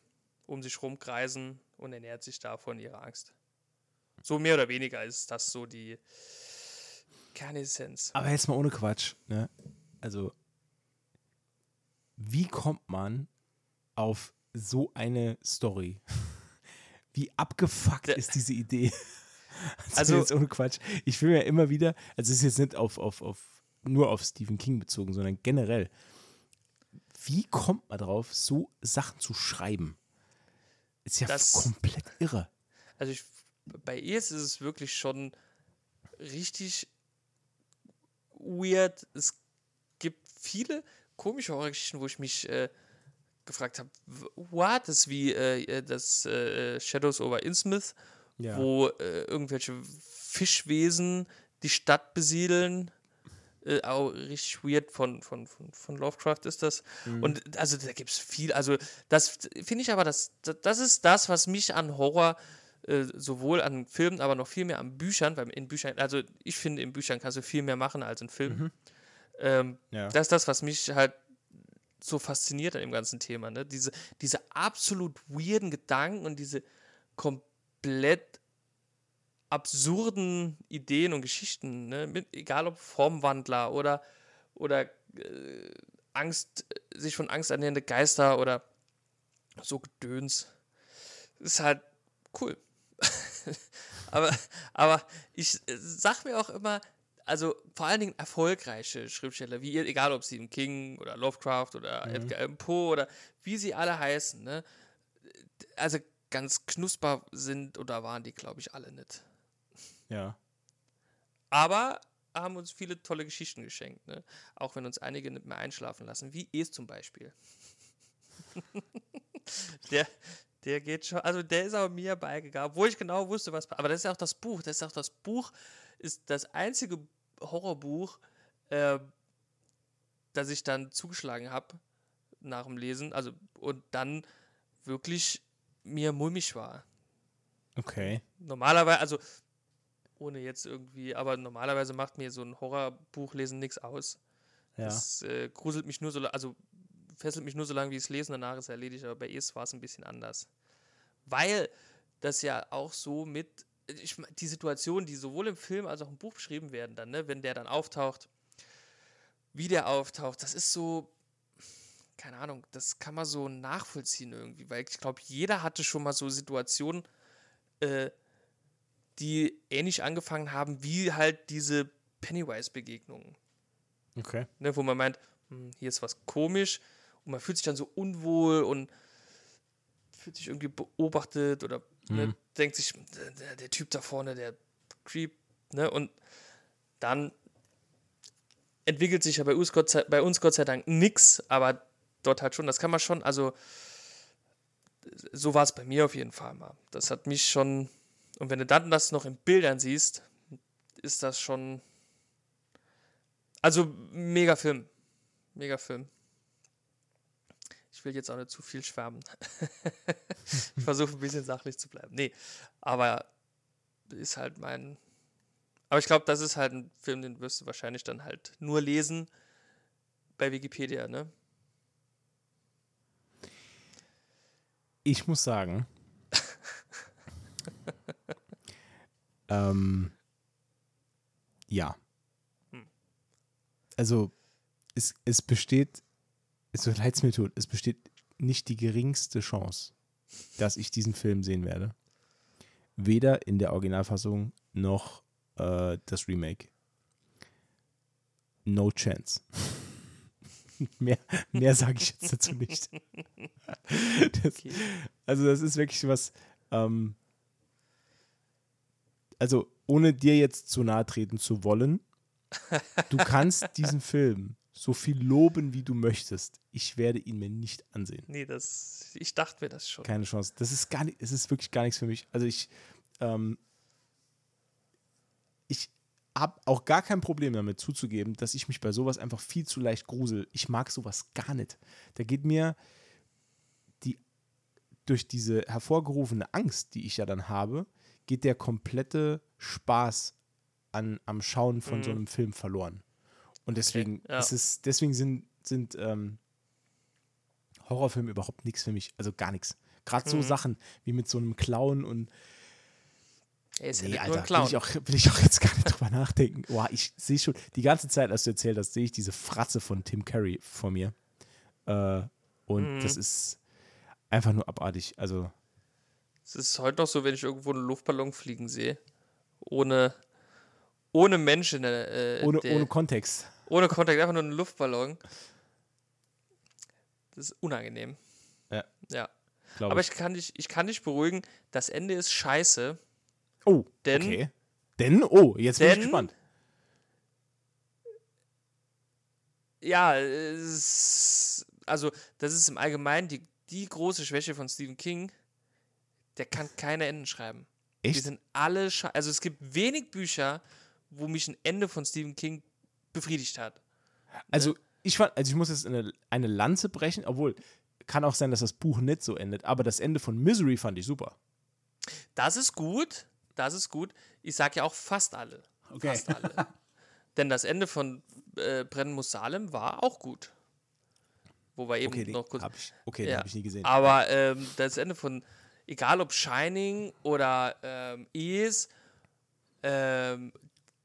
um sich rumkreisen und ernährt sich da von ihrer Angst. So mehr oder weniger ist das so die Kernessenz. Aber jetzt mal ohne Quatsch, ne? Also, wie kommt man auf so eine Story? Wie abgefuckt ist diese Idee? Also- Also, jetzt ohne Quatsch. Ich will mir immer wieder, also es ist jetzt nicht auf, auf, auf, nur auf Stephen King bezogen, sondern generell. Wie kommt man drauf, so Sachen zu schreiben? Ist ja Das- komplett irre. Also ich, bei Es ist es wirklich schon richtig weird. Es gibt viele komische Horrorgeschichten, wo ich mich äh, gefragt habe, what? Das ist wie äh, das äh, Shadows over Innsmouth, Ja. wo äh, irgendwelche Fischwesen die Stadt besiedeln. Äh, auch richtig weird von, von, von, von Lovecraft ist das. Und also da gibt es viel. Also das finde ich aber, das, das ist das, was mich an Horror äh, sowohl an Filmen, aber noch viel mehr an Büchern, weil in Büchern, also ich finde, in Büchern kannst du viel mehr machen als in Filmen. Ähm, Ja. Das ist das, was mich halt so fasziniert an dem ganzen Thema. Ne? Diese, diese absolut weirden Gedanken und diese komplett absurden Ideen und Geschichten, ne? Mit, egal ob Formwandler oder, oder äh, Angst, sich von Angst ernährende Geister oder so Gedöns. Ist halt cool. Aber, aber ich äh, sag mir auch immer, also vor allen Dingen erfolgreiche Schriftsteller, wie egal ob Stephen King oder Lovecraft oder Edgar Allan Poe oder wie sie alle heißen, ne? Also ganz knusper sind oder waren die, glaube ich, alle nicht. Ja. Aber haben uns viele tolle Geschichten geschenkt, ne? Auch wenn uns einige nicht mehr einschlafen lassen, wie Es zum Beispiel. der, der geht schon, also der ist auch mir beigegangen, wo ich genau wusste, was. Aber das ist ja auch das Buch. Das ist auch das Buch, ist das einzige Horrorbuch, äh, das ich dann zugeschlagen habe nach dem Lesen. Also und dann wirklich mir mulmig war. Okay. Normalerweise, also ohne jetzt irgendwie, aber normalerweise macht mir so ein Horrorbuchlesen nichts aus. Ja. Das äh, gruselt mich nur so, also fesselt mich nur so lange, wie ich es lese, danach ist es erledigt, aber bei Es war es ein bisschen anders. Weil das ja auch so mit, ich, die Situation, die sowohl im Film als auch im Buch beschrieben werden, dann, ne, wenn der dann auftaucht, wie der auftaucht, das ist so, keine Ahnung, das kann man so nachvollziehen irgendwie, weil ich glaube, jeder hatte schon mal so Situationen, äh, die ähnlich angefangen haben, wie halt diese Pennywise-Begegnungen Okay. ne, wo man meint, hm, hier ist was komisch und man fühlt sich dann so unwohl und fühlt sich irgendwie beobachtet oder ne, denkt sich, der, der- der Typ da vorne, der Creep, ne, und dann entwickelt sich ja bei uns Gott sei, bei uns Gott sei Dank nichts, aber dort halt schon, das kann man schon, also so war es bei mir auf jeden Fall mal. Das hat mich schon, und wenn du dann das noch in Bildern siehst, ist das schon also, mega Film. Mega Film. Ich will jetzt auch nicht zu viel schwärmen. ich versuche ein bisschen sachlich zu bleiben. Nee, aber ist halt mein. Aber ich glaube, das ist halt ein Film, den wirst du wahrscheinlich dann halt nur lesen bei Wikipedia, ne? Ich muss sagen, ähm, ja. Also, es, es besteht, so leid es mir tut, es besteht nicht die geringste Chance, dass ich diesen Film sehen werde. Weder in der Originalfassung noch äh, das Remake. No chance. mehr mehr sage ich jetzt dazu nicht. das, Okay. also das ist wirklich was, ähm, also ohne dir jetzt zu nahe treten zu wollen, du kannst diesen Film so viel loben, wie du möchtest. Ich werde ihn mir nicht ansehen. Nee, das, ich dachte mir das schon. Keine Chance. Das ist gar nicht, es ist wirklich gar nichts für mich. Also ich, ähm, ich habe auch gar kein Problem damit zuzugeben, dass ich mich bei sowas einfach viel zu leicht grusel. Ich mag sowas gar nicht. Da geht mir die durch diese hervorgerufene Angst, die ich ja dann habe, geht der komplette Spaß an, am Schauen von mhm. so einem Film verloren. Und deswegen okay, ja. ist es, deswegen sind, sind ähm, Horrorfilme überhaupt nichts für mich. Also gar nichts. Gerade mhm. so Sachen wie mit so einem Clown und er ist nee, ja Alter, will ich, auch, will ich auch jetzt gar nicht drüber nachdenken. Boah, ich sehe schon, die ganze Zeit, als du erzählt hast, sehe ich diese Fratze von Tim Curry vor mir. Äh, und mhm. das ist einfach nur abartig. Also. Es ist heute noch so, wenn ich irgendwo einen Luftballon fliegen sehe. Ohne, ohne Menschen. Äh, ohne, ohne Kontext. Ohne Kontext, einfach nur einen Luftballon. Das ist unangenehm. Ja. Ja. Aber ich. ich kann, dich, ich kann dich beruhigen, das Ende ist scheiße. Oh, denn, okay. Denn, oh, jetzt bin ich gespannt. Ja, es, also das ist im Allgemeinen die, die große Schwäche von Stephen King. Der kann keine Enden schreiben. Echt? Die sind alle, also es gibt wenig Bücher, wo mich ein Ende von Stephen King befriedigt hat. Also ich fand, also ich muss jetzt eine, eine Lanze brechen, obwohl kann auch sein, dass das Buch nicht so endet, aber das Ende von Misery fand ich super. Das ist gut das ist gut. Ich sage ja auch fast alle. Okay. Fast alle. Denn das Ende von äh, Brennen muss Salem war auch gut. Wo wir eben okay, noch kurz. Hab ich, okay, ja. den habe ich nie gesehen. Aber ähm, das Ende von, egal ob Shining oder ähm, Ease, ähm,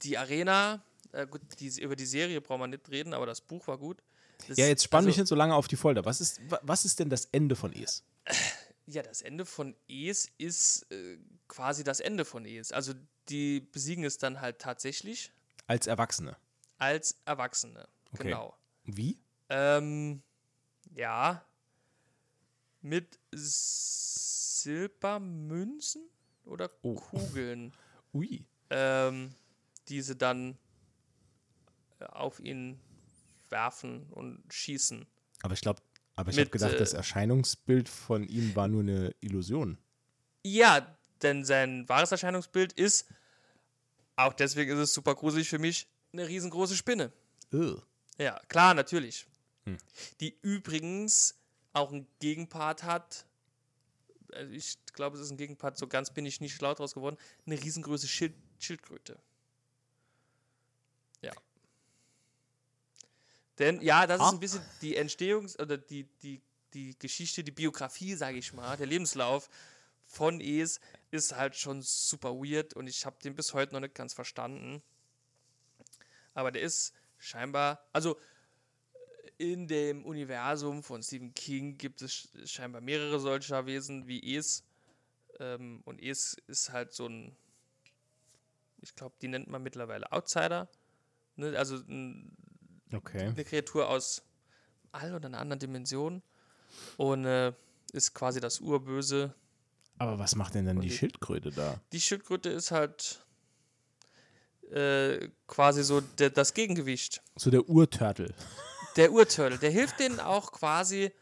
die Arena, äh, gut, die, über die Serie braucht man nicht reden, aber das Buch war gut. Das, ja, jetzt spann also, mich nicht so lange auf die Folter. Was ist, was ist denn das Ende von Es? Ja, das Ende von Es ist äh, quasi das Ende von Es. Also die besiegen es dann halt tatsächlich. Als Erwachsene. Als Erwachsene, okay. genau. Wie? Ähm, ja. Mit Silbermünzen oder oh. Kugeln. Ui. Ähm, diese dann äh, auf ihn werfen und schießen. Aber ich glaube, aber ich habe gedacht, äh, das Erscheinungsbild von ihm war nur eine Illusion. Ja, denn sein wahres Erscheinungsbild ist, auch deswegen ist es super gruselig für mich, eine riesengroße Spinne. Ugh. Ja, klar, natürlich. Hm. Die übrigens auch einen Gegenpart hat. Also ich glaube, es ist ein Gegenpart, so ganz bin ich nicht schlau draus geworden. Eine riesengroße Schild Schildkröte. Ja. Denn ja, das ist ein bisschen die Entstehungs- oder die, die, die Geschichte, die Biografie, sage ich mal, der Lebenslauf von Es ist halt schon super weird und ich habe den bis heute noch nicht ganz verstanden. Aber der ist scheinbar, also in dem Universum von Stephen King gibt es scheinbar mehrere solcher Wesen wie Es. Ähm, und Es ist halt so ein, ich glaube, die nennt man mittlerweile Outsider. Ne? Also Okay. Eine Kreatur aus all oder einer anderen Dimension und äh, ist quasi das Urböse. Aber was macht denn dann die, die Schildkröte da? Die Schildkröte ist halt äh, quasi so der, das Gegengewicht. So der Urturtle. Der Urturtle. Der hilft denen auch quasi.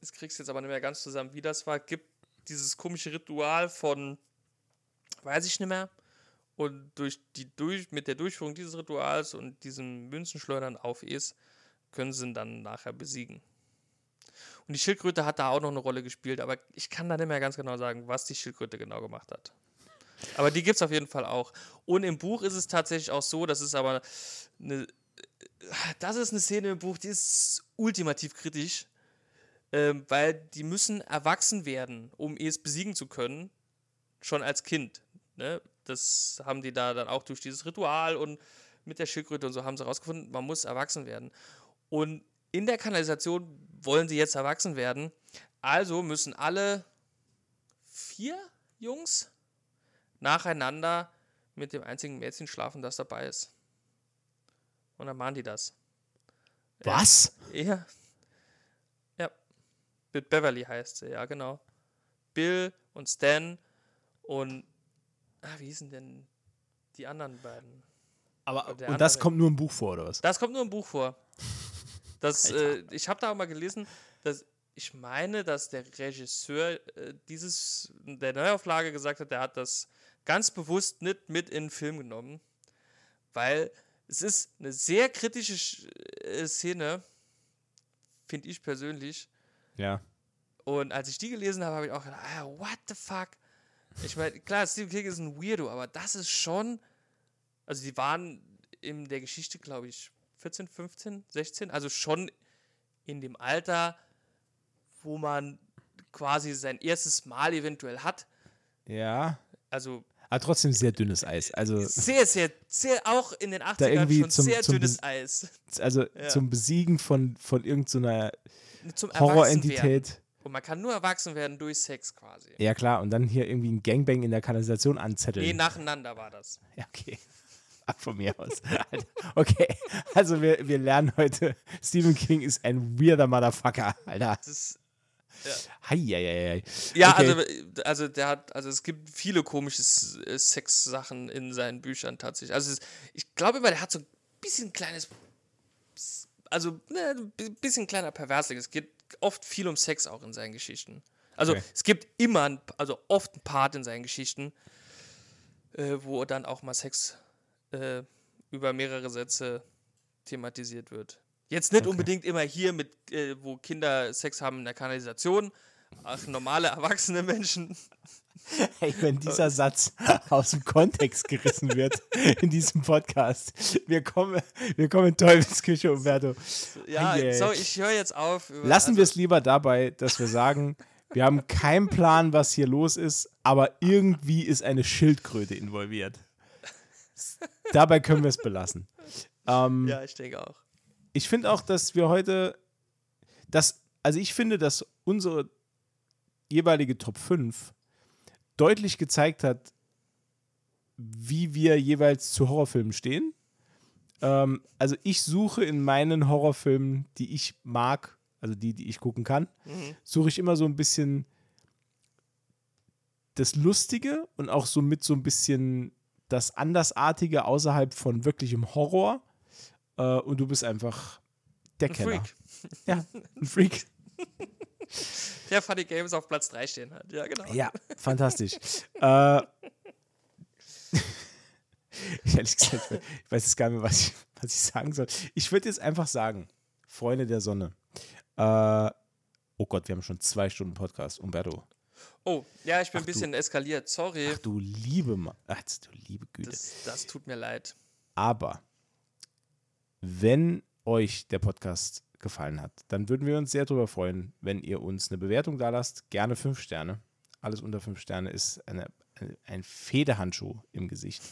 Das kriegst du jetzt aber nicht mehr ganz zusammen, wie das war. Gibt dieses komische Ritual von, weiß ich nicht mehr, und durch die, durch, mit der Durchführung dieses Rituals und diesem Münzenschleudern auf Es können sie ihn dann nachher besiegen. Und die Schildkröte hat da auch noch eine Rolle gespielt, aber ich kann da nicht mehr ganz genau sagen, was die Schildkröte genau gemacht hat. Aber die gibt es auf jeden Fall auch. Und im Buch ist es tatsächlich auch so, das ist aber eine. Das ist eine Szene im Buch, die ist ultimativ kritisch, ähm, weil die müssen erwachsen werden, um es besiegen zu können, schon als Kind. Ne? Das haben die da dann auch durch dieses Ritual und mit der Schildkröte und so haben sie herausgefunden, man muss erwachsen werden. Und in der Kanalisation wollen sie jetzt erwachsen werden. Also müssen alle vier Jungs nacheinander mit dem einzigen Mädchen schlafen, das dabei ist. Und dann machen die das. Was? Ja. Ja. Mit Beverly heißt sie, ja, genau. Bill und Stan und Ah, wie hießen denn die anderen beiden? Aber Und der und das andere- kommt nur im Buch vor, oder was? Das kommt nur im Buch vor. Das, äh, ich habe da auch mal gelesen, dass ich meine, dass der Regisseur äh, dieses der Neuauflage gesagt hat, der hat das ganz bewusst nicht mit in den Film genommen, weil es ist eine sehr kritische Sch- äh, Szene, finde ich persönlich. Ja. Und als ich die gelesen habe, habe ich auch gedacht, ah, what the fuck? Ich meine, klar, Stephen King ist ein Weirdo, aber das ist schon. Also, die waren in der Geschichte, glaube ich, 14, 15, 16, also schon in dem Alter, wo man quasi sein erstes Mal eventuell hat. Ja. Also Aber trotzdem sehr dünnes Eis. Also, sehr, sehr, sehr, auch in den 80ern irgendwie schon zum- sehr zum dünnes Eis. also Ja. zum Besiegen von, von irgendeiner Erwachsenwerden. Horrorentität. Und man kann nur erwachsen werden durch Sex quasi. Ja, klar. Und dann hier irgendwie ein Gangbang in der Kanalisation anzetteln. Nee, nacheinander war das. Ja, okay. Ab von mir aus. Okay, also wir, wir lernen heute, Stephen King ist ein weirder Motherfucker, Alter. Das ist, Heieiei. Ja, Okay. also, also der hat, also es gibt viele komische äh, Sex-Sachen in seinen Büchern tatsächlich. Also es, ich glaube immer, der hat so ein bisschen kleines, also ne, ein bi- bisschen kleiner Perversling. Es geht oft viel um Sex auch in seinen Geschichten. Also Okay. es gibt immer, ein, also oft ein Part in seinen Geschichten, äh, wo dann auch mal Sex äh, über mehrere Sätze thematisiert wird. Jetzt nicht unbedingt immer hier mit, äh, wo Kinder Sex haben in der Kanalisation, ach, normale erwachsene Menschen. Hey, wenn dieser Satz aus dem Kontext gerissen wird in diesem Podcast, wir kommen, wir kommen in Teufelsküche, Umberto. Ja, Eieiei. so, ich höre jetzt auf. Lassen wir also, es lieber dabei, dass wir sagen, wir haben keinen Plan, was hier los ist, aber irgendwie ist eine Schildkröte involviert. Dabei können wir es belassen. Ähm, Ja, ich denke auch. ich finde auch, dass wir heute, dass, also ich finde, dass unsere jeweilige Top 5 deutlich gezeigt hat, wie wir jeweils zu Horrorfilmen stehen. Ähm, also ich suche in meinen Horrorfilmen, die ich mag, also die, die ich gucken kann, suche ich immer so ein bisschen das Lustige und auch so mit so ein bisschen das Andersartige außerhalb von wirklichem Horror. Äh, und du bist einfach der Ein Kenner. Freak. Ja, ein Freak. Der Funny Games auf Platz 3 stehen hat. Ja, genau. Ja, fantastisch. äh, ich ehrlich gesagt, ich weiß jetzt gar nicht mehr, was ich, was ich sagen soll. Ich würde jetzt einfach sagen, Freunde der Sonne. Äh, oh Gott, wir haben schon zwei Stunden Podcast. Umberto. Oh, ja, ich bin Ach, ein bisschen eskaliert. Sorry. Ach du liebe, Ma Ach, du liebe Güte. Das, das tut mir leid. Aber wenn euch der Podcast gefallen hat, dann würden wir uns sehr darüber freuen, wenn ihr uns eine Bewertung da lasst. Gerne fünf Sterne. Alles unter fünf Sterne ist eine, ein Federhandschuh im Gesicht.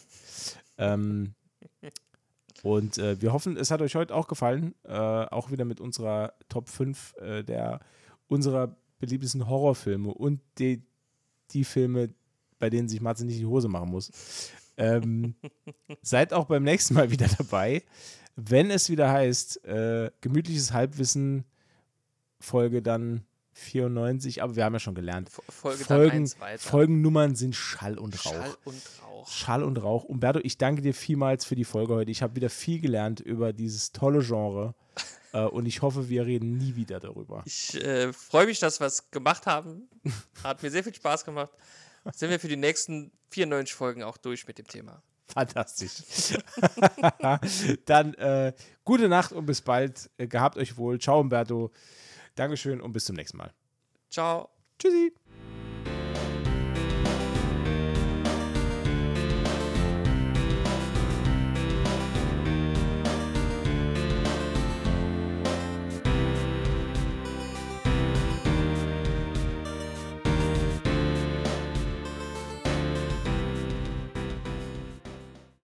ähm, und äh, wir hoffen, es hat euch heute auch gefallen. Äh, auch wieder mit unserer Top 5 äh, der unserer beliebtesten Horrorfilme und die, die Filme, bei denen sich Matze nicht die Hose machen muss. Ähm, seid auch beim nächsten Mal wieder dabei, wenn es wieder heißt, äh, gemütliches Halbwissen, Folge dann 94, aber wir haben ja schon gelernt, Folge dann Folgen. Folgennummern sind Schall und Rauch. Schall und Rauch. Schall und Rauch. Umberto, ich danke dir vielmals für die Folge heute. Ich habe wieder viel gelernt über dieses tolle Genre äh, und ich hoffe, wir reden nie wieder darüber. Ich äh, freue mich, dass wir es gemacht haben. Hat mir sehr viel Spaß gemacht. Sind wir für die nächsten 94 Folgen auch durch mit dem Thema. Fantastisch. Dann äh, gute Nacht und bis bald. Äh, gehabt euch wohl. Ciao, Umberto. Dankeschön und bis zum nächsten Mal. Ciao. Tschüssi.